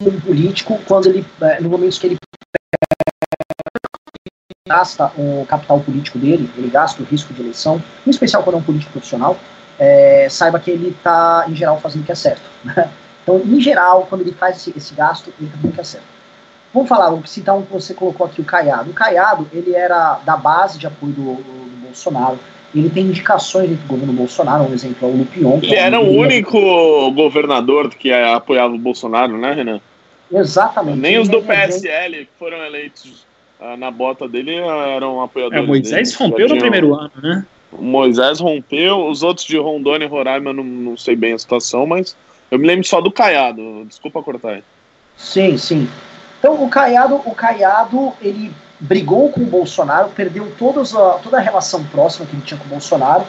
um político, quando ele, é, no momento que ele gasta o capital político dele, ele gasta o risco de eleição, em especial quando é um político profissional, é, saiba que ele está, em geral, fazendo o que é certo. Né? Então, em geral, quando ele faz esse, esse gasto, ele está fazendo o que é certo. Vamos falar, vamos citar um que você colocou aqui, o Caiado. O Caiado, ele era da base de apoio do Bolsonaro, ele tem indicações do governo Bolsonaro, um exemplo é o Lupion. Ele era o único governador que apoiava o Bolsonaro, né, Renan? Exatamente. Nem os do PSL que foram eleitos ah, na bota dele eram apoiadores. É, Moisés dele. rompeu no primeiro ano, né? Moisés rompeu, os outros de Rondônia e Roraima não, não sei bem a situação, mas eu me lembro só do Caiado. Desculpa cortar aí. Sim, sim. Então o Caiado, o Caiado, ele brigou com o Bolsonaro, perdeu todas a, toda a relação próxima que ele tinha com o Bolsonaro.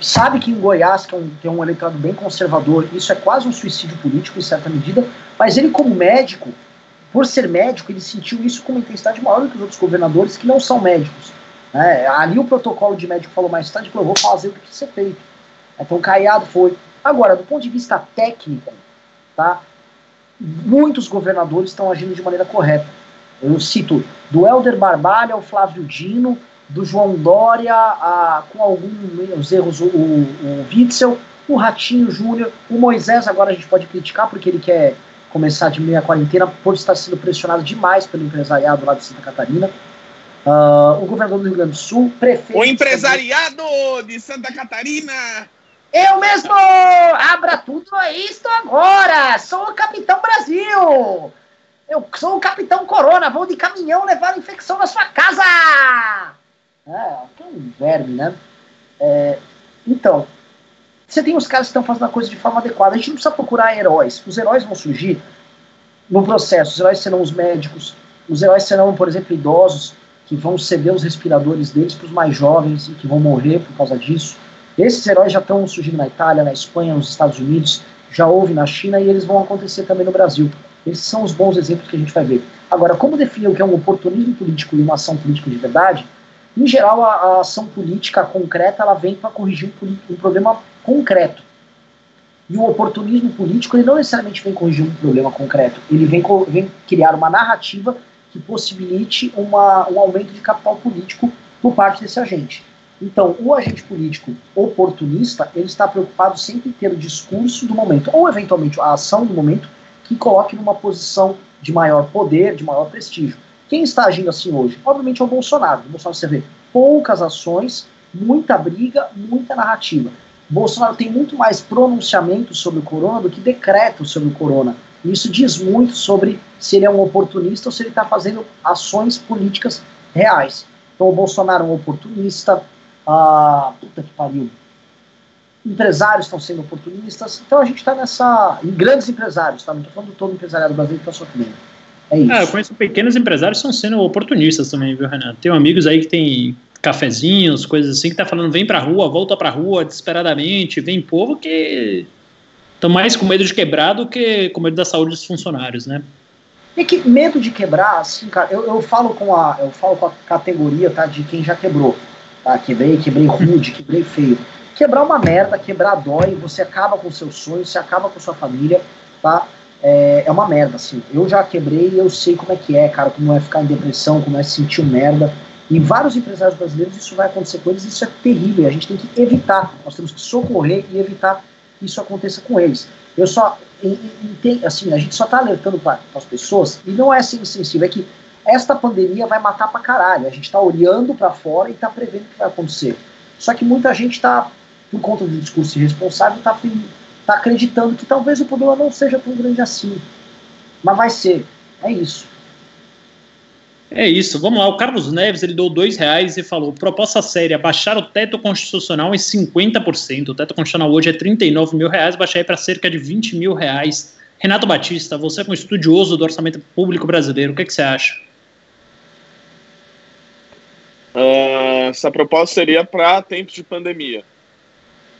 Sabe que em Goiás, que é, um, que é um eleitorado bem conservador, isso é quase um suicídio político em certa medida, mas ele, como médico, por ser médico, ele sentiu isso com uma intensidade maior do que os outros governadores que não são médicos. Né? Ali o protocolo de médico falou mais tarde, eu vou fazer o que precisa ser feito. Então Caiado foi. Agora, do ponto de vista técnico, tá? muitos governadores estão agindo de maneira correta. Eu cito do Helder Barbalha ao Flávio Dino, do João Dória a, com alguns erros o, o, o Witzel, o Ratinho Júnior, o Moisés agora a gente pode criticar porque ele quer começar de meia quarentena por estar sendo pressionado demais pelo empresariado lá de Santa Catarina. Uh, o governador do Rio Grande do Sul, prefeito. O empresariado de Santa Catarina! Eu mesmo! Abra tudo isto agora! Sou o Capitão Brasil! Eu sou o Capitão Corona, vou de caminhão levar a infecção na sua casa! É, que é um verme, né? É, então, você tem os caras que estão fazendo a coisa de forma adequada. A gente não precisa procurar heróis. Os heróis vão surgir no processo. Os heróis serão os médicos, os heróis serão, por exemplo, idosos que vão ceder os respiradores deles para os mais jovens e que vão morrer por causa disso. Esses heróis já estão surgindo na Itália, na Espanha, nos Estados Unidos, já houve na China e eles vão acontecer também no Brasil. Esses são os bons exemplos que a gente vai ver. Agora, como definir o que é um oportunismo político e uma ação política de verdade? Em geral, a, a ação política concreta ela vem para corrigir um, um, problema concreto. E o oportunismo político ele não necessariamente vem corrigir um problema concreto, ele vem, vem criar uma narrativa que possibilite uma, um aumento de capital político por parte desse agente. Então, o agente político oportunista, ele está preocupado sempre em ter o discurso do momento, ou eventualmente a ação do momento, que coloque numa posição de maior poder, de maior prestígio. Quem está agindo assim hoje? Obviamente é o Bolsonaro. O Bolsonaro você vê poucas ações, muita briga, muita narrativa. Bolsonaro tem muito mais pronunciamento sobre o corona do que decretos sobre o corona. E isso diz muito sobre se ele é um oportunista ou se ele está fazendo ações políticas reais. Então o Bolsonaro é um oportunista. Ah, puta que pariu. Empresários estão sendo oportunistas. Então a gente está nessa. Em grandes empresários, tá? Não estou falando todo empresariado brasileiro que está sofrendo. É isso. É, eu conheço pequenos empresários que estão sendo oportunistas também, viu, Renan? Tenho amigos aí que tem cafezinhos, coisas assim, que tá falando, vem pra rua, volta pra rua desesperadamente, vem povo que estão mais com medo de quebrar do que com medo da saúde dos funcionários, né? E que medo de quebrar, assim, cara, eu, eu falo com a eu falo com a categoria, tá, de quem já quebrou, tá? Quebrei, quebrei rude, quebrei feio. Quebrar uma merda, quebrar dói, você acaba com seus sonhos, você acaba com sua família, tá? É, é uma merda, assim. Eu já quebrei eu sei como é que é, cara, como é ficar em depressão, como é sentir merda. E vários empresários brasileiros isso vai acontecer com eles, isso é terrível. A gente tem que evitar, nós temos que socorrer e evitar que isso aconteça com eles. Eu só, assim, a gente só está alertando para as pessoas, e não é assim insensível, é que esta pandemia vai matar para caralho. A gente está olhando para fora e está prevendo o que vai acontecer. Só que muita gente está, por conta do discurso irresponsável, está tá acreditando que talvez o problema não seja tão grande assim. Mas vai ser. É isso. É isso, vamos lá. O Carlos Neves ele deu dois reais e falou: proposta séria, baixar o teto constitucional em 50%. O teto constitucional hoje é 39 mil reais, baixar para cerca de 20 mil reais. Renato Batista, você é um estudioso do orçamento público brasileiro, o que, é que você acha? Uh, essa proposta seria para tempos de pandemia.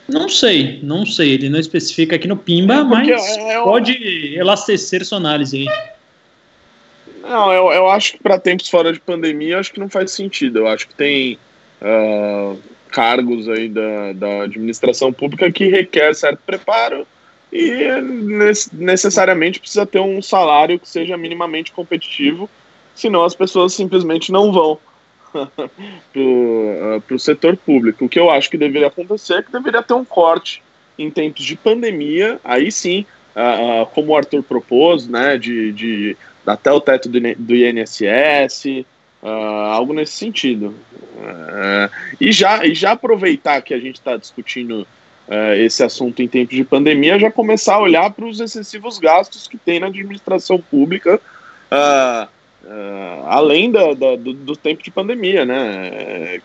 Não sei, não sei. Ele não especifica aqui no Pimba, é mas é, é pode elastecer sua análise aí. Não, eu, eu acho que para tempos fora de pandemia, acho que não faz sentido. Eu acho que tem uh, cargos aí da, da administração pública que requer certo preparo e necessariamente precisa ter um salário que seja minimamente competitivo, senão as pessoas simplesmente não vão para o uh, setor público. O que eu acho que deveria acontecer é que deveria ter um corte em tempos de pandemia, aí sim, uh, uh, como o Arthur propôs, né, de, de até o teto do, do INSS, uh, algo nesse sentido. Uh, e, já, e já aproveitar que a gente está discutindo uh, esse assunto em tempos de pandemia, já começar a olhar para os excessivos gastos que tem na administração pública, além da, da, do, do, tempo de pandemia, né?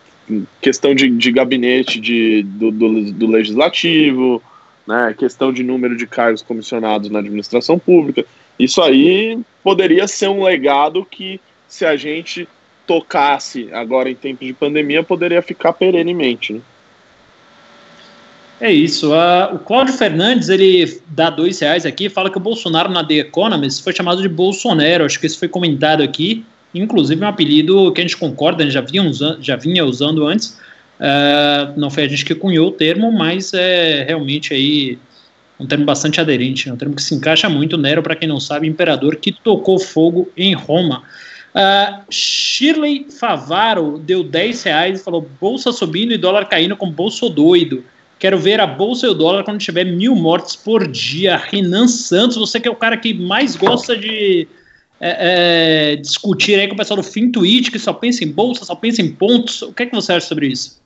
questão de, de gabinete de, do, do, do legislativo, né? questão de número de cargos comissionados na administração pública. Isso aí poderia ser um legado que, se a gente tocasse agora em tempos de pandemia, poderia ficar perenemente. Né? É isso. Uh, o Cláudio Fernandes ele dá dois reais aqui, fala que o Bolsonaro na The Economist foi chamado de Bolsonaro. Acho que isso foi comentado aqui. Inclusive um apelido que a gente concorda, já vinha usando, já vinha usando antes. Uh, não foi a gente que cunhou o termo, mas é realmente aí um termo bastante aderente, é um termo que se encaixa muito. Nero, para quem não sabe, imperador que tocou fogo em Roma. Uh, Shirley Favaro deu 10 reais e falou: bolsa subindo e dólar caindo com bolso doido. Quero ver a bolsa e o dólar quando tiver mil mortes por dia. Renan Santos, você que é o cara que mais gosta de é, é, discutir aí com o pessoal do Fintuit, que só pensa em bolsa, só pensa em pontos. O que, é que você acha sobre isso?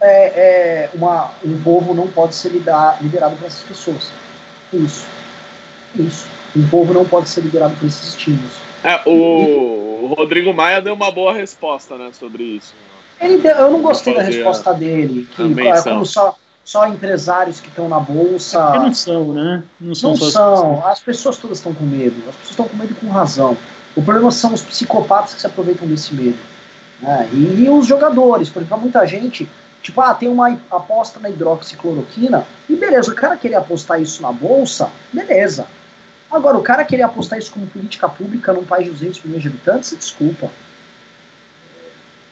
é, é uma, um povo não pode ser liderado, liderado por essas pessoas. Isso. Isso. Um povo não pode ser liderado por esses estímulos. É, o, o Rodrigo Maia deu uma boa resposta né, sobre isso. Ele deu, eu não gostei da resposta dele, que é como só, só empresários que estão na bolsa. É não são, né? Não são. Não são. As pessoas todas estão com medo. As pessoas estão com medo com razão. O problema são os psicopatas que se aproveitam desse medo. Né? E, e os jogadores, porque para muita gente, tipo, ah, tem uma aposta na hidroxicloroquina, e beleza, o cara querer apostar isso na bolsa, beleza. Agora, o cara querer apostar isso como política pública num país de 200 milhões de habitantes, desculpa.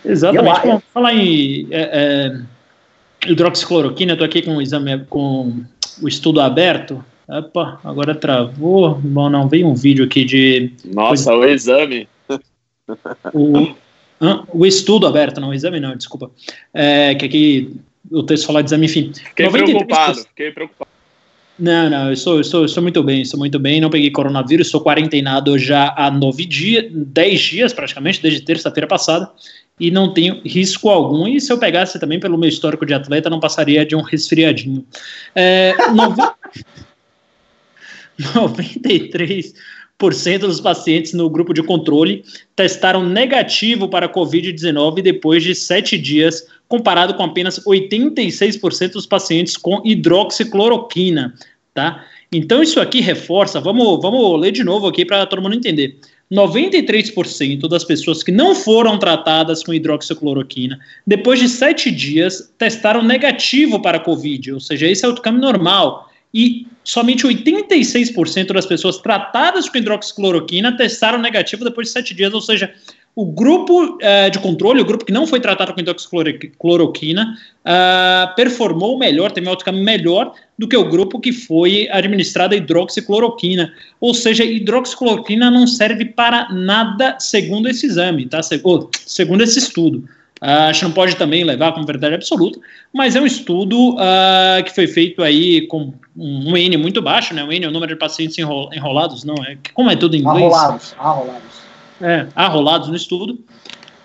Exatamente. Eu, Bom, falar em é, é, hidroxicloroquina, eu tô aqui com o exame, com o estudo aberto. Opa, agora travou. Bom, não, veio um vídeo aqui de. Nossa, o exame. O, o estudo aberto, não, o exame não, desculpa. É, que aqui o texto fala de exame, enfim. Fiquei preocupado, fiquei preocupado. Não, não, eu sou, eu sou, eu sou muito bem, sou muito bem, não peguei coronavírus, sou quarentenado já há nove dias, dez dias praticamente, desde terça-feira passada, e não tenho risco algum, e se eu pegasse também pelo meu histórico de atleta, não passaria de um resfriadinho. É, 93 dos pacientes no grupo de controle testaram negativo para Covid-19 depois de sete dias, comparado com apenas 86% dos pacientes com hidroxicloroquina, tá? Então isso aqui reforça, vamos, vamos ler de novo aqui para todo mundo entender. 93% das pessoas que não foram tratadas com hidroxicloroquina, depois de sete dias, testaram negativo para Covid, ou seja, esse é o caminho normal. E somente 86% das pessoas tratadas com hidroxicloroquina testaram negativo depois de sete dias, ou seja, o grupo uh, de controle, o grupo que não foi tratado com hidroxicloroquina, uh, performou melhor, teve um outcome melhor do que o grupo que foi administrado a hidroxicloroquina. Ou seja, hidroxicloroquina não serve para nada segundo esse exame, tá? Segundo esse estudo. Uh, acho que não pode também levar como verdade absoluta, mas é um estudo uh, que foi feito aí com um, N muito baixo, né? O N é o número de pacientes enrol, enrolados, não é? Como é tudo em inglês? Arrolados, arrolados. É, arrolados no estudo.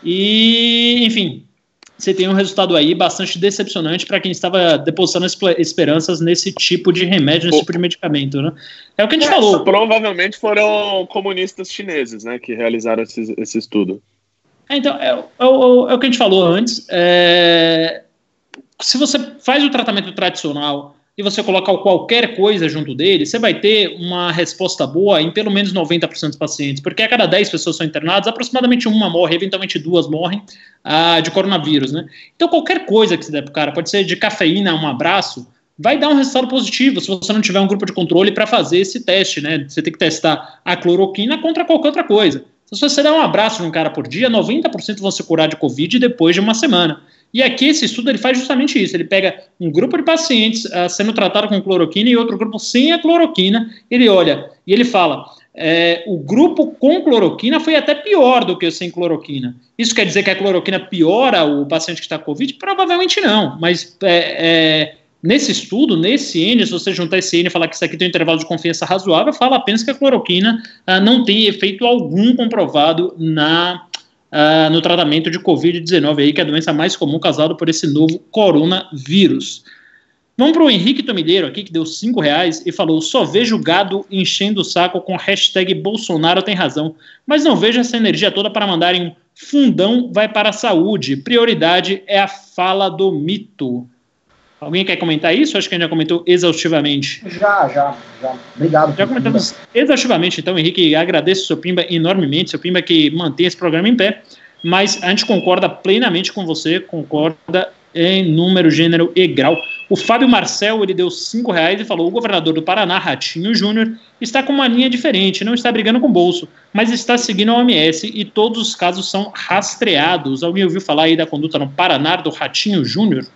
E, enfim, você tem um resultado aí bastante decepcionante para quem estava depositando esperanças nesse tipo de remédio, nesse tipo de medicamento, né? É o que a gente é, falou. Provavelmente foram comunistas chineses, né, que realizaram esse, esse estudo. É, então, é, é, é, o que a gente falou antes. É, se você faz o tratamento tradicional e você coloca qualquer coisa junto dele, você vai ter uma resposta boa em pelo menos 90% dos pacientes, porque a cada 10 pessoas são internadas, aproximadamente uma morre, eventualmente duas morrem ah, de coronavírus, né? Então qualquer coisa que você der pro cara, pode ser de cafeína, um abraço, vai dar um resultado positivo se você não tiver um grupo de controle para fazer esse teste, né? Você tem que testar a cloroquina contra qualquer outra coisa. Se você der um abraço num cara por dia, 90% vão se curar de Covid depois de uma semana. E aqui esse estudo ele faz justamente isso. Ele pega um grupo de pacientes uh, sendo tratado com cloroquina e outro grupo sem a cloroquina. Ele olha e ele fala: é, o grupo com cloroquina foi até pior do que o sem cloroquina. Isso quer dizer que a cloroquina piora o paciente que está com Covid? Provavelmente não, mas é, é, Nesse estudo, nesse N, se você juntar esse N e falar que isso aqui tem um intervalo de confiança razoável, fala apenas que a cloroquina ah, não tem efeito algum comprovado na, ah, no tratamento de Covid-19, aí, que é a doença mais comum causada por esse novo coronavírus. Vamos para o Henrique Tomideiro aqui, que deu cinco reais e falou: só vejo gado enchendo o saco com hashtag Bolsonaro tem razão, mas não vejo essa energia toda para mandarem fundão vai para a saúde. Prioridade é a fala do mito. Alguém quer comentar isso? Acho que a gente já comentou exaustivamente. Já, já, já. Obrigado. Já comentamos exaustivamente, então, Henrique, agradeço o seu Pimba enormemente, seu Pimba que mantém esse programa em pé, mas a gente concorda plenamente com você, concorda em número, gênero e grau. O Fábio Marcel, ele deu cinco reais e falou, o governador do Paraná, Ratinho Júnior, está com uma linha diferente, não está brigando com o bolso, mas está seguindo a OMS e todos os casos são rastreados. Alguém ouviu falar aí da conduta no Paraná do Ratinho Júnior?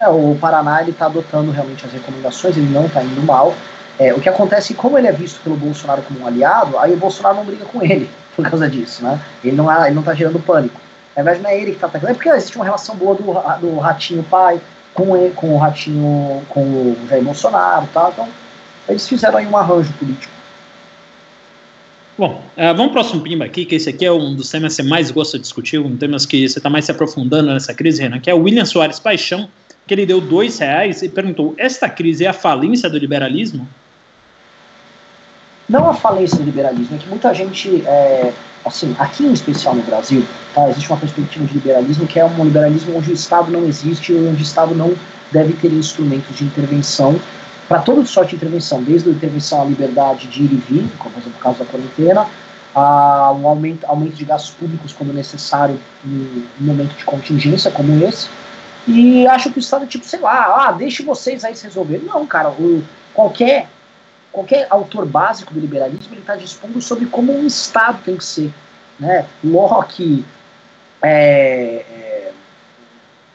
É, o Paraná ele está adotando realmente as recomendações, ele não está indo mal. É, o que acontece, como ele é visto pelo Bolsonaro como um aliado, aí o Bolsonaro não briga com ele por causa disso, né? Ele não, é, ele não tá gerando pânico. Na verdade, não é ele que está atacando, é porque existe uma relação boa do, do Ratinho pai com, ele, com o Ratinho, com o Jair Bolsonaro tal, então eles fizeram aí um arranjo político. Bom, uh, vamos para o próximo pimba aqui, que esse aqui é um dos temas que você mais gosta de discutir, um temas que você está mais se aprofundando nessa crise, Renan, que é o William Soares Paixão, que ele deu dois reais e perguntou: esta crise é a falência do liberalismo? Não a falência do liberalismo, é que muita gente, é, assim, aqui em especial no Brasil, tá, existe uma perspectiva de liberalismo que é um liberalismo onde o Estado não existe, onde o Estado não deve ter instrumentos de intervenção para todo sorte de intervenção, desde a intervenção à liberdade de ir e vir, como por exemplo por causa da quarentena, a um aumento, aumento de gastos públicos quando necessário em um momento de contingência como esse. E acho que o Estado tipo, sei lá, ah, deixe vocês aí se resolver. Não, cara, o, qualquer, qualquer autor básico do liberalismo ele está dispondo sobre como um Estado tem que ser. Né? Locke, é, é,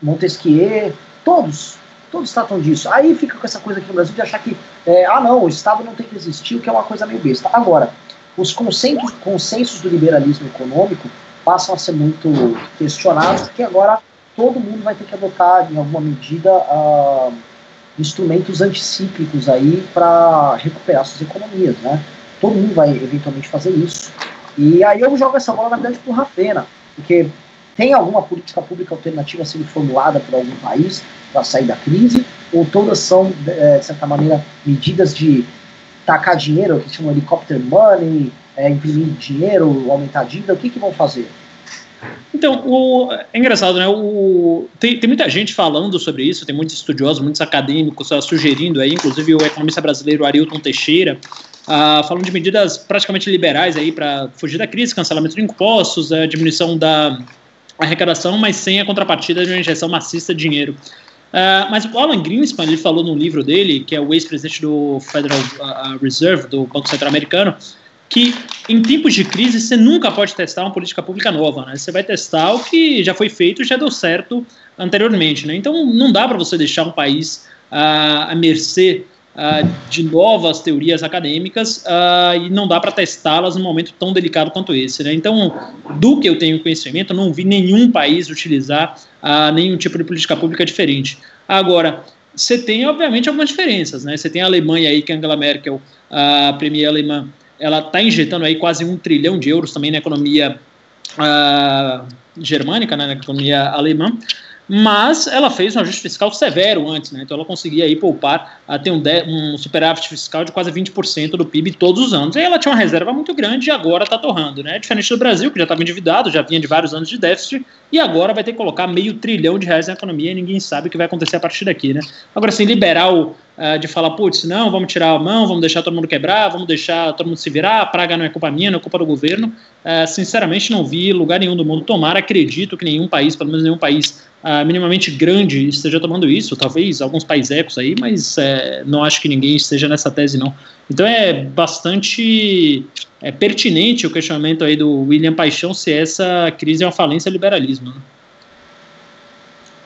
Montesquieu, todos, Todos tratam disso. Aí fica com essa coisa aqui no Brasil de achar que, é, ah não, o Estado não tem que existir, o que é uma coisa meio besta. Agora, os consensos, consensos do liberalismo econômico passam a ser muito questionados, porque agora todo mundo vai ter que adotar, em alguma medida, instrumentos anticíclicos aí para recuperar suas economias, né? Todo mundo vai eventualmente fazer isso. E aí eu jogo essa bola, na verdade, pro Rafena, porque tem alguma política pública alternativa sendo formulada por algum país para sair da crise? Ou todas são, é, de certa maneira, medidas de tacar dinheiro, que chamam helicopter money, é, imprimir dinheiro, aumentar a dívida? O que, que vão fazer? Então, o, é engraçado, né? O, tem, tem muita gente falando sobre isso, tem muitos estudiosos, muitos acadêmicos uh, sugerindo aí, inclusive o economista brasileiro Arilton Teixeira, uh, falando de medidas praticamente liberais aí para fugir da crise, cancelamento de impostos, a diminuição da arrecadação, mas sem a contrapartida de uma injeção maciça de dinheiro. Uh, mas o Alan Greenspan, ele falou no livro dele, que é o ex-presidente do Federal uh, Reserve, do Banco Central Americano, que em tempos de crise você nunca pode testar uma política pública nova, né? Você vai testar o que já foi feito já deu certo anteriormente, né? Então não dá para você deixar um país uh, à mercê uh, de novas teorias acadêmicas uh, e não dá para testá-las num momento tão delicado quanto esse. Né? Então, do que eu tenho conhecimento, não vi nenhum país utilizar uh, nenhum tipo de política pública diferente. Agora, você tem, obviamente, algumas diferenças. Né? Você tem a Alemanha aí, que a Angela Merkel, a premier alemã, ela está injetando aí quase um trilhão de euros também na economia germânica, né, na economia alemã mas ela fez um ajuste fiscal severo antes, né? Então ela conseguia aí poupar, a ter um, um superávit fiscal de quase 20% do PIB todos os anos. E ela tinha uma reserva muito grande e agora está torrando, né? Diferente do Brasil, que já estava endividado, já vinha de vários anos de déficit, e agora vai ter que colocar meio trilhão de reais na economia e ninguém sabe o que vai acontecer a partir daqui, né? Agora, assim, liberal uh, de falar, putz, não, vamos tirar a mão, vamos deixar todo mundo quebrar, vamos deixar todo mundo se virar, a praga não é culpa minha, não é culpa do governo. Uh, sinceramente, não vi lugar nenhum do mundo tomar, acredito que nenhum país, pelo menos nenhum país uh, minimamente grande esteja tomando isso, talvez alguns países ecos aí, mas é, não acho que ninguém esteja nessa tese, não. Então é bastante é, pertinente o questionamento aí do William Paixão se essa crise é uma falência liberalismo. Né?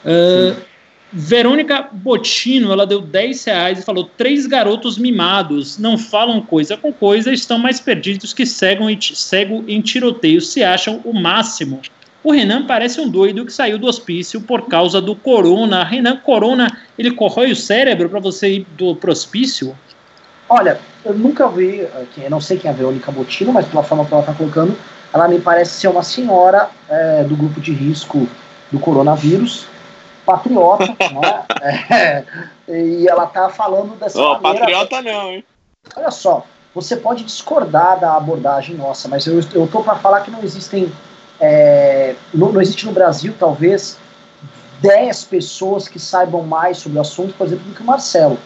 Uh, Verônica Botino, ela deu 10 reais e falou: três garotos mimados, não falam coisa com coisa, estão mais perdidos que cego em, cego em tiroteio, se acham o máximo. O Renan parece um doido que saiu do hospício por causa do corona. Renan, corona, ele corrói o cérebro para você ir do hospício? Olha, eu nunca vi, eu não sei quem é a Verônica Botino, mas pela forma que ela está colocando, ela me parece ser uma senhora é, do grupo de risco do coronavírus, patriota, né? É, e ela tá falando dessa oh, maneira. Patriota não, hein? Olha só, você pode discordar da abordagem nossa, mas eu, eu tô para falar que não existem é, não, não, existe no Brasil, talvez, 10 pessoas que saibam mais sobre o assunto, por exemplo, do que o Marcelo.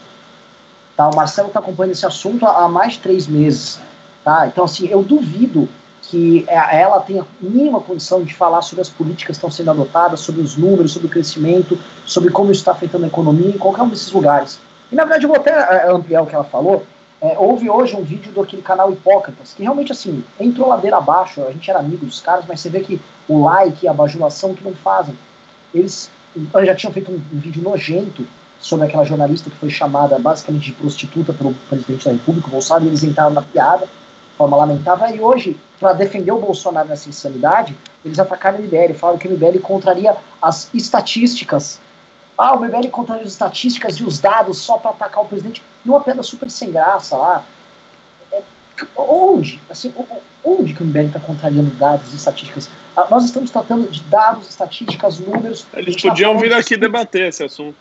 Tá? O Marcelo está acompanhando esse assunto há, há mais de três meses. Tá? Então, assim, eu duvido que é, ela tenha mínima condição de falar sobre as políticas que estão sendo adotadas, sobre os números, sobre o crescimento, sobre como isso está afetando a economia em qualquer um desses lugares. E, na verdade, eu vou até é, ampliar o que ela falou, é, houve hoje um vídeo do aquele canal Hipócritas, que realmente, assim, entrou ladeira abaixo, a gente era amigo dos caras, mas você vê que o like e a bajulação que não fazem. Eles já tinham feito um, um, vídeo nojento sobre aquela jornalista que foi chamada basicamente de prostituta pelo presidente da República, o Bolsonaro, e eles entraram na piada, forma lamentável, e hoje, para defender o Bolsonaro nessa insanidade, eles atacaram o MBL, falaram que o MBL contraria as estatísticas ah, o MBL contando as estatísticas e os dados só para atacar o presidente, numa pedra super sem graça lá. É, onde? Assim, onde que o MBL está contrariando dados e estatísticas? Ah, nós estamos tratando de dados, estatísticas, números. Eles tá podiam tá vir aqui debater esse assunto.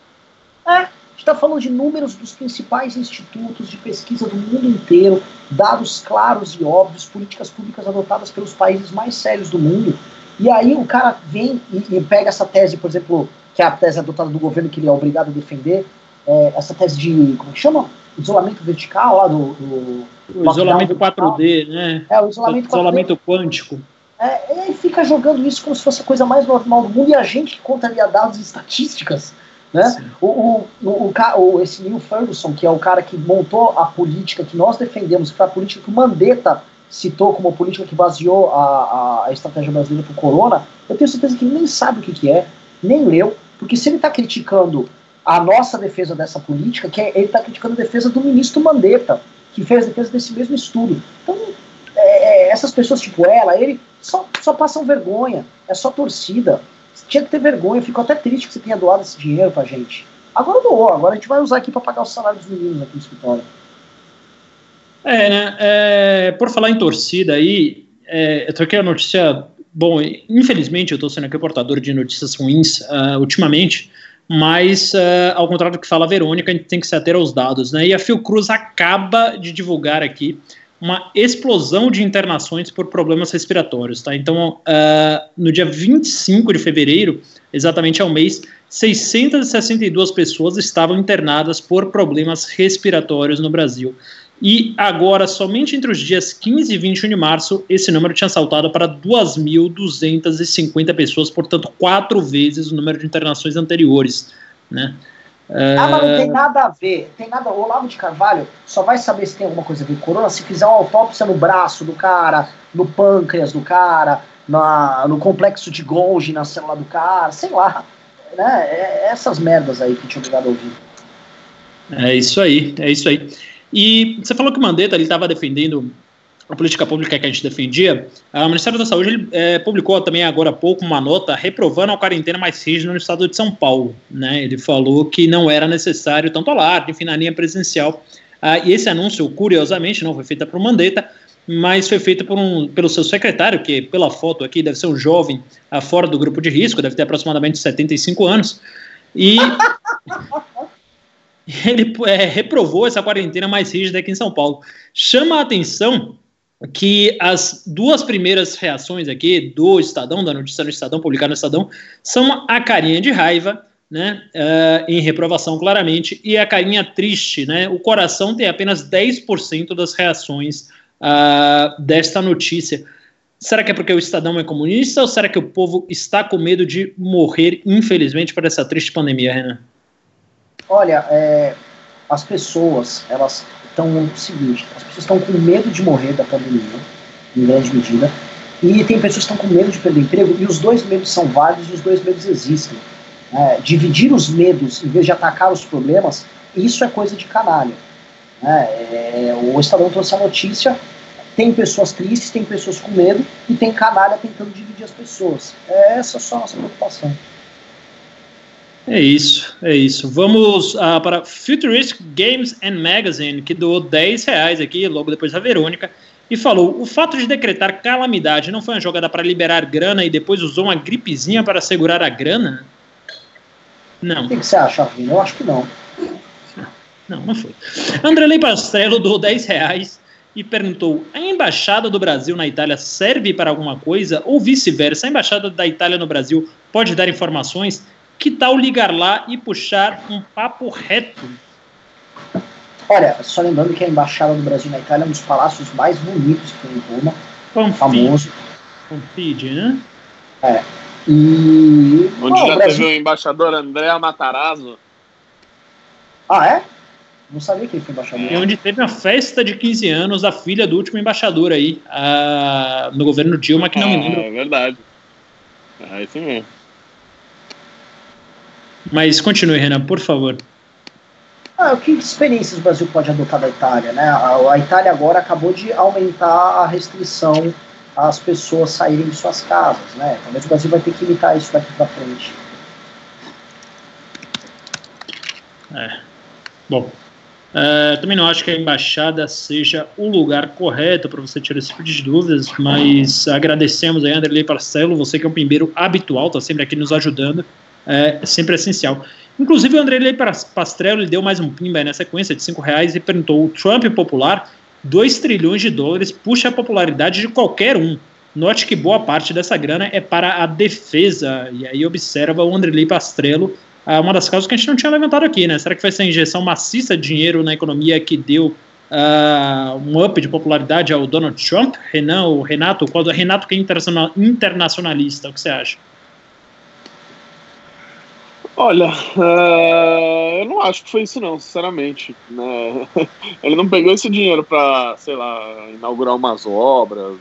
É, está falando de números dos principais institutos de pesquisa do mundo inteiro, dados claros e óbvios, políticas públicas adotadas pelos países mais sérios do mundo. E aí o cara vem e, e pega essa tese, por exemplo, que é a tese adotada do governo que ele é obrigado a defender, é, essa tese de, como é que chama? Isolamento vertical lá do... do o isolamento 4D, né? É, o isolamento, o isolamento quântico. É, e aí fica jogando isso como se fosse a coisa mais normal do mundo e a gente que contraria dados e estatísticas, né? O, o, o, esse Neil Ferguson, que é o cara que montou a política que nós defendemos, que foi a política que o Mandetta citou como a política que baseou a, a, a estratégia brasileira para o corona, eu tenho certeza que ele nem sabe o que, que é, nem leu, porque se ele está criticando a nossa defesa dessa política, que é, ele está criticando a defesa do ministro Mandetta, que fez a defesa desse mesmo estudo. Então, é, é, essas pessoas tipo ela, ele, só, só passam vergonha, é só torcida. Tinha que ter vergonha, fico até triste que você tenha doado esse dinheiro pra gente. Agora doou, agora a gente vai usar aqui para pagar o salário dos meninos aqui no escritório. É, né? É, por falar em torcida aí, é, eu troquei a notícia. Bom, infelizmente eu estou sendo aqui portador de notícias ruins uh, ultimamente, mas, uh, ao contrário do que fala a Verônica, a gente tem que se ater aos dados, né? E a Fiocruz acaba de divulgar aqui uma explosão de internações por problemas respiratórios, tá? Então, uh, no dia 25 de fevereiro, exatamente ao mês, 662 pessoas estavam internadas por problemas respiratórios no Brasil. E agora, somente entre os dias 15 e 21 de março, esse número tinha saltado para 2.250 pessoas, portanto, quatro vezes o número de internações anteriores. Né? Ah, mas não tem nada a ver. Tem nada. O Olavo de Carvalho só vai saber se tem alguma coisa a ver com corona se fizer uma autópsia no braço do cara, no pâncreas do cara, na, no complexo de Golgi na célula do cara, sei lá. Né? É essas merdas aí que tinha obrigado a ouvir. É isso aí, é isso aí. E você falou que o Mandetta estava defendendo a política pública que a gente defendia. O Ministério da Saúde ele, é, publicou também agora há pouco uma nota reprovando a quarentena mais rígida no estado de São Paulo. Né? Ele falou que não era necessário tanto alarde, enfim, na linha presencial. Ah, e esse anúncio, curiosamente, não foi feito por Mandetta, mas foi feito por um, pelo seu secretário, que pela foto aqui deve ser um jovem ah, fora do grupo de risco, deve ter aproximadamente 75 anos. E ele é, reprovou essa quarentena mais rígida aqui em São Paulo. Chama a atenção que as duas primeiras reações aqui do Estadão, da notícia no Estadão, publicada no Estadão, são a carinha de raiva, né, uh, em reprovação claramente, e a carinha triste, né, o coração tem apenas 10% das reações uh, desta notícia. Será que é porque o Estadão é comunista ou será que o povo está com medo de morrer, infelizmente, por essa triste pandemia, Renan? Olha, é, as pessoas, elas estão o seguinte, as pessoas estão com medo de morrer da pandemia, em grande medida, e tem pessoas que estão com medo de perder emprego, e os dois medos são válidos e os dois medos existem. É, dividir os medos em vez de atacar os problemas, isso é coisa de canalha. É, é, o Estadão trouxe a notícia, tem pessoas tristes, tem pessoas com medo, e tem canalha tentando dividir as pessoas. É essa só a nossa preocupação. É isso, é isso. Vamos uh, para Futuristic Games and Magazine, que doou 10 reais aqui, logo depois da Verônica, e falou: o fato de decretar calamidade não foi uma jogada para liberar grana e depois usou uma gripezinha para segurar a grana? Não. O que, que você acha, Vini? Eu acho que não. Não, não foi. Andrelei Pastrello doou 10 reais e perguntou: a embaixada do Brasil na Itália serve para alguma coisa? Ou vice-versa, a embaixada da Itália no Brasil pode dar informações? Que tal ligar lá e puxar um papo reto? Olha, só lembrando que a Embaixada do Brasil na Itália é um dos palácios mais bonitos que tem em Roma. Pomfide. Famoso. Pomfide, né? É. E. Onde Bom, já Brasil... teve o embaixador André Matarazzo. Ah, é? Não sabia que ele foi embaixador. E onde teve a festa de 15 anos da filha do último embaixador aí, a... no governo Dilma, que não ah, me lembro. É verdade. É isso mesmo. Mas continue, Renan, por favor. Ah, que experiências o Brasil pode adotar da Itália? Né? A, a, Itália agora acabou de aumentar a restrição às pessoas saírem de suas casas. Né? Talvez o Brasil vai ter que imitar isso daqui para frente. É. Bom, Uh, também não acho que a embaixada seja o lugar correto para você tirar esse tipo de dúvidas, mas agradecemos aí, Anderley Parcelo, você que é um pimbeiro habitual, está sempre aqui nos ajudando, é sempre essencial. Inclusive, o Andrei Pastrello ele deu mais um pimba na sequência de 5 reais e perguntou: o Trump popular, 2 trilhões de dólares, puxa a popularidade de qualquer um. Note que boa parte dessa grana é para a defesa. E aí observa o Andrei Pastrello uma das causas que a gente não tinha levantado aqui, né? Será que foi essa injeção maciça de dinheiro na economia que deu uh, um up de popularidade ao Donald Trump? Renan, o Renato, qual, Renato que é internacionalista, o que você acha? Olha, uh, eu não acho que foi isso não, sinceramente. Né? Ele não pegou esse dinheiro para, sei lá, inaugurar umas obras,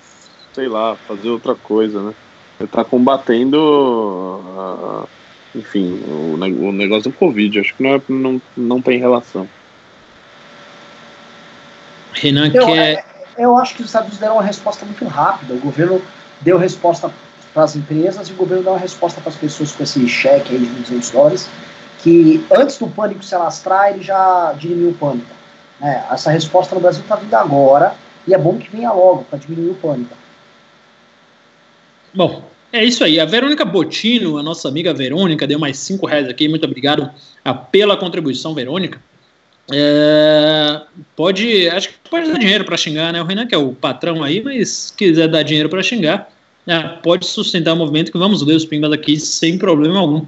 sei lá, fazer outra coisa, né? Ele está combatendo uh, enfim, o, o negócio do Covid, acho que não, é, não, não tem relação. Renan eu, quer... Eu acho que os Estados Unidos deram uma resposta muito rápida. O governo deu resposta para as empresas e o governo deu uma resposta para as pessoas com esse cheque aí de 200 dólares, que antes do pânico se alastrar, ele já diminuiu o pânico. É, essa resposta no Brasil está vindo agora e é bom que venha logo para diminuir o pânico. Bom, é isso aí. A Verônica Botino, a nossa amiga Verônica, deu mais cinco reais aqui. Muito obrigado ah, pela contribuição, Verônica. É, pode, acho que pode dar dinheiro para xingar, né? O Renan que é o patrão aí, mas se quiser dar dinheiro para xingar, é, pode sustentar o movimento que vamos ler os pimbas aqui sem problema algum.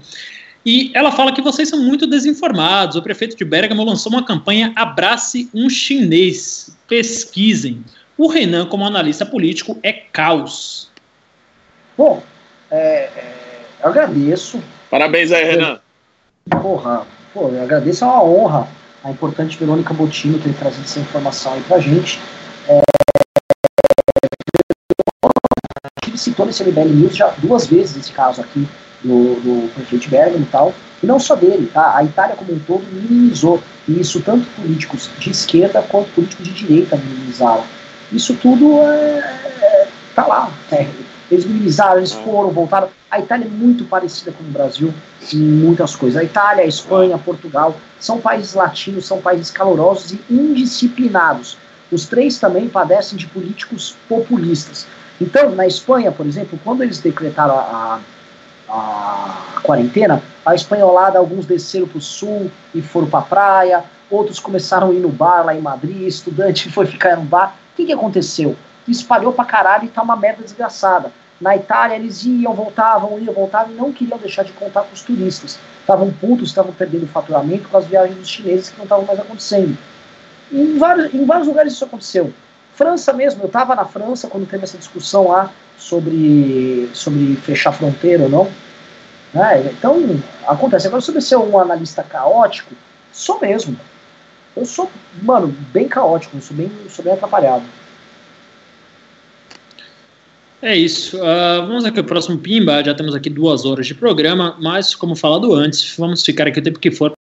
E ela fala que vocês são muito desinformados. O prefeito de Bergamo lançou uma campanha Abrace um Chinês. Pesquisem. O Renan, como analista político, é caos. Bom, é, é, eu agradeço. Parabéns aí, Renan. Porra, pô, eu agradeço, é uma honra a importante Verônica Botino ter trazido essa informação aí pra gente. É, ele citou nesse MBL News já duas vezes esse caso aqui do, do prefeito Bergamo e tal, e não só dele, tá? A Itália como um todo minimizou, isso tanto políticos de esquerda quanto políticos de direita minimizaram. Isso tudo é, é, tá lá, é, eles minimizaram, eles foram, voltaram. A Itália é muito parecida com o Brasil em muitas coisas. A Itália, a Espanha, Portugal são países latinos, são países calorosos e indisciplinados. Os três também padecem de políticos populistas. Então, na Espanha, por exemplo, quando eles decretaram a, a, a quarentena, a espanholada, alguns desceram para o sul e foram para a praia, outros começaram a ir no bar lá em Madrid, estudante foi ficar no bar. O que, que aconteceu? espalhou pra caralho e tá uma merda desgraçada. Na Itália eles iam, voltavam, iam, voltavam e não queriam deixar de contar com os turistas. Estavam putos, estavam perdendo faturamento com as viagens dos chineses que não estavam mais acontecendo. Em vários, em vários lugares isso aconteceu. França mesmo, eu estava na França quando teve essa discussão lá sobre, sobre fechar fronteira ou não. É, então, acontece. Agora, sobre ser um analista caótico, sou mesmo. Eu sou, mano, bem caótico, sou bem, sou bem atrapalhado. É isso. Uh, vamos aqui o próximo Pimba. Já temos aqui duas horas de programa, mas como falado antes, vamos ficar aqui o tempo que for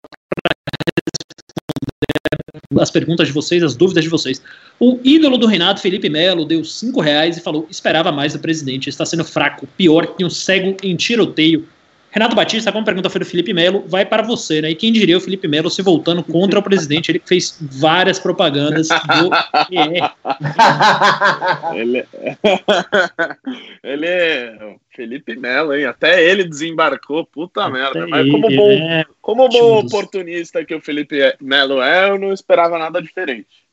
as perguntas de vocês, as dúvidas de vocês. O ídolo do Renato, Felipe Melo, deu cinco reais e falou: esperava mais do presidente, está sendo fraco, pior que um cego em tiroteio. Renato Batista, como pergunta foi do Felipe Melo, vai para você, né? E quem diria o Felipe Melo se voltando contra o presidente? Ele fez várias propagandas do ele, ele é Felipe Melo, hein? Até ele desembarcou, puta Até merda. Mas como bom, é... como bom oportunista que o Felipe Melo é, eu não esperava nada diferente.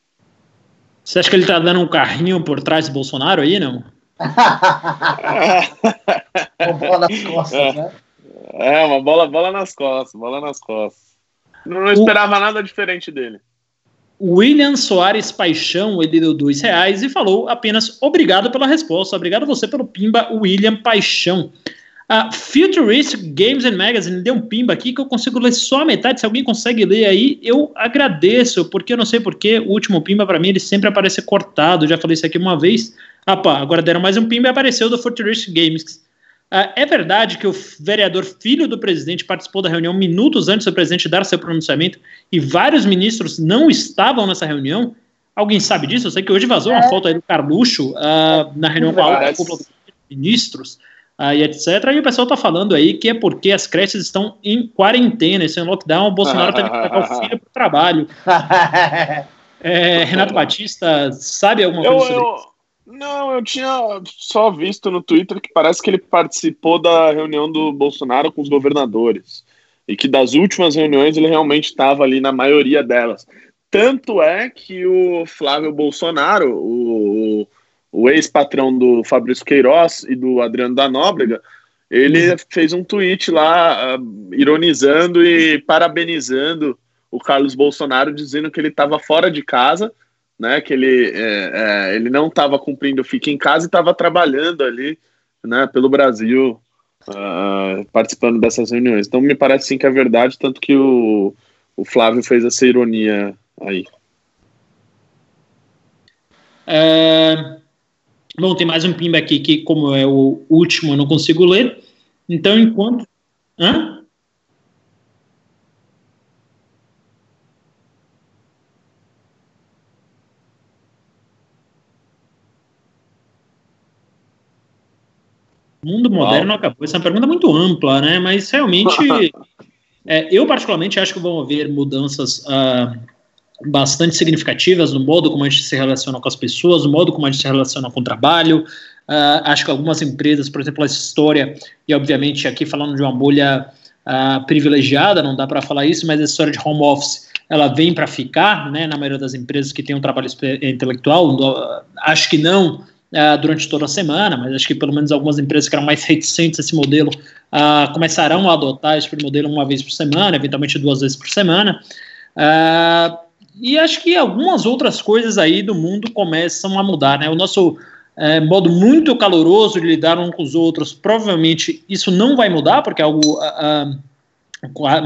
Você acha que ele tá dando um carrinho por trás do Bolsonaro aí, não? Bola nas costas, é. né? É, uma bola, bola nas costas, bola nas costas. Não, não esperava o... nada diferente dele. William Soares Paixão, ele deu dois reais e falou apenas obrigado pela resposta. Obrigado a você pelo pimba, William Paixão. A uh, Futuristic Games and Magazine deu um pimba aqui que eu consigo ler só a metade. Se alguém consegue ler aí, eu agradeço, porque eu não sei porque o último pimba para mim ele sempre aparece cortado. Já falei isso aqui uma vez. Ah, pá, agora deram mais um pimba e apareceu do Futuristic Games. Uh, é verdade que o vereador filho do presidente participou da reunião minutos antes do presidente dar seu pronunciamento e vários ministros não estavam nessa reunião? Alguém sabe disso? Eu sei que hoje vazou é. uma foto aí do Carluxo uh, na reunião com a cúpula dos ministros. uh, e etc. E o pessoal está falando aí que é porque as creches estão em quarentena, estão em lockdown, o Bolsonaro teve que levar o filho para o trabalho. é, Renato Batista, sabe alguma coisa eu, sobre eu, isso? Não, eu tinha só visto no Twitter que parece que ele participou da reunião do Bolsonaro com os governadores. E que das últimas reuniões ele realmente estava ali na maioria delas. Tanto é que o Flávio Bolsonaro, o, o ex-patrão do Fabrício Queiroz e do Adriano da Nóbrega, ele fez um tweet lá uh, ironizando e parabenizando o Carlos Bolsonaro, dizendo que ele estava fora de casa, né? Que ele, é, é, ele não estava cumprindo fica em casa e estava trabalhando ali, né? Pelo Brasil, uh, participando dessas reuniões. Então me parece sim que é verdade, tanto que o, o Flávio fez essa ironia aí. É... Bom, tem mais um pimba aqui que, como é o último, eu não consigo ler. Então, enquanto. Hã? Mundo moderno acabou. Essa é uma pergunta muito ampla, né? Mas realmente, é, eu particularmente acho que vão haver mudanças uh, bastante significativas no modo como a gente se relaciona com as pessoas, no modo como a gente se relaciona com o trabalho. Uh, acho que algumas empresas, por exemplo, a história, e obviamente aqui falando de uma bolha uh, privilegiada, não dá para falar isso, mas a história de home office, ela vem para ficar, né, na maioria das empresas que tem um trabalho intelectual, acho que não uh, durante toda a semana, mas acho que pelo menos algumas empresas que eram mais reticentes a esse modelo uh, começarão a adotar esse modelo uma vez por semana, eventualmente duas vezes por semana. Uh, e acho que algumas outras coisas aí do mundo começam a mudar, né? O nosso é, modo muito caloroso de lidar uns com os outros, provavelmente isso não vai mudar, porque é algo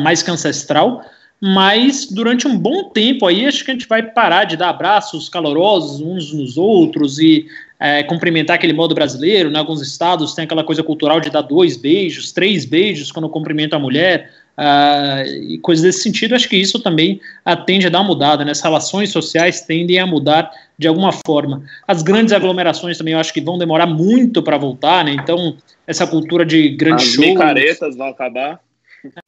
mais que ancestral, mas durante um bom tempo aí acho que a gente vai parar de dar abraços calorosos uns nos outros e é, cumprimentar aquele modo brasileiro. Né? alguns estados tem aquela coisa cultural de dar dois beijos, três beijos quando cumprimenta a mulher. Uh, e coisas desse sentido, acho que isso também tende a dar uma mudada, né? as relações sociais tendem a mudar de alguma forma. As grandes aglomerações também eu acho que vão demorar muito para voltar, né? Então, essa cultura de grandes shows. As micaretas vão acabar.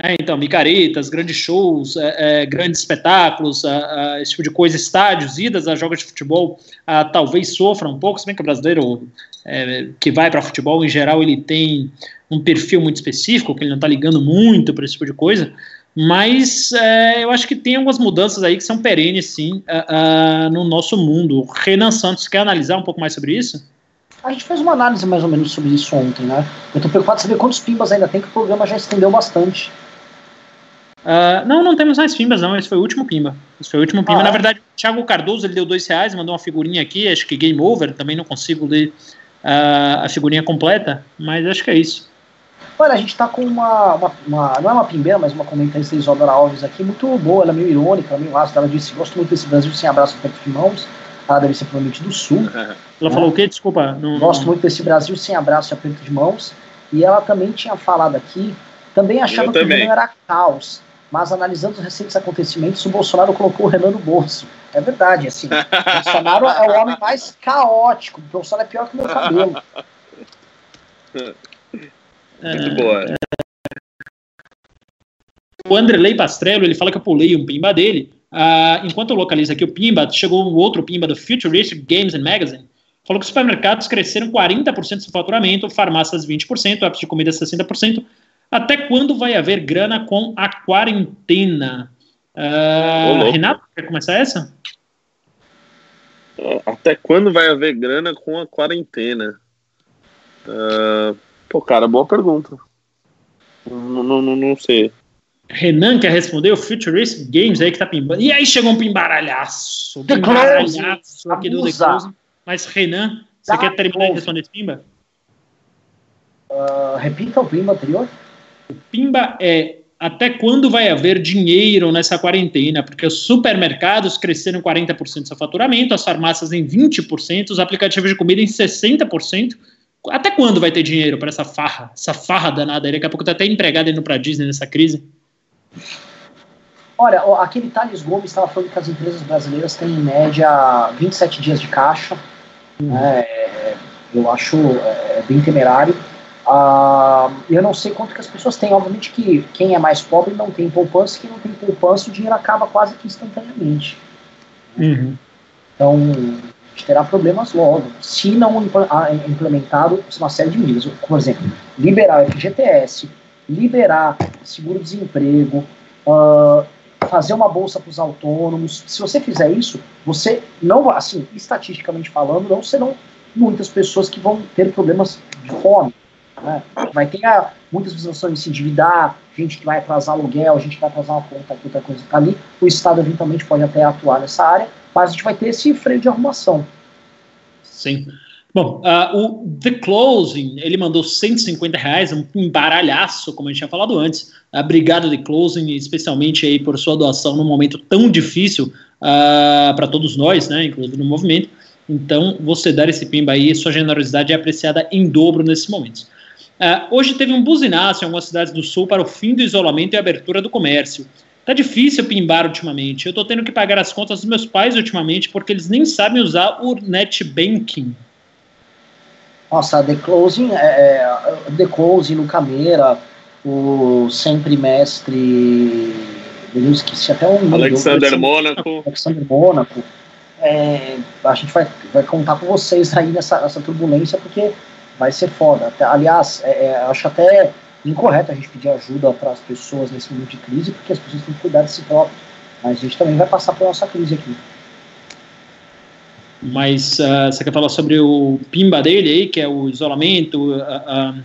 É, então, micaretas, grandes shows, é, é, grandes espetáculos, esse tipo de coisa, estádios, idas a jogos de futebol, talvez sofram um pouco, se bem que o brasileiro é, que vai para futebol, em geral, ele tem um perfil muito específico, que ele não está ligando muito para esse tipo de coisa, mas é, eu acho que tem algumas mudanças aí que são perenes, sim, no nosso mundo. Renan Santos quer analisar um pouco mais sobre isso? A gente fez uma análise mais ou menos sobre isso ontem, né? Eu tô preocupado em saber quantos pimbas ainda tem, que o programa já estendeu bastante. Uh, não, não temos mais pimbas, não. Esse foi o último pimba. Esse foi o último pimba. Ah, Na é? verdade, o Thiago Cardoso ele deu dois reais, mandou uma figurinha aqui. Acho que game over. Também não consigo ler uh, a figurinha completa, mas acho que é isso. Olha, a gente tá com uma, uma, uma não é uma pimbeira, mas uma comentarista Isadora Alves aqui, muito boa, ela é meio irônica, ela é meio ácida. Ela disse: Gosto muito desse Brasil sem abraço perto de mãos. Ela deve ser provavelmente do Sul. Ela né? falou o quê? Desculpa. Não, Gosto não... muito desse Brasil sem abraço e aperto de mãos. E ela também tinha falado aqui, também achava que o Renan era caos, mas analisando os recentes acontecimentos, o Bolsonaro colocou o Renan no bolso. É verdade, assim. O Bolsonaro é o homem mais caótico. O Bolsonaro é pior que o meu cabelo. Muito boa. O Andrelei Pastrello, ele fala que eu pulei um pimba dele. Uh, enquanto eu localizo aqui o Pimba, chegou um outro Pimba do Futuristic Games and Magazine, falou que os supermercados cresceram 40% do faturamento, farmácias 20%, apps de comida 60%. Até quando vai haver grana com a quarentena? Uh, Renato, quer começar essa? Até quando vai haver grana com a quarentena? Uh, pô, cara, boa pergunta. Não, não, não sei. Renan quer responder o Futuristic Games aí que tá pimbando. E aí chegou um pimbaralhaço. Pimbaralhaço aqui do The Close. Mas Renan, você quer terminar de responder esse pimba? Uh, repita o pimba anterior. O pimba é até quando vai haver dinheiro nessa quarentena? Porque os supermercados cresceram 40% do seu faturamento, as farmácias em 20%, os aplicativos de comida em 60%. Até quando vai ter dinheiro para essa farra, essa farra danada? Daqui a pouco tá até empregado indo para Disney nessa crise. Olha, aquele Thales Gomes estava falando que as empresas brasileiras têm em média 27 dias de caixa. Uhum. Né, é, eu acho é, bem temerário. Ah, eu não sei quanto que as pessoas têm. Obviamente que quem é mais pobre não tem poupança, quem não tem poupança, o dinheiro acaba quase que instantaneamente. Uhum. Então, a gente terá problemas logo, se não implementado uma série de medidas. Por exemplo, liberar o FGTS, liberar seguro-desemprego, uh, fazer uma bolsa para os autônomos. Se você fizer isso, você não, assim, estatisticamente falando, não serão muitas pessoas que vão ter problemas de fome. Né? Vai ter a, muitas pessoas vão se endividar, gente que vai atrasar aluguel, gente que vai atrasar uma conta aqui, outra coisa tá ali. O Estado eventualmente pode até atuar nessa área, mas a gente vai ter esse freio de arrumação. Sim. Bom, uh, o The Closing, ele mandou 150 reais, um embaralhaço, como a gente tinha falado antes. Uh, obrigado, The Closing, especialmente aí por sua doação num momento tão difícil uh, ah, para todos nós, né, inclusive no movimento. Então, você dar esse pimba aí, sua generosidade é apreciada em dobro nesses momentos. Uh, hoje teve um buzinaço em algumas cidades do sul para o fim do isolamento e abertura do comércio. Tá difícil pimbar ultimamente. Eu tô tendo que pagar as contas dos meus pais ultimamente porque eles nem sabem usar o net banking. Nossa, The Closing, é, é, The Closing no Cameira, o sempre mestre. Eu esqueci até um. Alexander Mônaco. Alexander Mônaco. É, a gente vai, vai contar com vocês aí nessa, nessa turbulência, porque vai ser foda. Aliás, é, é, acho até incorreto a gente pedir ajuda para as pessoas nesse momento de crise, porque as pessoas têm que cuidar de si próprias. Mas a gente também vai passar por nossa crise aqui. Mas uh, você quer falar sobre o pimba dele aí, que é o isolamento uh, uh,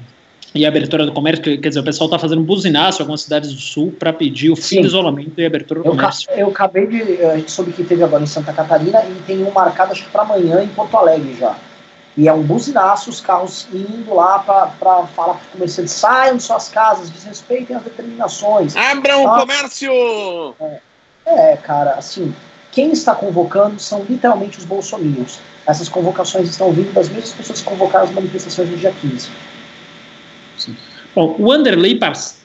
e a abertura do comércio? Quer dizer, o pessoal está fazendo buzinaço em algumas cidades do sul para pedir o fim Sim. do isolamento e a abertura do eu comércio. eu acabei de. A gente soube que teve agora em Santa Catarina e tem um marcado, acho que para amanhã em Porto Alegre já. E é um buzinaço, os carros indo lá para falar para os comerciantes: saiam de suas casas, desrespeitem as determinações. Abram o comércio! É, é, cara, assim, quem está convocando são literalmente os bolsominions. Essas convocações estão vindo das mesmas pessoas que convocaram as manifestações no dia 15. Sim. Bom, o Anderley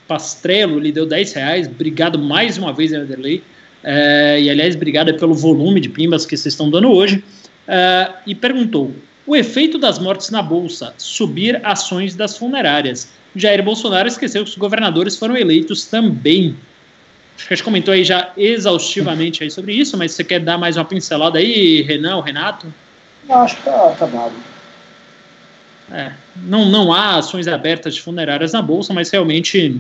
Pastrello lhe deu 10 reais. Obrigado mais uma vez, Anderley. É, e, aliás, obrigado pelo volume de pimbas que vocês estão dando hoje. É, e perguntou: o efeito das mortes na Bolsa, subir ações das funerárias. Jair Bolsonaro esqueceu que os governadores foram eleitos também. Acho que a gente comentou aí já exaustivamente aí sobre isso, mas você quer dar mais uma pincelada aí, Renan ou Renato? Não, acho que tá, tá dado. É, não, não há ações abertas de funerárias na Bolsa, mas realmente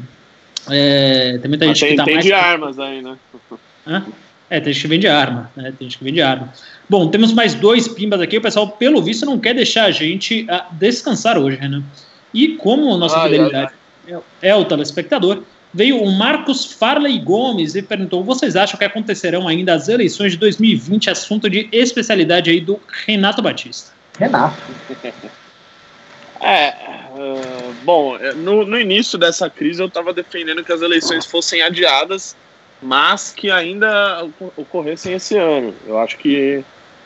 é, tem muita gente tem, que tá tem mais... de armas aí, né? Hã? É, tem gente que vende arma, né? Tem gente que vende arma. Bom, temos mais dois pimbas aqui. O pessoal, pelo visto, não quer deixar a gente descansar hoje, Renan. E como nossa ai, fidelidade ai. É, é o telespectador, veio o Marcos Farley Gomes e perguntou: vocês acham que acontecerão ainda as eleições de 2020? Assunto de especialidade aí do Renato Batista. Renato. É, uh, bom, no, no, início dessa crise eu estava defendendo que as eleições fossem adiadas, mas que ainda ocorressem esse ano. Eu acho que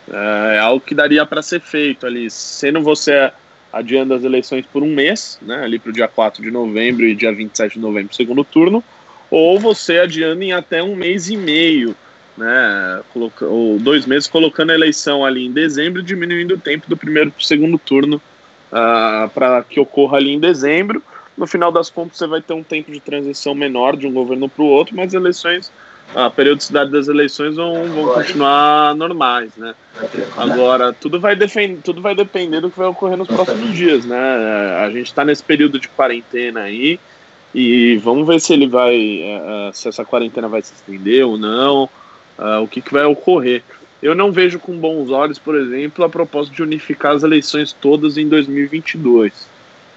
é, é algo que daria para ser feito ali, sendo você adiando as eleições por um mês, né, ali para o dia 4 de novembro e dia 27 de novembro, segundo turno, ou você adiando em até um mês e meio, né, ou dois meses, colocando a eleição ali em dezembro, diminuindo o tempo do primeiro para o segundo turno uh, ah, para que ocorra ali em dezembro. No final das contas, você vai ter um tempo de transição menor de um governo para o outro, mas eleições a periodicidade das eleições vão, vão continuar normais, né? Agora, tudo vai, defend, tudo vai depender do que vai ocorrer nos próximos dias, né? A gente está nesse período de quarentena aí e vamos ver se ele vai, é, é, se essa quarentena vai se estender ou não, é, o que, que vai ocorrer. Eu não vejo com bons olhos, por exemplo, a proposta de unificar as eleições todas em 2022.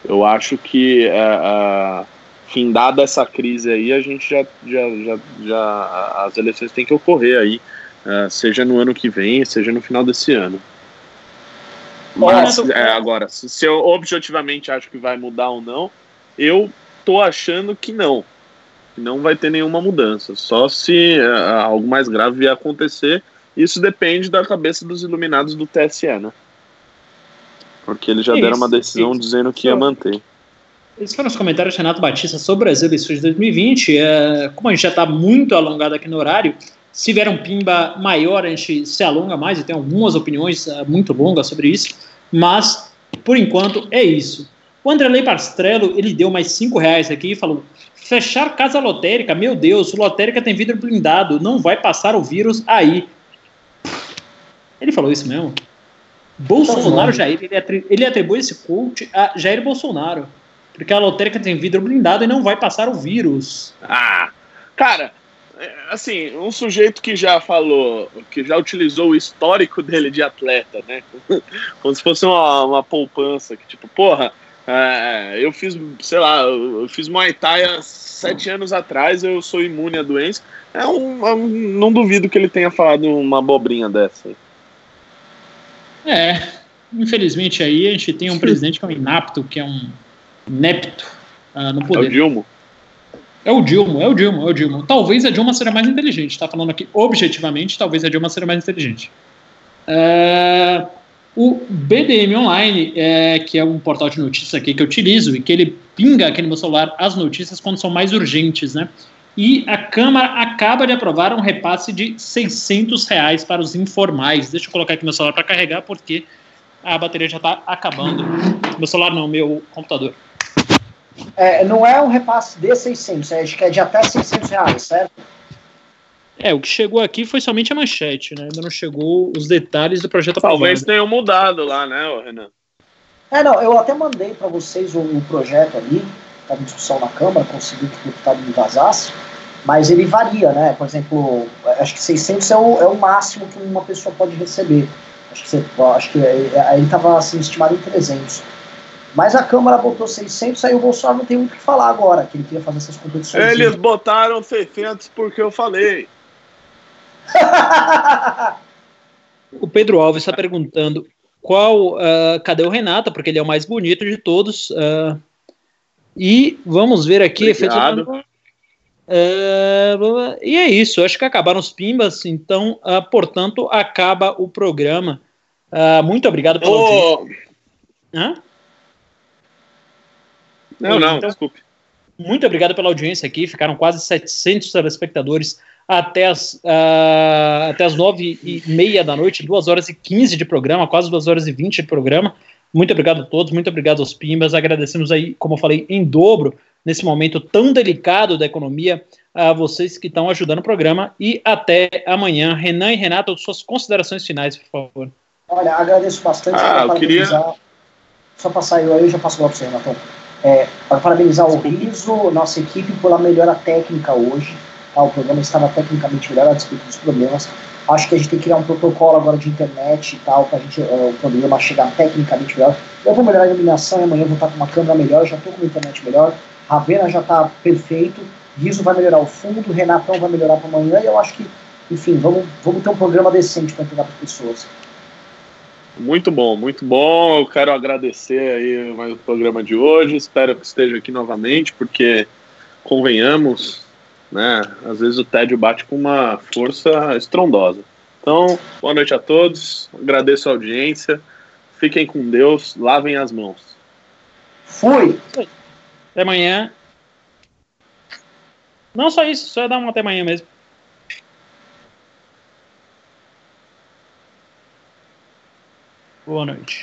Eu acho que uh, findada essa crise aí, a gente já, já, já, já as eleições têm que ocorrer aí, uh, seja no ano que vem, seja no final desse ano. Mas é, agora, se eu objetivamente acho que vai mudar ou não, eu tô achando que não. Não vai ter nenhuma mudança. Só se uh, algo mais grave vier acontecer. Isso depende da cabeça dos iluminados do TSE, né? Porque eles já isso, deram uma decisão isso. dizendo que ia manter. Esses foram os comentários do Renato Batista sobre as eleições de 2020. É, como a gente já está muito alongado aqui no horário, se vier um pimba maior, a gente se alonga mais e tem algumas opiniões é, muito longas sobre isso. Mas, por enquanto, é isso. O Andrelei Pastrello, ele deu mais cinco reais aqui e falou: fechar casa lotérica, meu Deus, lotérica tem vidro blindado, não vai passar o vírus aí. Ele falou isso mesmo? Bolsonaro, Jair, ele atribui esse coach a Jair Bolsonaro. Porque a lotérica tem vidro blindado e não vai passar o vírus. Ah, cara, é, assim, um sujeito que já falou, que já utilizou o histórico dele de atleta, né? Como se fosse uma, uma poupança, que tipo, porra, é, eu fiz, sei lá, eu fiz Muay Thai há sete anos atrás, eu sou imune à doença. É um, é um não duvido que ele tenha falado uma abobrinha dessa. É, infelizmente aí a gente tem um presidente que é um inapto, que é um inepto uh, no poder. É o Dilma. É o Dilma, é o Dilma, é o Dilma. Talvez a Dilma seja mais inteligente, tá falando aqui objetivamente, talvez a Dilma seja mais inteligente. Uh, o BDM Online, é, que é um portal de notícias aqui que eu utilizo e que ele pinga aqui no meu celular as notícias quando são mais urgentes, né? E a Câmara acaba de aprovar um repasse de 600 reais para os informais. Deixa eu colocar aqui meu celular para carregar, porque a bateria já está acabando. Meu celular não, meu computador. É, não é um repasse de 600, é, acho que é de até 600 reais, certo? É, o que chegou aqui foi somente a manchete, né? Ainda não chegou os detalhes do projeto Talvez aprovado. tenham mudado lá, né, Renan? É, não, eu até mandei para vocês o, o, projeto ali, estava em discussão na Câmara, consegui que o deputado me vazasse, mas ele varia, né? Por exemplo, acho que 600 é o, é o máximo que uma pessoa pode receber. Acho que, você, acho que aí estava assim, estimado em 300. Mas a Câmara botou 600, aí o Bolsonaro não tem muito o que falar agora, que ele queria fazer essas competições. Eles botaram 600 porque eu falei. o Pedro Alves está perguntando qual, uh, cadê o Renato, porque ele é o mais bonito de todos. Uh, e vamos ver aqui. Obrigado. Uh, e é isso, acho que acabaram os pimbas, então, portanto, acaba o programa. muito obrigado pelo. Oh. Hã? Não, não, então, desculpe. Muito obrigado pela audiência aqui. Ficaram quase 700 telespectadores até as, uh, até as 9 e meia da noite, 2 horas e 15 de programa, quase 2 horas e 20 de programa. Muito obrigado a todos, muito obrigado aos Pimbas. Agradecemos aí, como eu falei, em dobro, nesse momento tão delicado da economia, a vocês que estão ajudando o programa. E até amanhã. Renan e Renato, suas considerações finais, por favor. Olha, agradeço bastante. Ah, eu queria... Só passar eu aí, eu já passo logo para você, Renatão. É, para parabenizar o Riso, nossa equipe, pela melhora técnica hoje. Tá? O programa estava tecnicamente melhor a despeito dos problemas. Acho que a gente tem que criar um protocolo agora de internet e tal, para uh, o programa chegar tecnicamente melhor. Eu vou melhorar a iluminação e amanhã vou estar com uma câmera melhor, já estou com uma internet melhor. Ravena já está perfeito. Riso vai melhorar o fundo, Renatão vai melhorar para amanhã e eu acho que, enfim, vamos, vamos ter um programa decente para entregar para as pessoas. Muito bom, muito bom. Eu quero agradecer aí mais o programa de hoje. Espero que esteja aqui novamente, porque convenhamos, né? Às vezes o tédio bate com uma força estrondosa. Então, boa noite a todos. Agradeço a audiência. Fiquem com Deus. Lavem as mãos. Fui. Até amanhã. Não só isso, só dar um até amanhã mesmo. Boa noite.